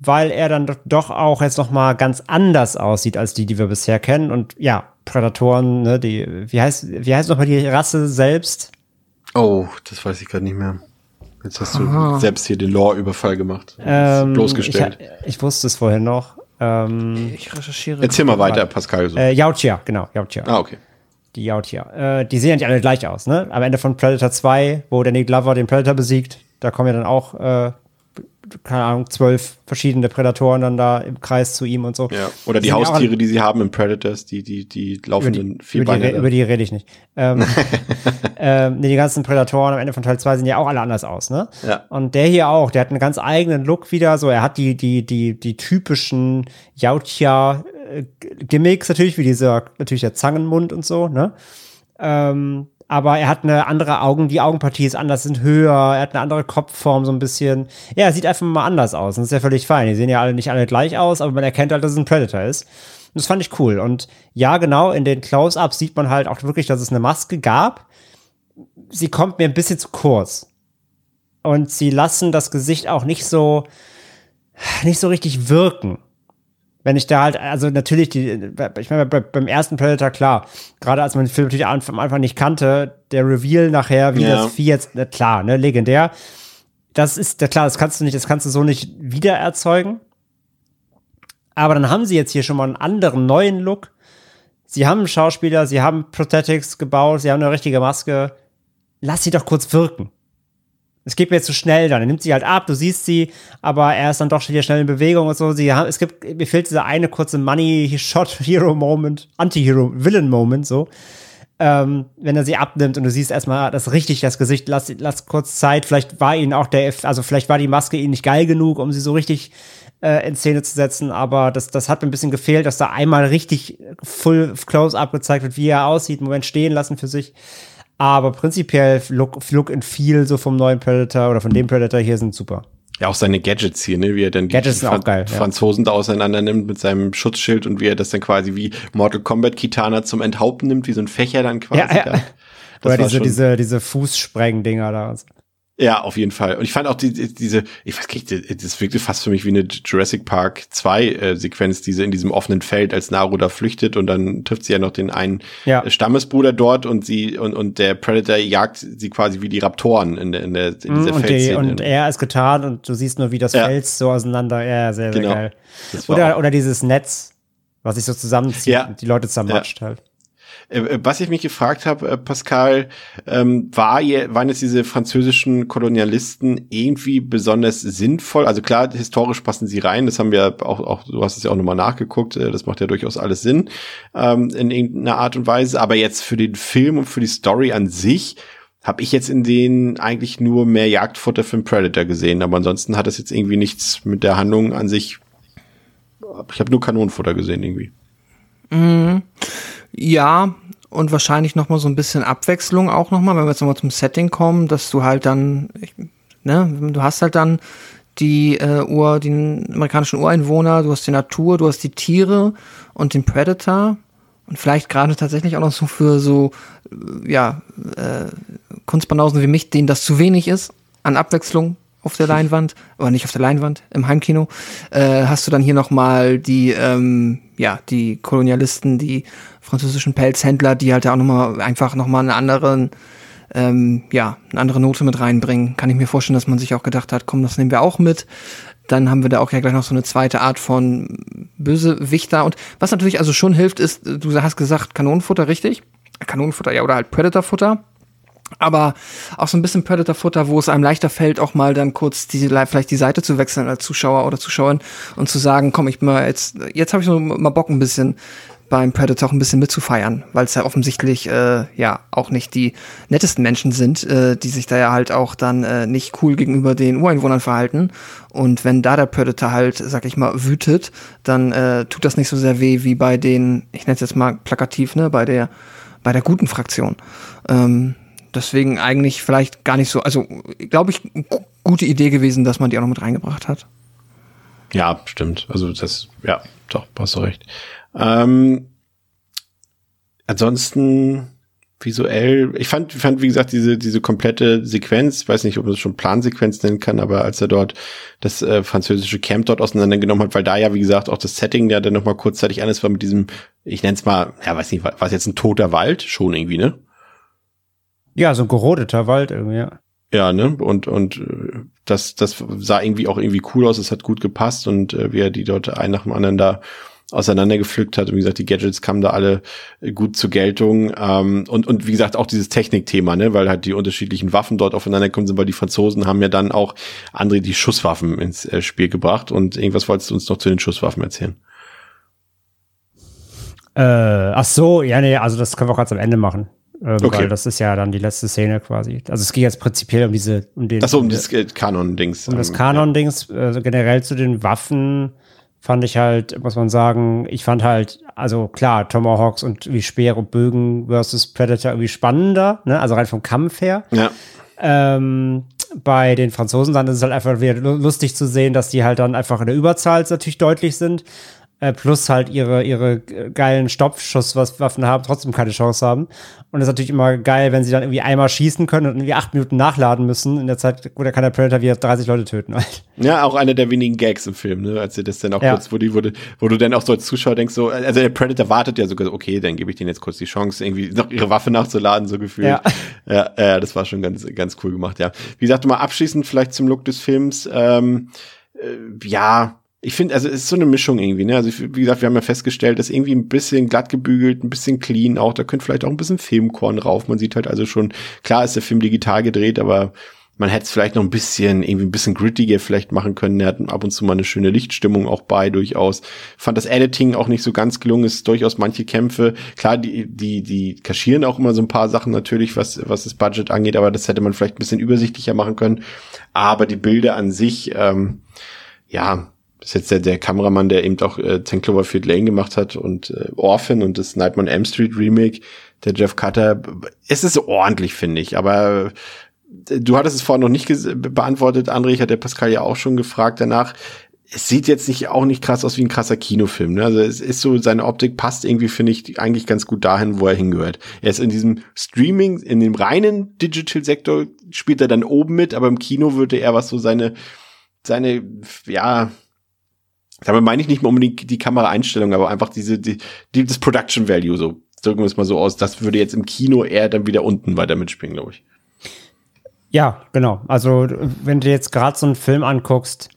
weil er dann doch- auch jetzt noch mal ganz anders aussieht als die, die wir bisher kennen. Und ja, Prädatoren, ne, die, wie heißt, wie heißt noch mal die Rasse selbst? Oh, das weiß ich gerade nicht mehr. Jetzt hast du selbst hier den Lore-Überfall gemacht. Ähm, bloßgestellt. Ich, ich wusste es vorhin noch. Ähm, Ich recherchiere. Erzähl mal weiter, Pascal. So. äh, Yautja, genau, Yautja. ah, okay. Die Yautja. Äh, die sehen ja nicht alle gleich aus, ne? Am Ende von Predator 2, wo Danny Glover den Predator besiegt, da kommen ja dann auch äh, keine Ahnung, zwölf verschiedene Prädatoren dann da im Kreis zu ihm und so. Ja. Oder die Haustiere, die sie haben im Predators, die, die, die über laufenden über, Vierbeiner. die, über die rede ich nicht. Ähm, ähm, nee, die ganzen Prädatoren am Ende von Teil 2 sehen ja auch alle anders aus, ne? Ja. Und der hier auch, der hat einen ganz eigenen Look wieder, so er hat die, die, die, die typischen Yautja Gimmicks natürlich, wie dieser, natürlich der Zangenmund und so, ne? Ähm, aber er hat eine andere Augen, die Augenpartie ist anders, sind höher, er hat eine andere Kopfform so ein bisschen. Ja, sieht einfach mal anders aus. Und das ist ja völlig fein. Die sehen ja alle nicht alle gleich aus, aber man erkennt halt, dass es ein Predator ist. Und das fand ich cool. Und ja, genau, in den Close-Ups sieht man halt auch wirklich, dass es eine Maske gab. Sie kommt mir ein bisschen zu kurz. Und sie lassen das Gesicht auch nicht so, nicht so richtig wirken. Wenn ich da halt, also natürlich, die, ich meine, bei, beim ersten Predator, klar, gerade als man den Film natürlich am Anfang nicht kannte, der Reveal nachher, wie Ja. das Vieh jetzt, na klar, ne, legendär. Das ist, ja klar, das kannst du nicht, das kannst du so nicht wieder erzeugen. Aber dann haben sie jetzt hier schon mal einen anderen neuen Look. Sie haben einen Schauspieler, sie haben Prosthetics gebaut, sie haben eine richtige Maske. Lass sie doch kurz wirken. Es geht mir zu schnell dann. Er nimmt sie halt ab, du siehst sie, aber er ist dann doch wieder schnell in Bewegung und so. Sie haben, es gibt, mir fehlt dieser eine kurze Money-Shot-Hero-Moment, Anti-Hero-Villain-Moment, so. Ähm, wenn er sie abnimmt und du siehst erstmal das richtig, das Gesicht, lass, lass kurz Zeit. Vielleicht war ihnen auch der, also vielleicht war die Maske ihnen nicht geil genug, um sie so richtig äh, in Szene zu setzen, aber das, das hat mir ein bisschen gefehlt, dass da einmal richtig full Close-Up gezeigt wird, wie er aussieht, Moment stehen lassen für sich. Aber prinzipiell Look, Look and Feel so vom neuen Predator oder von dem Predator hier sind super. Ja, auch seine Gadgets hier, ne, wie er dann die Gadgets sind auch geil, ja. Franzosen da auseinander nimmt mit seinem Schutzschild und wie er das dann quasi wie Mortal Kombat Kitana zum Enthaupten nimmt, wie so ein Fächer dann quasi. Ja, ja. da. Oder diese, diese, diese Fußspreng-Dinger da. Ja, auf jeden Fall. Und ich fand auch die, die- diese, ich weiß gar nicht, das wirkte fast für mich wie eine Jurassic Park 2 äh, Sequenz, diese in diesem offenen Feld, als Naru da flüchtet und dann trifft sie ja noch den einen Ja. äh, Stammesbruder dort und sie und, und der Predator jagt sie quasi wie die Raptoren in der in der in dieser Mhm, Und, die, und er ist getan und du siehst nur, wie das Ja. Fels so auseinander. Ja, sehr, sehr Genau. geil. Oder, oder dieses Netz, was sich so zusammenzieht Ja. und die Leute zermatscht halt. Äh, äh, Was ich mich gefragt habe, äh, Pascal, ähm, war waren jetzt diese französischen Kolonialisten irgendwie besonders sinnvoll? Also klar, historisch passen sie rein, das haben wir auch, auch du hast es ja auch nochmal nachgeguckt, das macht ja durchaus alles Sinn ähm, in irgendeiner Art und Weise. Aber jetzt für den Film und für die Story an sich habe ich jetzt in denen eigentlich nur mehr Jagdfutter für den Predator gesehen. Aber ansonsten hat das jetzt irgendwie nichts mit der Handlung an sich. Ich habe nur Kanonenfutter gesehen irgendwie. Ja, und wahrscheinlich noch mal so ein bisschen Abwechslung auch noch mal, wenn wir jetzt noch mal zum Setting kommen, dass du halt dann, ne, du hast halt dann die äh, Ur, den amerikanischen Ureinwohner, du hast die Natur, du hast die Tiere und den Predator und vielleicht gerade tatsächlich auch noch so für so, äh, ja, äh, Kunstbanausen wie mich, denen das zu wenig ist an Abwechslung auf der Leinwand, oder nicht auf der Leinwand, im Heimkino, äh, hast du dann hier nochmal die, ähm, ja, die Kolonialisten, die französischen Pelzhändler, die halt da auch nochmal einfach nochmal einen anderen, ähm, ja, eine andere Note mit reinbringen. Kann ich mir vorstellen, dass man sich auch gedacht hat, komm, das nehmen wir auch mit. Dann haben wir da auch ja gleich noch so eine zweite Art von Bösewichter. Und was natürlich also schon hilft, ist, du hast gesagt, Kanonenfutter, richtig? Kanonenfutter, ja, oder halt Predatorfutter aber auch so ein bisschen Predator-Futter, wo es einem leichter fällt, auch mal dann kurz die, vielleicht die Seite zu wechseln als Zuschauer oder Zuschauerin und zu sagen, komm, ich mal jetzt, jetzt habe ich so mal Bock ein bisschen beim Predator auch ein bisschen mitzufeiern, weil es ja offensichtlich äh, ja auch nicht die nettesten Menschen sind, äh, die sich da ja halt auch dann äh, nicht cool gegenüber den Ureinwohnern verhalten. Und wenn da der Predator halt, sag ich mal, wütet, dann äh, tut das nicht so sehr weh wie bei den, ich nenne es jetzt mal plakativ, ne, bei der bei der guten Fraktion. Ähm, deswegen eigentlich vielleicht gar nicht so, also glaube ich, gu- gute Idee gewesen, dass man die auch noch mit reingebracht hat. Ja, stimmt. Also das, ja, doch, hast du recht. Ähm, ansonsten visuell, ich fand, fand, wie gesagt, diese, diese komplette Sequenz, weiß nicht, ob man es schon Plansequenz nennen kann, aber als er dort das äh, französische Camp dort auseinandergenommen hat, weil da ja, wie gesagt, auch das Setting ja dann nochmal kurzzeitig anders war mit diesem, ich nenne es mal, ja, weiß nicht, war es jetzt ein toter Wald? Schon irgendwie, ne? Ja, so ein gerodeter Wald irgendwie, ja. Ja, ne? Und, und äh, das, das sah irgendwie auch irgendwie cool aus, es hat gut gepasst und äh, wie er die dort ein nach dem anderen da auseinandergepflückt hat. Und wie gesagt, die Gadgets kamen da alle gut zur Geltung. Ähm, und, und wie gesagt, auch dieses Technikthema, ne, weil halt die unterschiedlichen Waffen dort aufeinander kommen sind, weil die Franzosen haben ja dann auch andere die Schusswaffen ins äh, Spiel gebracht. Und irgendwas wolltest du uns noch zu den Schusswaffen erzählen? Äh, ach so, ja, nee, also das können wir auch ganz am Ende machen. Ähm, okay. Weil das ist ja dann die letzte Szene quasi. Also es geht jetzt prinzipiell um diese, um den. Ach so, um das Kanon-Dings. Um das Kanon-Dings, also generell zu den Waffen fand ich halt, muss man sagen, ich fand halt, also klar, Tomahawks und wie Speere und Bögen versus Predator irgendwie spannender, ne? Also rein vom Kampf her. Ja. Ähm, bei den Franzosen dann ist es halt einfach wieder lustig zu sehen, dass die halt dann einfach in der Überzahl natürlich deutlich sind. Äh, plus halt ihre, ihre geilen Stoppschusswaffen haben, trotzdem keine Chance haben. Und es ist natürlich immer geil, wenn sie dann irgendwie einmal schießen können und irgendwie acht Minuten nachladen müssen. In der Zeit, wo der kann der Predator wieder 30 Leute töten. Ja, auch einer der wenigen Gags im Film, ne? Als sie das dann auch ja. kurz, wo, die, wo, wo du dann auch so als Zuschauer denkst, so, also der Predator wartet ja sogar, okay, dann gebe ich denen jetzt kurz die Chance, irgendwie noch ihre Waffe nachzuladen, so gefühlt. Ja, ja, ja das war schon ganz, ganz cool gemacht, ja. Wie gesagt, mal abschließend vielleicht zum Look des Films, ähm, äh, ja, ich finde, also es ist so eine Mischung irgendwie, ne? Also wie gesagt, wir haben ja festgestellt, dass irgendwie ein bisschen glatt gebügelt, ein bisschen clean auch, da könnte vielleicht auch ein bisschen Filmkorn rauf. Man sieht halt also schon, klar ist der Film digital gedreht, aber man hätte es vielleicht noch ein bisschen, irgendwie ein bisschen grittiger vielleicht machen können. Er hat ab und zu mal eine schöne Lichtstimmung auch bei, durchaus. Fand das Editing auch nicht so ganz gelungen, ist durchaus manche Kämpfe. Klar, die, die, die kaschieren auch immer so ein paar Sachen natürlich, was, was das Budget angeht, aber das hätte man vielleicht ein bisschen übersichtlicher machen können. Aber die Bilder an sich, ähm, ja, das ist jetzt der, der Kameramann, der eben auch äh, 10 Cloverfield Lane gemacht hat und äh, Orphan und das Nightmare M Street Remake, der Jeff Cutter. Es ist ordentlich, finde ich, aber äh, du hattest es vorhin noch nicht beantwortet, André, ich hatte Pascal ja auch schon gefragt danach. Es sieht jetzt nicht auch nicht krass aus wie ein krasser Kinofilm. Ne? Also es ist so, seine Optik passt irgendwie, finde ich, eigentlich ganz gut dahin, wo er hingehört. Er ist in diesem Streaming, in dem reinen Digital-Sektor spielt er dann oben mit, aber im Kino würde er was so seine, seine, ja, damit meine ich nicht mal unbedingt die Kameraeinstellung, aber einfach diese, die, die, das Production Value, so drücken wir es mal so aus. Das würde jetzt im Kino eher dann wieder unten weiter mitspielen, glaube ich. Ja, genau. Also, wenn du jetzt gerade so einen Film anguckst.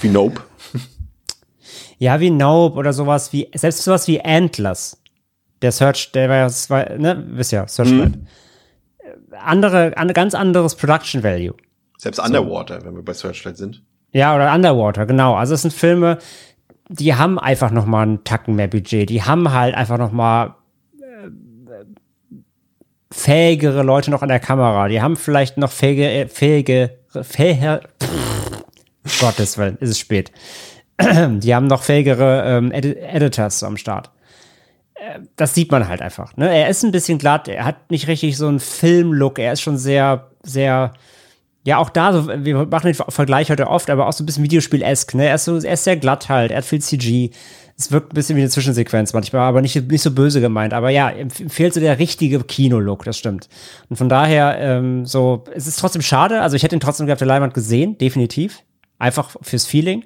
Wie Nope. ja, wie Nope oder sowas wie, selbst sowas wie Antlers. Der Search, der war ja, ne, wisst ja, Searchlight. Mhm. Andere, an, ganz anderes Production Value. Selbst Underwater, so. wenn wir bei Searchlight sind. Ja, oder Underwater, genau. Also es sind Filme, die haben einfach noch mal einen Tacken mehr Budget. Die haben halt einfach noch mal äh, fähigere Leute noch an der Kamera. Die haben vielleicht noch fähige, äh, fähige, fähige, Gottes Willen, ist es spät. Die haben noch fähigere ähm, Ed Editors am Start. Äh, das sieht man halt einfach. Ne? Er ist ein bisschen glatt, er hat nicht richtig so einen Filmlook, er ist schon sehr, sehr ja, auch da, so, wir machen den Vergleich heute oft, aber auch so ein bisschen Videospiel-esk, ne? Er ist, so, er ist sehr glatt halt, er hat viel CG. Es wirkt ein bisschen wie eine Zwischensequenz manchmal, aber nicht, nicht so böse gemeint. Aber ja, fehlt so der richtige Kino-Look, das stimmt. Und von daher, ähm, so, es ist trotzdem schade. Also ich hätte ihn trotzdem auf der Leinwand gesehen, definitiv. Einfach fürs Feeling.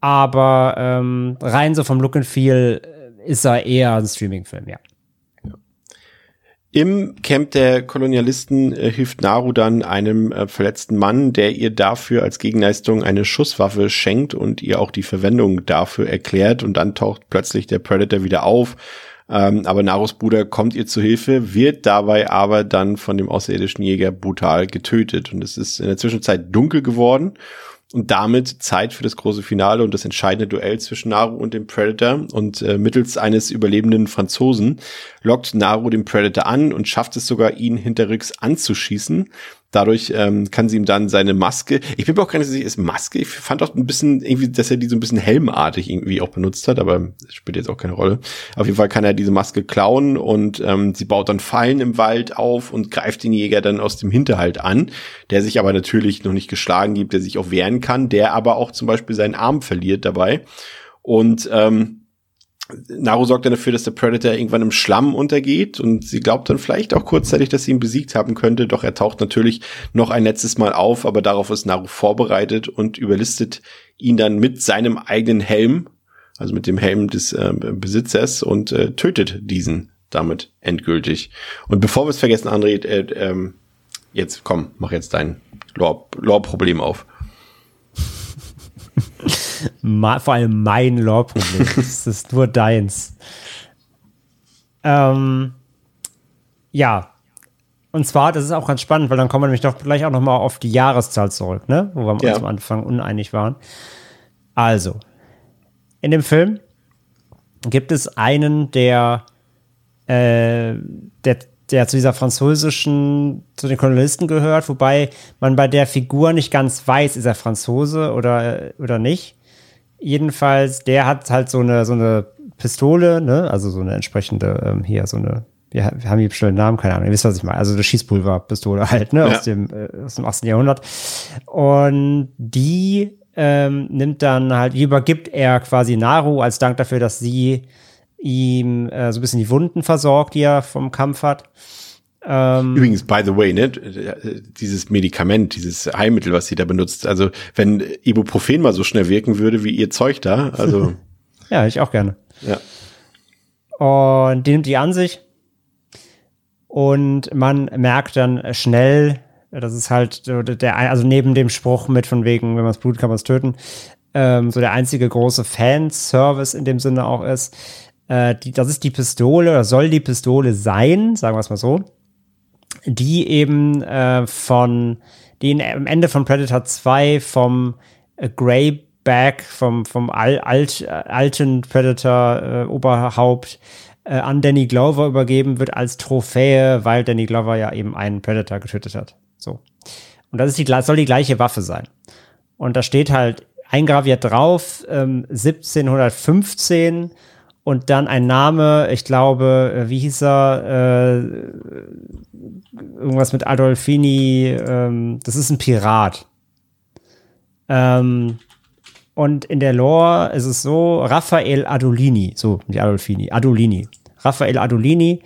Aber ähm, rein so vom Look and Feel äh, ist er eher ein Streaming-Film, ja. Im Camp der Kolonialisten äh, hilft Naru dann einem äh, verletzten Mann, der ihr dafür als Gegenleistung eine Schusswaffe schenkt und ihr auch die Verwendung dafür erklärt. Und dann taucht plötzlich der Predator wieder auf. Ähm, aber Narus Bruder kommt ihr zu Hilfe, wird dabei aber dann von dem außerirdischen Jäger brutal getötet. Und es ist in der Zwischenzeit dunkel geworden und damit Zeit für das große Finale und das entscheidende Duell zwischen Naru und dem Predator. Und äh, mittels eines überlebenden Franzosen lockt Naru den Predator an und schafft es sogar, ihn hinterrücks anzuschießen. Dadurch ähm, kann sie ihm dann seine Maske, ich bin mir auch gar nicht sicher, ist Maske, ich fand auch ein bisschen irgendwie, dass er die so ein bisschen helmartig irgendwie auch benutzt hat, aber spielt jetzt auch keine Rolle. Auf jeden Fall kann er diese Maske klauen und ähm, sie baut dann Fallen im Wald auf und greift den Jäger dann aus dem Hinterhalt an, der sich aber natürlich noch nicht geschlagen gibt, der sich auch wehren kann, der aber auch zum Beispiel seinen Arm verliert dabei. Und ähm, Naru sorgt dann dafür, dass der Predator irgendwann im Schlamm untergeht und sie glaubt dann vielleicht auch kurzzeitig, dass sie ihn besiegt haben könnte, doch er taucht natürlich noch ein letztes Mal auf, aber darauf ist Naru vorbereitet und überlistet ihn dann mit seinem eigenen Helm, also mit dem Helm des äh, Besitzers und äh, tötet diesen damit endgültig. Und bevor wir es vergessen, André, äh, äh, jetzt komm, mach jetzt dein Lore-Problem auf. Vor allem mein Lore-Problem. das ist nur deins. Ähm, ja. Und zwar, das ist auch ganz spannend, weil dann kommen wir nämlich doch gleich auch noch mal auf die Jahreszahl zurück, ne? Wo wir ja. uns am Anfang uneinig waren. Also, in dem Film gibt es einen, der, äh, der, der zu dieser französischen, zu den Kolonisten gehört, wobei man bei der Figur nicht ganz weiß, ist er Franzose oder, oder nicht. Jedenfalls, der hat halt so eine, so eine Pistole, ne, also so eine entsprechende, ähm, hier, so eine, wir, wir haben hier bestimmten Namen, keine Ahnung, ihr wisst, was ich meine, also eine Schießpulverpistole halt, ne, ja. aus dem, äh, aus dem 18. Jahrhundert. Und die ähm, nimmt dann halt, übergibt er quasi Naru als Dank dafür, dass sie ihm äh, so ein bisschen die Wunden versorgt, die er vom Kampf hat. Ähm, Übrigens, by the way, ne, dieses Medikament, dieses Heilmittel, was sie da benutzt, also wenn Ibuprofen mal so schnell wirken würde wie ihr Zeug da, also. ja, ich auch gerne. Ja. Und die nimmt die an sich. Und man merkt dann schnell, das ist halt der, also neben dem Spruch mit von wegen, wenn man es blutet, kann man es töten, ähm, so der einzige große Fanservice in dem Sinne auch ist. Äh, die, das ist die Pistole, oder soll die Pistole sein, sagen wir es mal so, die eben äh, von, die am Ende von Predator 2 vom äh, Greyback, vom, vom Al alt, äh, alten Predator-Oberhaupt äh, an Danny Glover übergeben wird als Trophäe, weil Danny Glover ja eben einen Predator getötet hat. So. Und das ist die, soll die gleiche Waffe sein. Und da steht halt eingraviert drauf, ähm, 1715 und dann ein Name, ich glaube, äh, wie hieß er? Äh, irgendwas mit Adolfini, ähm, das ist ein Pirat. Ähm, und in der Lore ist es so, Raphael Adolini, so, die Adolfini, Adolini. Raphael Adolini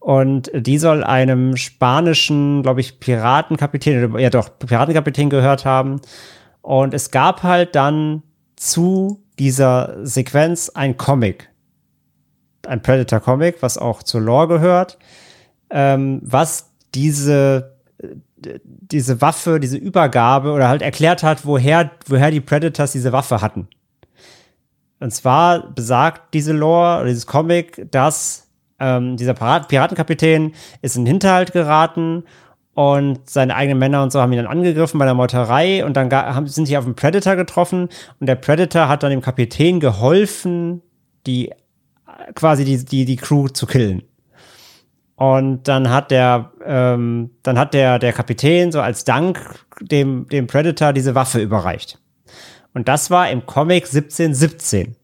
und die soll einem spanischen, glaube ich, Piratenkapitän, ja doch, Piratenkapitän gehört haben. Und es gab halt dann zu dieser Sequenz ein Comic. Ein Predator-Comic, was auch zur Lore gehört, ähm, was diese, diese Waffe, diese Übergabe oder halt erklärt hat, woher, woher die Predators diese Waffe hatten. Und zwar besagt diese Lore oder dieses Comic, dass ähm, dieser Piratenkapitän ist in den Hinterhalt geraten und seine eigenen Männer und so haben ihn dann angegriffen bei der Meuterei und dann haben, sind sie auf einen Predator getroffen und der Predator hat dann dem Kapitän geholfen, die quasi die, die, die Crew zu killen. Und dann hat der, ähm, dann hat der, der Kapitän so als Dank dem, dem Predator diese Waffe überreicht. Und das war im Comic 1717.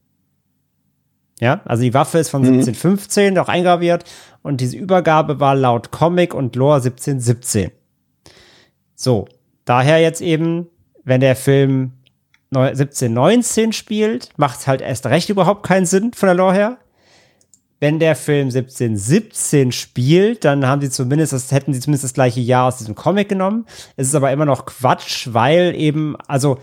Ja, also die Waffe ist von mhm. 1715 auch eingraviert und diese Übergabe war laut Comic und Lore 1717. So, daher jetzt eben, wenn der Film 1719 spielt, macht es halt erst recht überhaupt keinen Sinn von der Lore her. Wenn der Film 1717 spielt, dann haben sie zumindest, das hätten sie zumindest das gleiche Jahr aus diesem Comic genommen. Es ist aber immer noch Quatsch, weil eben, also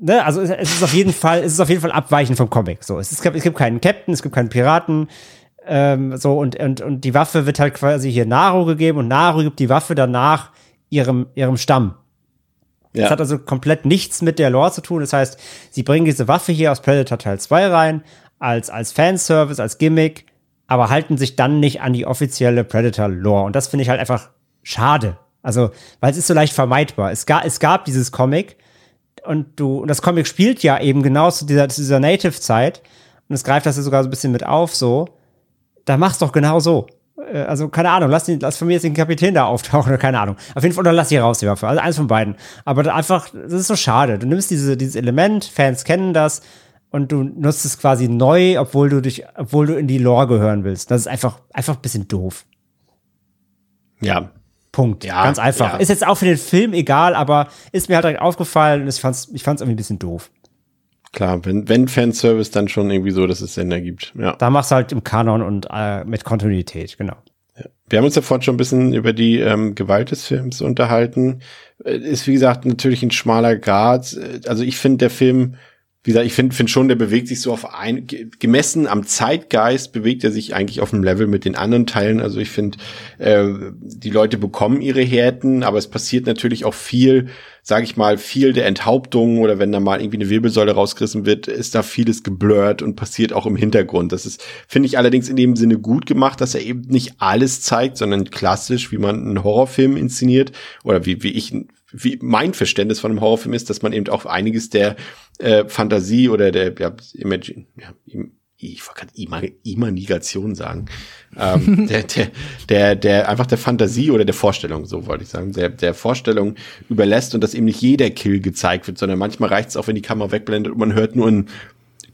ne, also es, ist auf jeden Fall, es ist auf jeden Fall abweichend vom Comic. So, es, ist, es gibt keinen Captain, es gibt keinen Piraten, ähm, so und, und, und die Waffe wird halt quasi hier Naru gegeben und Naru gibt die Waffe danach ihrem, ihrem Stamm. Ja. Das hat also komplett nichts mit der Lore zu tun. Das heißt, sie bringen diese Waffe hier aus Predator Teil 2 rein, als, als Fanservice, als Gimmick, aber halten sich dann nicht an die offizielle Predator-Lore. Und das finde ich halt einfach schade. Also, weil es ist so leicht vermeidbar. Es, ga, es gab dieses Comic, und du, und das Comic spielt ja eben genau zu dieser, zu dieser Native-Zeit und es greift das ja sogar so ein bisschen mit auf, so, da mach's doch genau so. Äh, also, keine Ahnung, lass, den, lass von mir jetzt den Kapitän da auftauchen oder keine Ahnung. Auf jeden Fall, oder lass die raus, die Waffe. Also eins von beiden. Aber einfach, das ist so schade. Du nimmst diese, dieses Element, Fans kennen das, und du nutzt es quasi neu, obwohl du dich, obwohl du in die Lore gehören willst. Das ist einfach, einfach ein bisschen doof. Ja, Punkt. Ja, Ganz einfach. Ja. Ist jetzt auch für den Film egal, aber ist mir halt direkt aufgefallen und ich fand's, ich fand's irgendwie ein bisschen doof. Klar, wenn, wenn Fanservice, dann schon irgendwie so, dass es Sinn ergibt. Ja. Da machst du halt im Kanon und äh, mit Kontinuität, genau. Wir haben uns ja vorhin schon ein bisschen über die ähm, Gewalt des Films unterhalten. Äh, ist, wie gesagt, natürlich ein schmaler Grad. Also ich finde, der Film wie gesagt, ich finde find schon, der bewegt sich so auf ein, gemessen am Zeitgeist bewegt er sich eigentlich auf dem Level mit den anderen Teilen. Also ich finde, äh, die Leute bekommen ihre Härten, aber es passiert natürlich auch viel, sage ich mal, viel der Enthauptung oder wenn da mal irgendwie eine Wirbelsäule rausgerissen wird, ist da vieles geblurrt und passiert auch im Hintergrund. Das ist, finde ich allerdings in dem Sinne gut gemacht, dass er eben nicht alles zeigt, sondern klassisch, wie man einen Horrorfilm inszeniert oder wie, wie ich wie mein Verständnis von einem Horrorfilm ist, dass man eben auch einiges der äh, Fantasie oder der ja, Imagine, ja, ich wollte gerade Imagination sagen, ähm, der, der, der, der einfach der Fantasie oder der Vorstellung, so wollte ich sagen, der, der Vorstellung überlässt und dass eben nicht jeder Kill gezeigt wird, sondern manchmal reicht es auch, wenn die Kamera wegblendet und man hört nur ein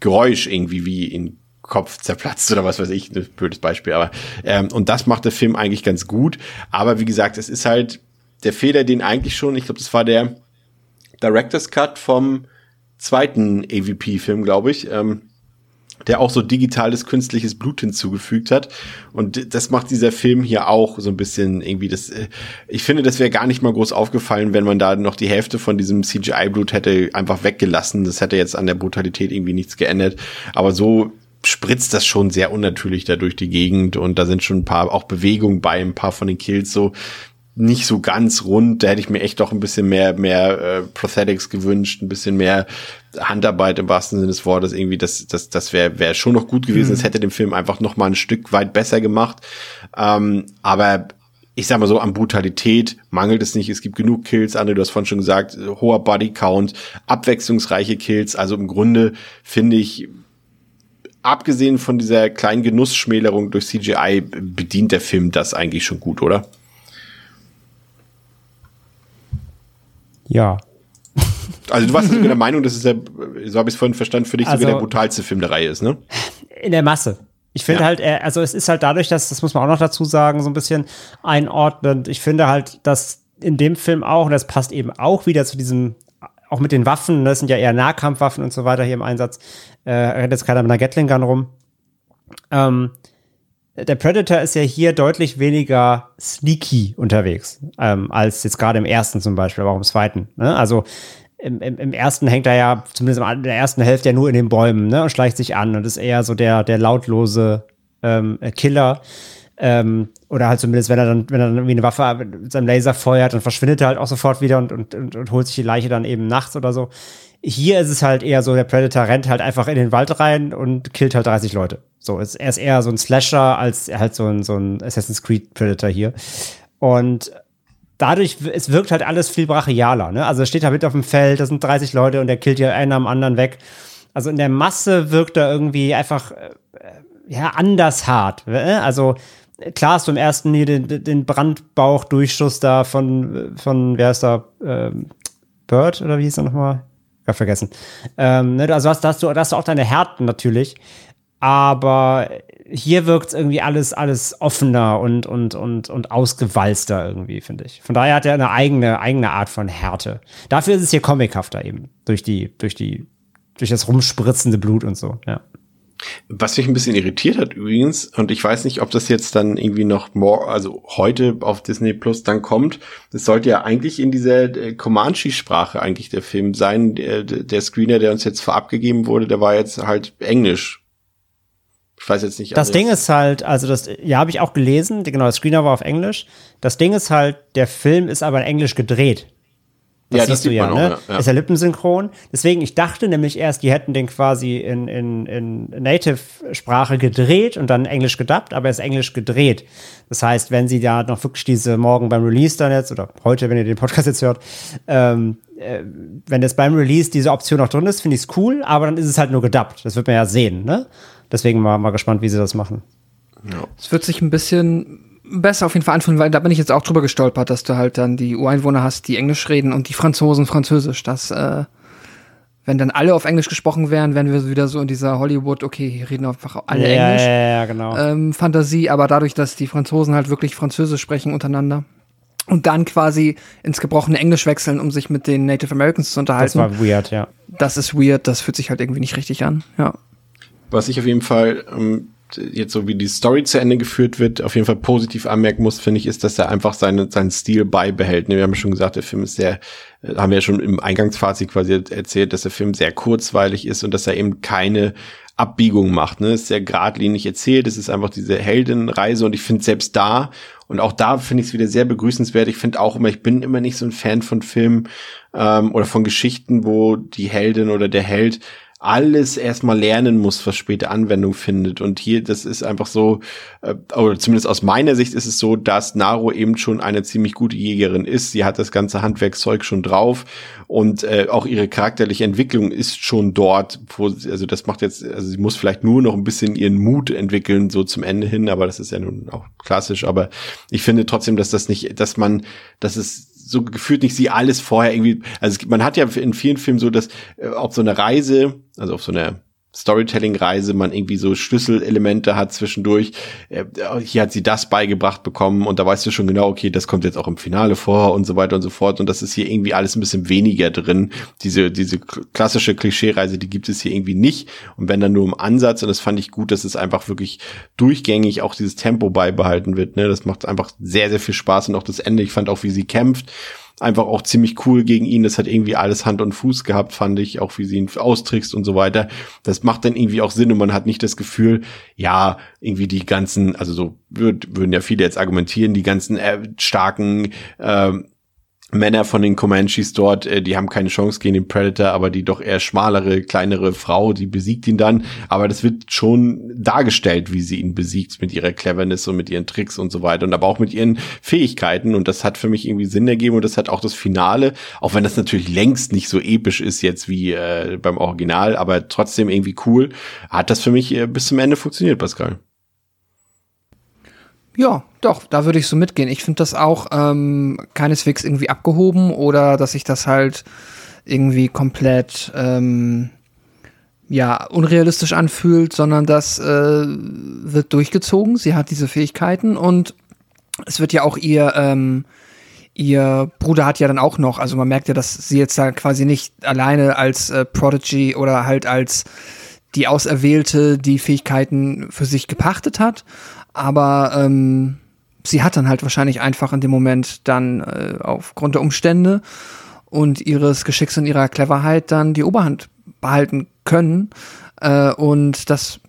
Geräusch irgendwie wie in Kopf zerplatzt oder was weiß ich, ein blödes Beispiel, aber ähm, und das macht der Film eigentlich ganz gut, aber wie gesagt, es ist halt der Fehler, den eigentlich schon, ich glaube, das war der Director's Cut vom zweiten AVP-Film, glaube ich, ähm, der auch so digitales künstliches Blut hinzugefügt hat. Und das macht dieser Film hier auch so ein bisschen irgendwie das. Äh, ich finde, das wäre gar nicht mal groß aufgefallen, wenn man da noch die Hälfte von diesem CGI-Blut hätte einfach weggelassen. Das hätte jetzt an der Brutalität irgendwie nichts geändert. Aber so spritzt das schon sehr unnatürlich da durch die Gegend und da sind schon ein paar auch Bewegungen bei, ein paar von den Kills so, nicht so ganz rund. Da hätte ich mir echt doch ein bisschen mehr, mehr äh, Prosthetics gewünscht, ein bisschen mehr Handarbeit im wahrsten Sinne des Wortes. Irgendwie, das, das, das wäre wär schon noch gut gewesen. Mhm. Das hätte den Film einfach noch mal ein Stück weit besser gemacht. Ähm, aber ich sag mal so, an Brutalität mangelt es nicht. Es gibt genug Kills, André, du hast vorhin schon gesagt, hoher Bodycount, abwechslungsreiche Kills. Also im Grunde finde ich, abgesehen von dieser kleinen Genussschmälerung durch CGI, bedient der Film das eigentlich schon gut, oder? Ja. Also du warst sogar der Meinung, dass es der, so habe ich es vorhin verstanden, für dich also, sogar der brutalste Film der Reihe ist, ne? In der Masse. Ich finde ja. halt, also es ist halt dadurch, dass, das muss man auch noch dazu sagen, so ein bisschen einordnend. Ich finde halt, dass in dem Film auch, und das passt eben auch wieder zu diesem, auch mit den Waffen, das ne, sind ja eher Nahkampfwaffen und so weiter hier im Einsatz, äh, rennt jetzt keiner mit einer Gatling Gun rum. Ähm, der Predator ist ja hier deutlich weniger sneaky unterwegs, ähm, als jetzt gerade im ersten zum Beispiel, aber auch im zweiten. Ne? Also im, im, im, ersten hängt er ja, zumindest in der ersten Hälfte, ja nur in den Bäumen ne? und schleicht sich an und ist eher so der, der lautlose ähm, Killer. Ähm, oder halt zumindest, wenn er dann, wenn er dann irgendwie eine Waffe mit seinem Laser feuert, dann verschwindet er halt auch sofort wieder und, und, und, und holt sich die Leiche dann eben nachts oder so. Hier ist es halt eher so, der Predator rennt halt einfach in den Wald rein und killt halt 30 Leute. So, er ist eher so ein Slasher als halt so ein, so ein Assassin's Creed Predator hier. Und dadurch, es wirkt halt alles viel brachialer, ne? Also er steht da mit auf dem Feld, da sind 30 Leute und er killt ja einen am anderen weg. Also in der Masse wirkt er irgendwie einfach, äh, ja, anders hart. Ne? Also, klar hast du im ersten hier den, den Brandbauchdurchschuss da von, von, wer ist da, ähm, Bird oder wie hieß er nochmal? Ja, vergessen. Ähm, ne, also hast, hast, du, hast du auch deine Härten natürlich. Aber hier wirkt es irgendwie alles, alles offener und, und, und, und ausgewalzter irgendwie, finde ich. Von daher hat er eine eigene, eigene Art von Härte. Dafür ist es hier comichafter eben. Durch die, durch die, durch das rumspritzende Blut und so, ja. Was mich ein bisschen irritiert hat übrigens, und ich weiß nicht, ob das jetzt dann irgendwie noch more, also heute auf Disney Plus dann kommt. Das sollte ja eigentlich in dieser äh, Comanche-Sprache eigentlich der Film sein. Der, der Screener, der uns jetzt vorab gegeben wurde, der war jetzt halt Englisch. Ich weiß jetzt nicht. Das alles. Ding ist halt, also das, ja, habe ich auch gelesen, genau, das Screener war auf Englisch. Das Ding ist halt, der Film ist aber in Englisch gedreht. Das ja, siehst das du ja, ne? Auch, ja, Ist ja lippensynchron. Deswegen, ich dachte nämlich erst, die hätten den quasi in, in, in Native-Sprache gedreht und dann Englisch gedubbt, aber er ist Englisch gedreht. Das heißt, wenn sie da noch wirklich diese morgen beim Release dann jetzt, oder heute, wenn ihr den Podcast jetzt hört, ähm, äh, wenn jetzt beim Release diese Option noch drin ist, finde ich es cool, aber dann ist es halt nur gedubbt. Das wird man ja sehen, ne? Deswegen mal, mal gespannt, wie sie das machen. Es wird sich ein bisschen besser auf jeden Fall anfühlen, weil da bin ich jetzt auch drüber gestolpert, dass du halt dann die Ureinwohner hast, die Englisch reden und die Franzosen Französisch. Das, äh, wenn dann alle auf Englisch gesprochen wären, wären wir wieder so in dieser Hollywood, okay, hier reden einfach alle ja, Englisch. Ja, ja, genau. Ähm, Fantasie, aber dadurch, dass die Franzosen halt wirklich Französisch sprechen untereinander und dann quasi ins gebrochene Englisch wechseln, um sich mit den Native Americans zu unterhalten. Das war weird, ja. Das ist weird, das fühlt sich halt irgendwie nicht richtig an, ja. Was ich auf jeden Fall ähm, jetzt so wie die Story zu Ende geführt wird, auf jeden Fall positiv anmerken muss, finde ich, ist, dass er einfach seine, seinen Stil beibehält. Wir haben schon gesagt, der Film ist sehr, äh, haben wir ja schon im Eingangsfazit quasi erzählt, dass der Film sehr kurzweilig ist und dass er eben keine Abbiegung macht. Ne? Ist sehr geradlinig erzählt, es ist einfach diese Heldenreise und ich finde selbst da und auch da finde ich es wieder sehr begrüßenswert. Ich finde auch immer, ich bin immer nicht so ein Fan von Filmen ähm, oder von Geschichten, wo die Heldin oder der Held alles erstmal lernen muss, was später Anwendung findet. Und hier, das ist einfach so, äh, oder zumindest aus meiner Sicht ist es so, dass Naro eben schon eine ziemlich gute Jägerin ist. Sie hat das ganze Handwerkszeug schon drauf und äh, auch ihre charakterliche Entwicklung ist schon dort, wo, also das macht jetzt, also sie muss vielleicht nur noch ein bisschen ihren Mut entwickeln, so zum Ende hin, aber das ist ja nun auch klassisch. Aber ich finde trotzdem, dass das nicht, dass man, dass es so gefühlt nicht sie alles vorher irgendwie, also man hat ja in vielen Filmen so, dass äh, auf so eine Reise, also auf so einer Storytelling-Reise man irgendwie so Schlüsselelemente hat zwischendurch. Äh, hier hat sie das beigebracht bekommen und da weißt du schon genau, okay, das kommt jetzt auch im Finale vor und so weiter und so fort. Und das ist hier irgendwie alles ein bisschen weniger drin. Diese, diese klassische Klischee-Reise, die gibt es hier irgendwie nicht. Und wenn dann nur im Ansatz, und das fand ich gut, dass es einfach wirklich durchgängig auch dieses Tempo beibehalten wird. Ne? Das macht einfach sehr, sehr viel Spaß und auch das Ende. Ich fand auch, wie sie kämpft einfach auch ziemlich cool gegen ihn. Das hat irgendwie alles Hand und Fuß gehabt, fand ich, auch wie sie ihn austrickst und so weiter. Das macht dann irgendwie auch Sinn und man hat nicht das Gefühl, ja, irgendwie die ganzen, also so würd, würden ja viele jetzt argumentieren, die ganzen äh, starken äh, Männer von den Comanches dort, äh, die haben keine Chance gegen den Predator, aber die doch eher schmalere, kleinere Frau, die besiegt ihn dann. Aber das wird schon dargestellt, wie sie ihn besiegt mit ihrer Cleverness und mit ihren Tricks und so weiter und aber auch mit ihren Fähigkeiten. Und das hat für mich irgendwie Sinn ergeben und das hat auch das Finale, auch wenn das natürlich längst nicht so episch ist jetzt wie äh, beim Original, aber trotzdem irgendwie cool, hat das für mich äh, bis zum Ende funktioniert, Pascal. Ja, doch, da würde ich so mitgehen. Ich finde das auch ähm, keineswegs irgendwie abgehoben oder dass sich das halt irgendwie komplett ähm, ja unrealistisch anfühlt, sondern das äh, wird durchgezogen. Sie hat diese Fähigkeiten und es wird ja auch ihr ähm, ihr Bruder hat ja dann auch noch, also man merkt ja, dass sie jetzt da quasi nicht alleine als äh, Prodigy oder halt als die Auserwählte die Fähigkeiten für sich gepachtet hat, aber ähm, sie hat dann halt wahrscheinlich einfach in dem Moment dann äh, aufgrund der Umstände und ihres Geschicks und ihrer Cleverheit dann die Oberhand behalten können. Äh, und das,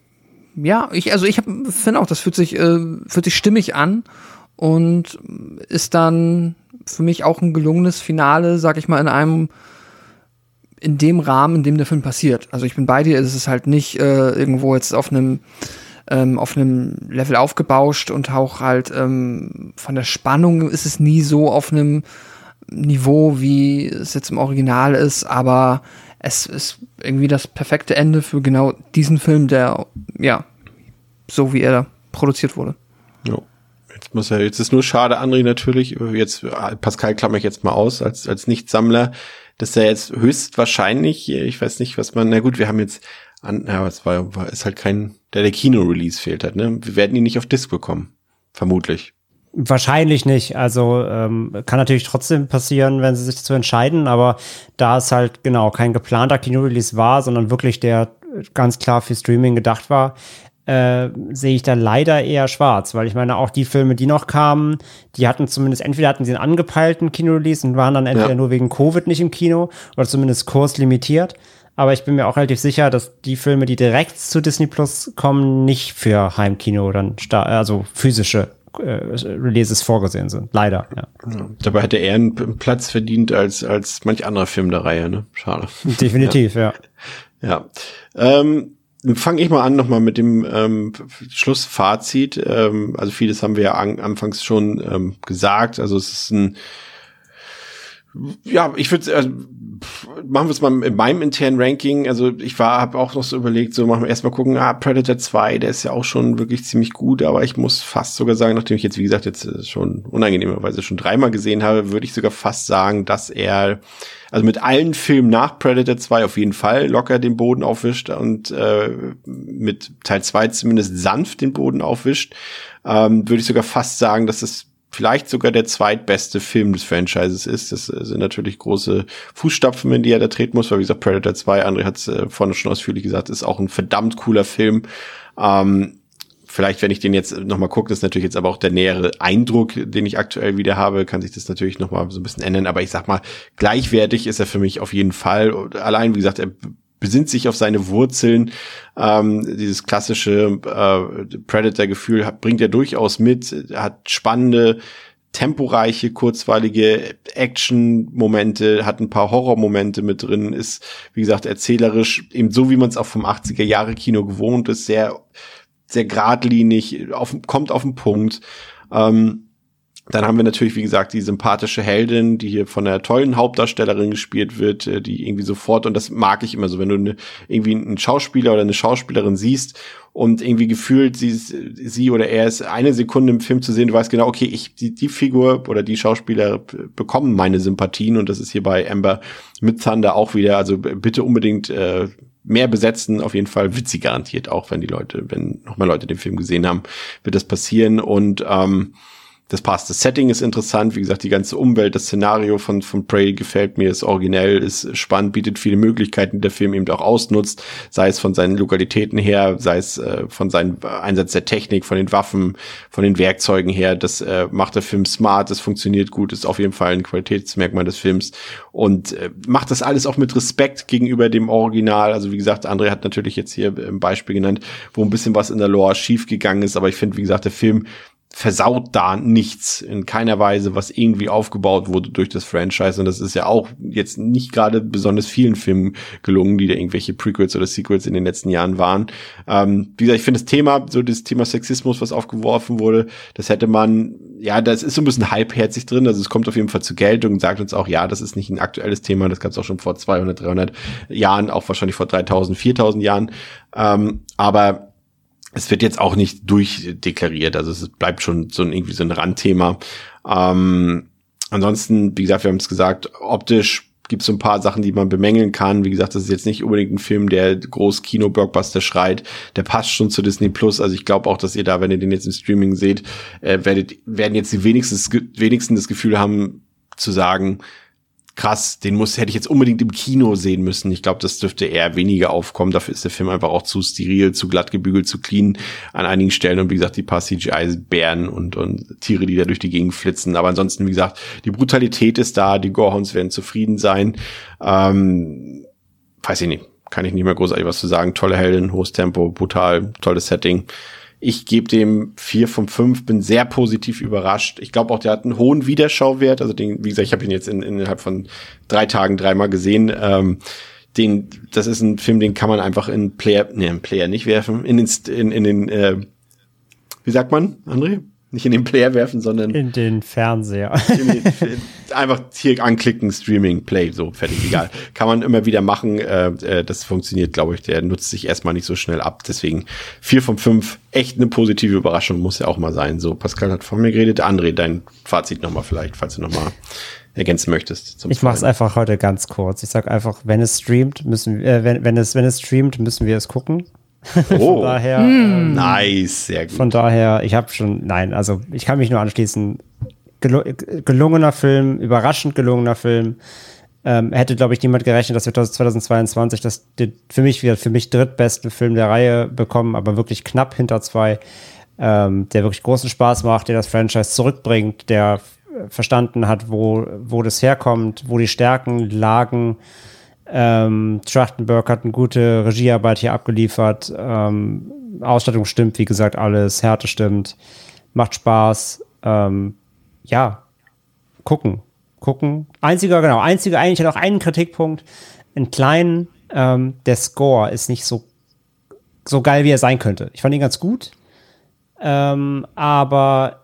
ja, ich, also ich finde auch, das fühlt sich, äh, fühlt sich stimmig an und ist dann für mich auch ein gelungenes Finale, sag ich mal, in einem in dem Rahmen, in dem der Film passiert. Also ich bin bei dir, es ist halt nicht äh, irgendwo jetzt auf einem ähm, auf einem Level aufgebauscht und auch halt ähm, von der Spannung ist es nie so auf einem Niveau, wie es jetzt im Original ist, aber es ist irgendwie das perfekte Ende für genau diesen Film, der, ja, so wie er produziert wurde. Ja. Jetzt muss er, jetzt ist nur schade, André natürlich, jetzt, Pascal klammer ich jetzt mal aus, als, als Nichtsammler, dass er jetzt höchstwahrscheinlich, ich weiß nicht, was man, na gut, wir haben jetzt an, ja, es war, war, ist halt kein, der der Kino-Release fehlt hat, ne? Wir werden ihn nicht auf Disc bekommen. Vermutlich. Wahrscheinlich nicht. Also ähm, kann natürlich trotzdem passieren, wenn sie sich dazu entscheiden, aber da es halt genau kein geplanter Kino-Release war, sondern wirklich der ganz klar für Streaming gedacht war, äh, sehe ich da leider eher schwarz, weil ich meine, auch die Filme, die noch kamen, die hatten zumindest, entweder hatten sie einen angepeilten Kino-Release und waren dann entweder ja. nur wegen Covid nicht im Kino oder zumindest kurslimitiert. Aber ich bin mir auch relativ sicher, dass die Filme, die direkt zu Disney Plus kommen, nicht für Heimkino oder also physische äh, Releases vorgesehen sind. Leider, ja. ja. Dabei hätte er einen Platz verdient als, als manch anderer Film der Reihe, ne? Schade. Definitiv, ja. Ja. ja. Ähm, fange ich mal an nochmal mit dem ähm, Schlussfazit. Ähm, also vieles haben wir ja an, anfangs schon ähm, gesagt. Also es ist ein ja, ich würde, also, machen wir es mal in meinem internen Ranking. Also ich war, habe auch noch so überlegt, so machen wir erstmal gucken, ah, Predator 2, der ist ja auch schon wirklich ziemlich gut, aber ich muss fast sogar sagen, nachdem ich jetzt, wie gesagt, jetzt äh, schon unangenehmerweise schon dreimal gesehen habe, würde ich sogar fast sagen, dass er, also mit allen Filmen nach Predator 2 auf jeden Fall locker den Boden aufwischt und äh, mit Teil 2 zumindest sanft den Boden aufwischt, ähm, würde ich sogar fast sagen, dass es vielleicht sogar der zweitbeste Film des Franchises ist. Das sind natürlich große Fußstapfen, in die er da treten muss, weil wie gesagt, Predator 2, André hat es äh, vorne schon ausführlich gesagt, ist auch ein verdammt cooler Film. Ähm, vielleicht, wenn ich den jetzt nochmal gucke, das ist natürlich jetzt aber auch der nähere Eindruck, den ich aktuell wieder habe, kann sich das natürlich nochmal so ein bisschen ändern. Aber ich sag mal, gleichwertig ist er für mich auf jeden Fall. Allein, wie gesagt, er besinnt sich auf seine Wurzeln. Ähm, dieses klassische äh, Predator-Gefühl bringt er durchaus mit, hat spannende temporeiche, kurzweilige Action-Momente, hat ein paar Horror-Momente mit drin, ist, wie gesagt, erzählerisch, eben so wie man es auch vom 80er-Jahre-Kino gewohnt ist, sehr, sehr geradlinig, auf, kommt auf den Punkt. Ähm, dann haben wir natürlich, wie gesagt, die sympathische Heldin, die hier von einer tollen Hauptdarstellerin gespielt wird, äh, die irgendwie sofort, und das mag ich immer so, wenn du eine, irgendwie einen Schauspieler oder eine Schauspielerin siehst und irgendwie gefühlt sie, sie oder er ist eine Sekunde im Film zu sehen, du weißt genau, okay, ich, die, die Figur oder die Schauspieler bekommen meine Sympathien und das ist hier bei Amber mit Thunder auch wieder, also bitte unbedingt äh, mehr besetzen, auf jeden Fall wird sie garantiert auch, wenn die Leute, wenn noch mehr Leute den Film gesehen haben, wird das passieren. Und ähm, das passt. Das Setting ist interessant. Wie gesagt, die ganze Umwelt, das Szenario von, von Prey gefällt mir, ist originell, ist spannend, bietet viele Möglichkeiten, die der Film eben auch ausnutzt. Sei es von seinen Lokalitäten her, sei es äh, von seinem Einsatz der Technik, von den Waffen, von den Werkzeugen her. Das äh, macht der Film smart, das funktioniert gut, ist auf jeden Fall ein Qualitätsmerkmal des Films und äh, macht das alles auch mit Respekt gegenüber dem Original. Also wie gesagt, André hat natürlich jetzt hier ein Beispiel genannt, wo ein bisschen was in der Lore schiefgegangen ist, aber ich finde, wie gesagt, der Film versaut da nichts in keiner Weise, was irgendwie aufgebaut wurde durch das Franchise. Und das ist ja auch jetzt nicht gerade besonders vielen Filmen gelungen, die da irgendwelche Prequels oder Sequels in den letzten Jahren waren. Ähm, wie gesagt, ich finde das Thema, so das Thema Sexismus, was aufgeworfen wurde, das hätte man, ja, das ist so ein bisschen halbherzig drin. Also es kommt auf jeden Fall zur Geltung und sagt uns auch, ja, das ist nicht ein aktuelles Thema. Das gab es auch schon vor 200, 300 Jahren, auch wahrscheinlich vor 3000, 4000 Jahren. Ähm, aber es wird jetzt auch nicht durchdeklariert, also es bleibt schon so ein, irgendwie so ein Randthema. Ähm, ansonsten, wie gesagt, wir haben es gesagt, optisch gibt es so ein paar Sachen, die man bemängeln kann. Wie gesagt, das ist jetzt nicht unbedingt ein Film, der groß Kino-Blockbuster schreit. Der passt schon zu Disney Plus. Also ich glaube auch, dass ihr da, wenn ihr den jetzt im Streaming seht, äh, werdet, werden jetzt die wenigsten, wenigsten das Gefühl haben, zu sagen, krass, den muss, hätte ich jetzt unbedingt im Kino sehen müssen. Ich glaube, das dürfte eher weniger aufkommen. Dafür ist der Film einfach auch zu steril, zu glatt gebügelt, zu clean an einigen Stellen. Und wie gesagt, die paar CGI-Bären und, und Tiere, die da durch die Gegend flitzen. Aber ansonsten, wie gesagt, die Brutalität ist da, die Gorehorns werden zufrieden sein. Ähm, weiß ich nicht, kann ich nicht mehr großartig was zu sagen. Tolle Heldin, hohes Tempo, brutal, tolles Setting. Ich gebe dem vier von fünf, bin sehr positiv überrascht. Ich glaube auch, der hat einen hohen Wiederschauwert. Also den, wie gesagt, ich habe ihn jetzt in, innerhalb von drei Tagen dreimal gesehen. Ähm, den, das ist ein Film, den kann man einfach in Player, ne, in Player nicht werfen, in den, in, in den, äh, wie sagt man, André? Nicht in den Player werfen, sondern in den Fernseher. In den, einfach hier anklicken, Streaming, Play, so fertig, egal. Kann man immer wieder machen. Äh, äh, das funktioniert, glaube ich. Der nutzt sich erstmal nicht so schnell ab. Deswegen vier von fünf, echt eine positive Überraschung, muss ja auch mal sein. So, Pascal hat von mir geredet. André, dein Fazit nochmal vielleicht, falls du nochmal ergänzen möchtest. ich mache es einfach heute ganz kurz. Ich sag einfach, wenn es streamt, müssen wir, äh, wenn, wenn es wenn es streamt, müssen wir es gucken. Oh, von daher, ähm, nice, sehr gut. Von daher, ich habe schon, nein, also ich kann mich nur anschließen. Gelu gelungener Film, überraschend gelungener Film. Ähm, hätte, glaube ich, niemand gerechnet, dass wir 2022 das für mich wieder für mich drittbesten Film der Reihe bekommen, aber wirklich knapp hinter zwei, ähm, der wirklich großen Spaß macht, der das Franchise zurückbringt, der verstanden hat, wo, wo das herkommt, wo die Stärken lagen ähm, Trachtenberg hat eine gute Regiearbeit hier abgeliefert. Ähm, Ausstattung stimmt, wie gesagt, alles. Härte stimmt. Macht Spaß. Ähm, ja, gucken. Gucken. Einziger, genau, einziger, eigentlich hat auch einen Kritikpunkt. Einen kleinen, ähm, der Score ist nicht so, so geil, wie er sein könnte. Ich fand ihn ganz gut. Ähm, aber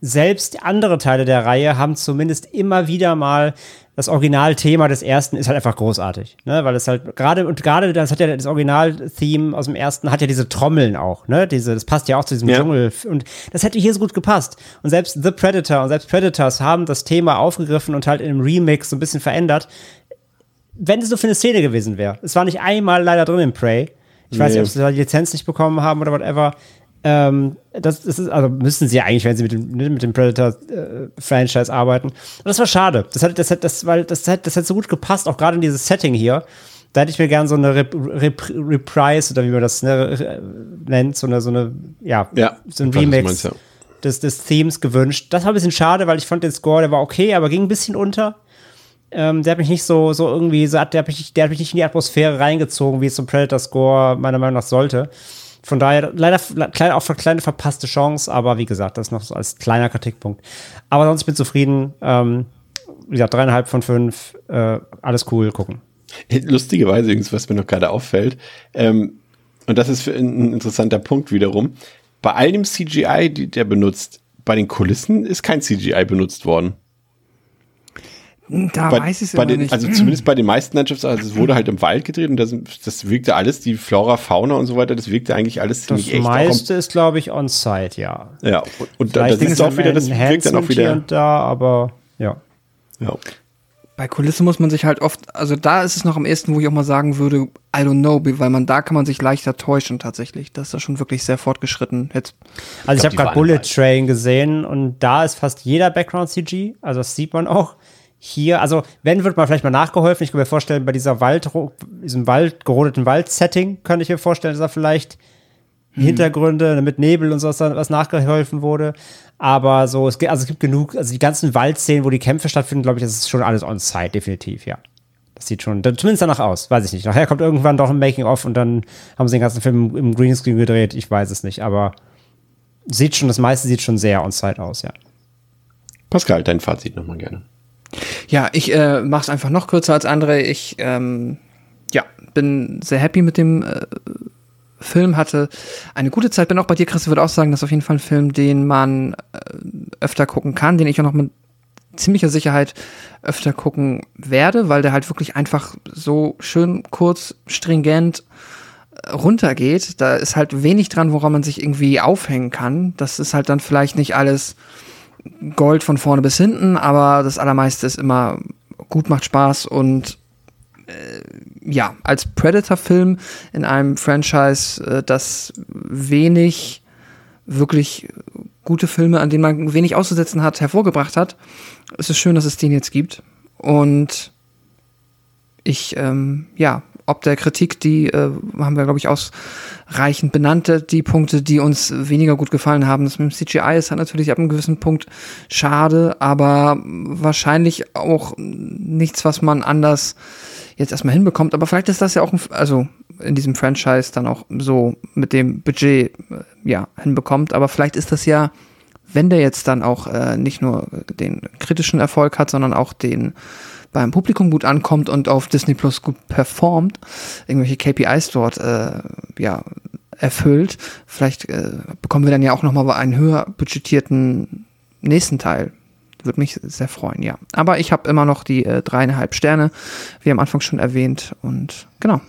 selbst andere Teile der Reihe haben zumindest immer wieder mal das Originalthema des ersten ist halt einfach großartig, ne? Weil es halt gerade und gerade das hat ja das Originaltheme aus dem ersten hat ja diese Trommeln auch, ne? Diese das passt ja auch zu diesem ja. Dschungel und das hätte hier so gut gepasst. Und selbst The Predator und selbst Predators haben das Thema aufgegriffen und halt in einem Remix so ein bisschen verändert. Wenn es so für eine Szene gewesen wäre. Es war nicht einmal leider drin im Prey. Ich nee. weiß nicht, ob sie die Lizenz nicht bekommen haben oder whatever. Ähm, das, das, ist, also müssen sie eigentlich, wenn sie mit dem, mit dem Predator-Franchise äh, arbeiten. Und das war schade. Das hat, das hat, das, weil das hat, das hat so gut gepasst, auch gerade in dieses Setting hier. da hätte ich mir gern so eine Rep Rep Reprise oder wie man das ne, nennt, so eine, so eine, ja, Ja, so ein Remix meinst, ja. des, des Themes gewünscht. Das war ein bisschen schade, weil ich fand den Score, der war okay, aber ging ein bisschen unter. Ähm, der hat mich nicht so, so irgendwie, so hat, der, hat mich, der hat mich nicht in die Atmosphäre reingezogen, wie es so ein Predator-Score meiner Meinung nach sollte. Von daher, leider, klein, auch eine kleine verpasste Chance, aber wie gesagt, das noch so als kleiner Kritikpunkt. Aber sonst bin ich zufrieden. Ähm, wie gesagt, dreieinhalb von fünf, äh, alles cool, gucken. Lustigerweise übrigens, was mir noch gerade auffällt, ähm, und das ist ein interessanter Punkt wiederum, bei all dem CGI, die der benutzt, bei den Kulissen ist kein CGI benutzt worden. Da bei, weiß ich es immer den, nicht. Also zumindest bei den meisten Landschafts, also es wurde halt im Wald gedreht und das, das wirkte alles, die Flora, Fauna und so weiter, das wirkte eigentlich alles Das ziemlich echt. auch meiste ist, glaube ich, on-site, ja. ja, und, und da, das ist auch wieder, das wirkt dann auch wieder. und da, aber ja. Ja. Bei Kulisse muss man sich halt oft, also da ist es noch am ehesten, wo ich auch mal sagen würde, I don't know, weil man da kann man sich leichter täuschen tatsächlich. Das ist da schon wirklich sehr fortgeschritten. Jetzt, Also ich, glaub, habe gerade Bullet. Train gesehen und da ist fast jeder Background CG, also das sieht man auch. Hier, also wenn wird man vielleicht mal nachgeholfen. Ich kann mir vorstellen, bei dieser Wald, diesem Wald, gerodeten Wald-Setting, könnte ich mir vorstellen, dass da vielleicht Hintergründe mit Nebel und sowas dann was nachgeholfen wurde. Aber so, es gibt, also es gibt genug, also die ganzen Waldszenen, wo die Kämpfe stattfinden, glaube ich, das ist schon alles on-site, definitiv, ja. Das sieht schon, zumindest danach aus, weiß ich nicht. Nachher kommt irgendwann doch ein Making-of und dann haben sie den ganzen Film im Greenscreen gedreht, ich weiß es nicht, aber sieht schon, das meiste sieht schon sehr on-site aus, ja. Pascal, dein Fazit nochmal gerne. Ja, ich äh, mache es einfach noch kürzer als andere. Ich ähm, ja, bin sehr happy mit dem äh, Film, hatte eine gute Zeit. Bin auch bei dir, Chris, würde auch sagen, das ist auf jeden Fall ein Film, den man äh, öfter gucken kann, den ich auch noch mit ziemlicher Sicherheit öfter gucken werde, weil der halt wirklich einfach so schön kurz, stringent äh, runtergeht. Da ist halt wenig dran, woran man sich irgendwie aufhängen kann. Das ist halt dann vielleicht nicht alles Gold von vorne bis hinten, aber das allermeiste ist immer gut, macht Spaß und äh, ja, als Predator-Film in einem Franchise, äh, das wenig wirklich gute Filme, an denen man wenig auszusetzen hat, hervorgebracht hat, ist es schön, dass es den jetzt gibt. Und ich, ähm, ja, ob der Kritik, die äh, haben wir, glaube ich, ausreichend benannte, die Punkte, die uns weniger gut gefallen haben. Das mit dem CGI ist halt natürlich ab einem gewissen Punkt schade, aber wahrscheinlich auch nichts, was man anders jetzt erstmal hinbekommt. Aber vielleicht ist das ja auch, ein, also in diesem Franchise dann auch so mit dem Budget äh, ja hinbekommt. Aber vielleicht ist das ja, wenn der jetzt dann auch äh, nicht nur den kritischen Erfolg hat, sondern auch den beim Publikum gut ankommt und auf Disney Plus gut performt, irgendwelche KPIs dort äh, ja erfüllt, vielleicht äh, bekommen wir dann ja auch noch mal einen höher budgetierten nächsten Teil. Würde mich sehr freuen, ja. Aber ich habe immer noch die äh, dreieinhalb Sterne, wie am Anfang schon erwähnt. Und genau.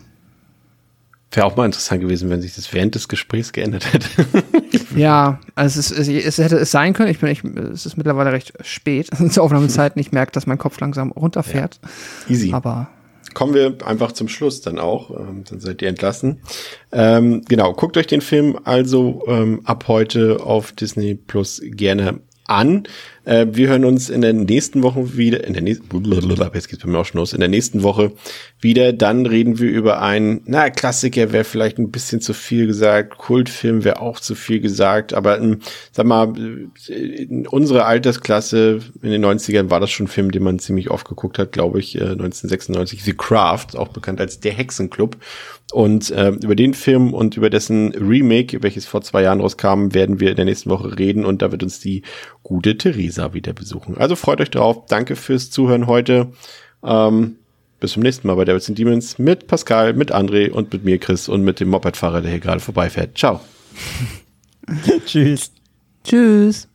Wäre auch mal interessant gewesen, wenn sich das während des Gesprächs geändert hätte. Ja, also es, ist, es, es hätte es sein können. Ich bin, ich, es ist mittlerweile recht spät zur Aufnahmezeit. Ich merke, dass mein Kopf langsam runterfährt. Easy. Aber Kommen wir einfach zum Schluss dann auch. Ähm, dann seid ihr entlassen. Ähm, genau, guckt euch den Film also ähm, ab heute auf Disney Plus gerne an. Äh, wir hören uns in der nächsten Woche wieder, in der nächsten, jetzt geht's bei mir auch schon los, in der nächsten Woche wieder. Dann reden wir über einen, na, Klassiker wäre vielleicht ein bisschen zu viel gesagt, Kultfilm wäre auch zu viel gesagt, aber ähm, sag mal, in unserer Altersklasse in den 90ern war das schon ein Film, den man ziemlich oft geguckt hat, glaube ich, äh, 1996, The Craft, auch bekannt als Der Hexenclub. Und äh, über den Film und über dessen Remake, welches vor zwei Jahren rauskam, werden wir in der nächsten Woche reden und da wird uns die gute Theresa wieder besuchen. Also freut euch drauf. Danke fürs Zuhören heute. Ähm, bis zum nächsten Mal bei Devils and Demons mit Pascal, mit André und mit mir, Chris, und mit dem Mopedfahrer, der hier gerade vorbeifährt. Ciao. Tschüss. tschüss.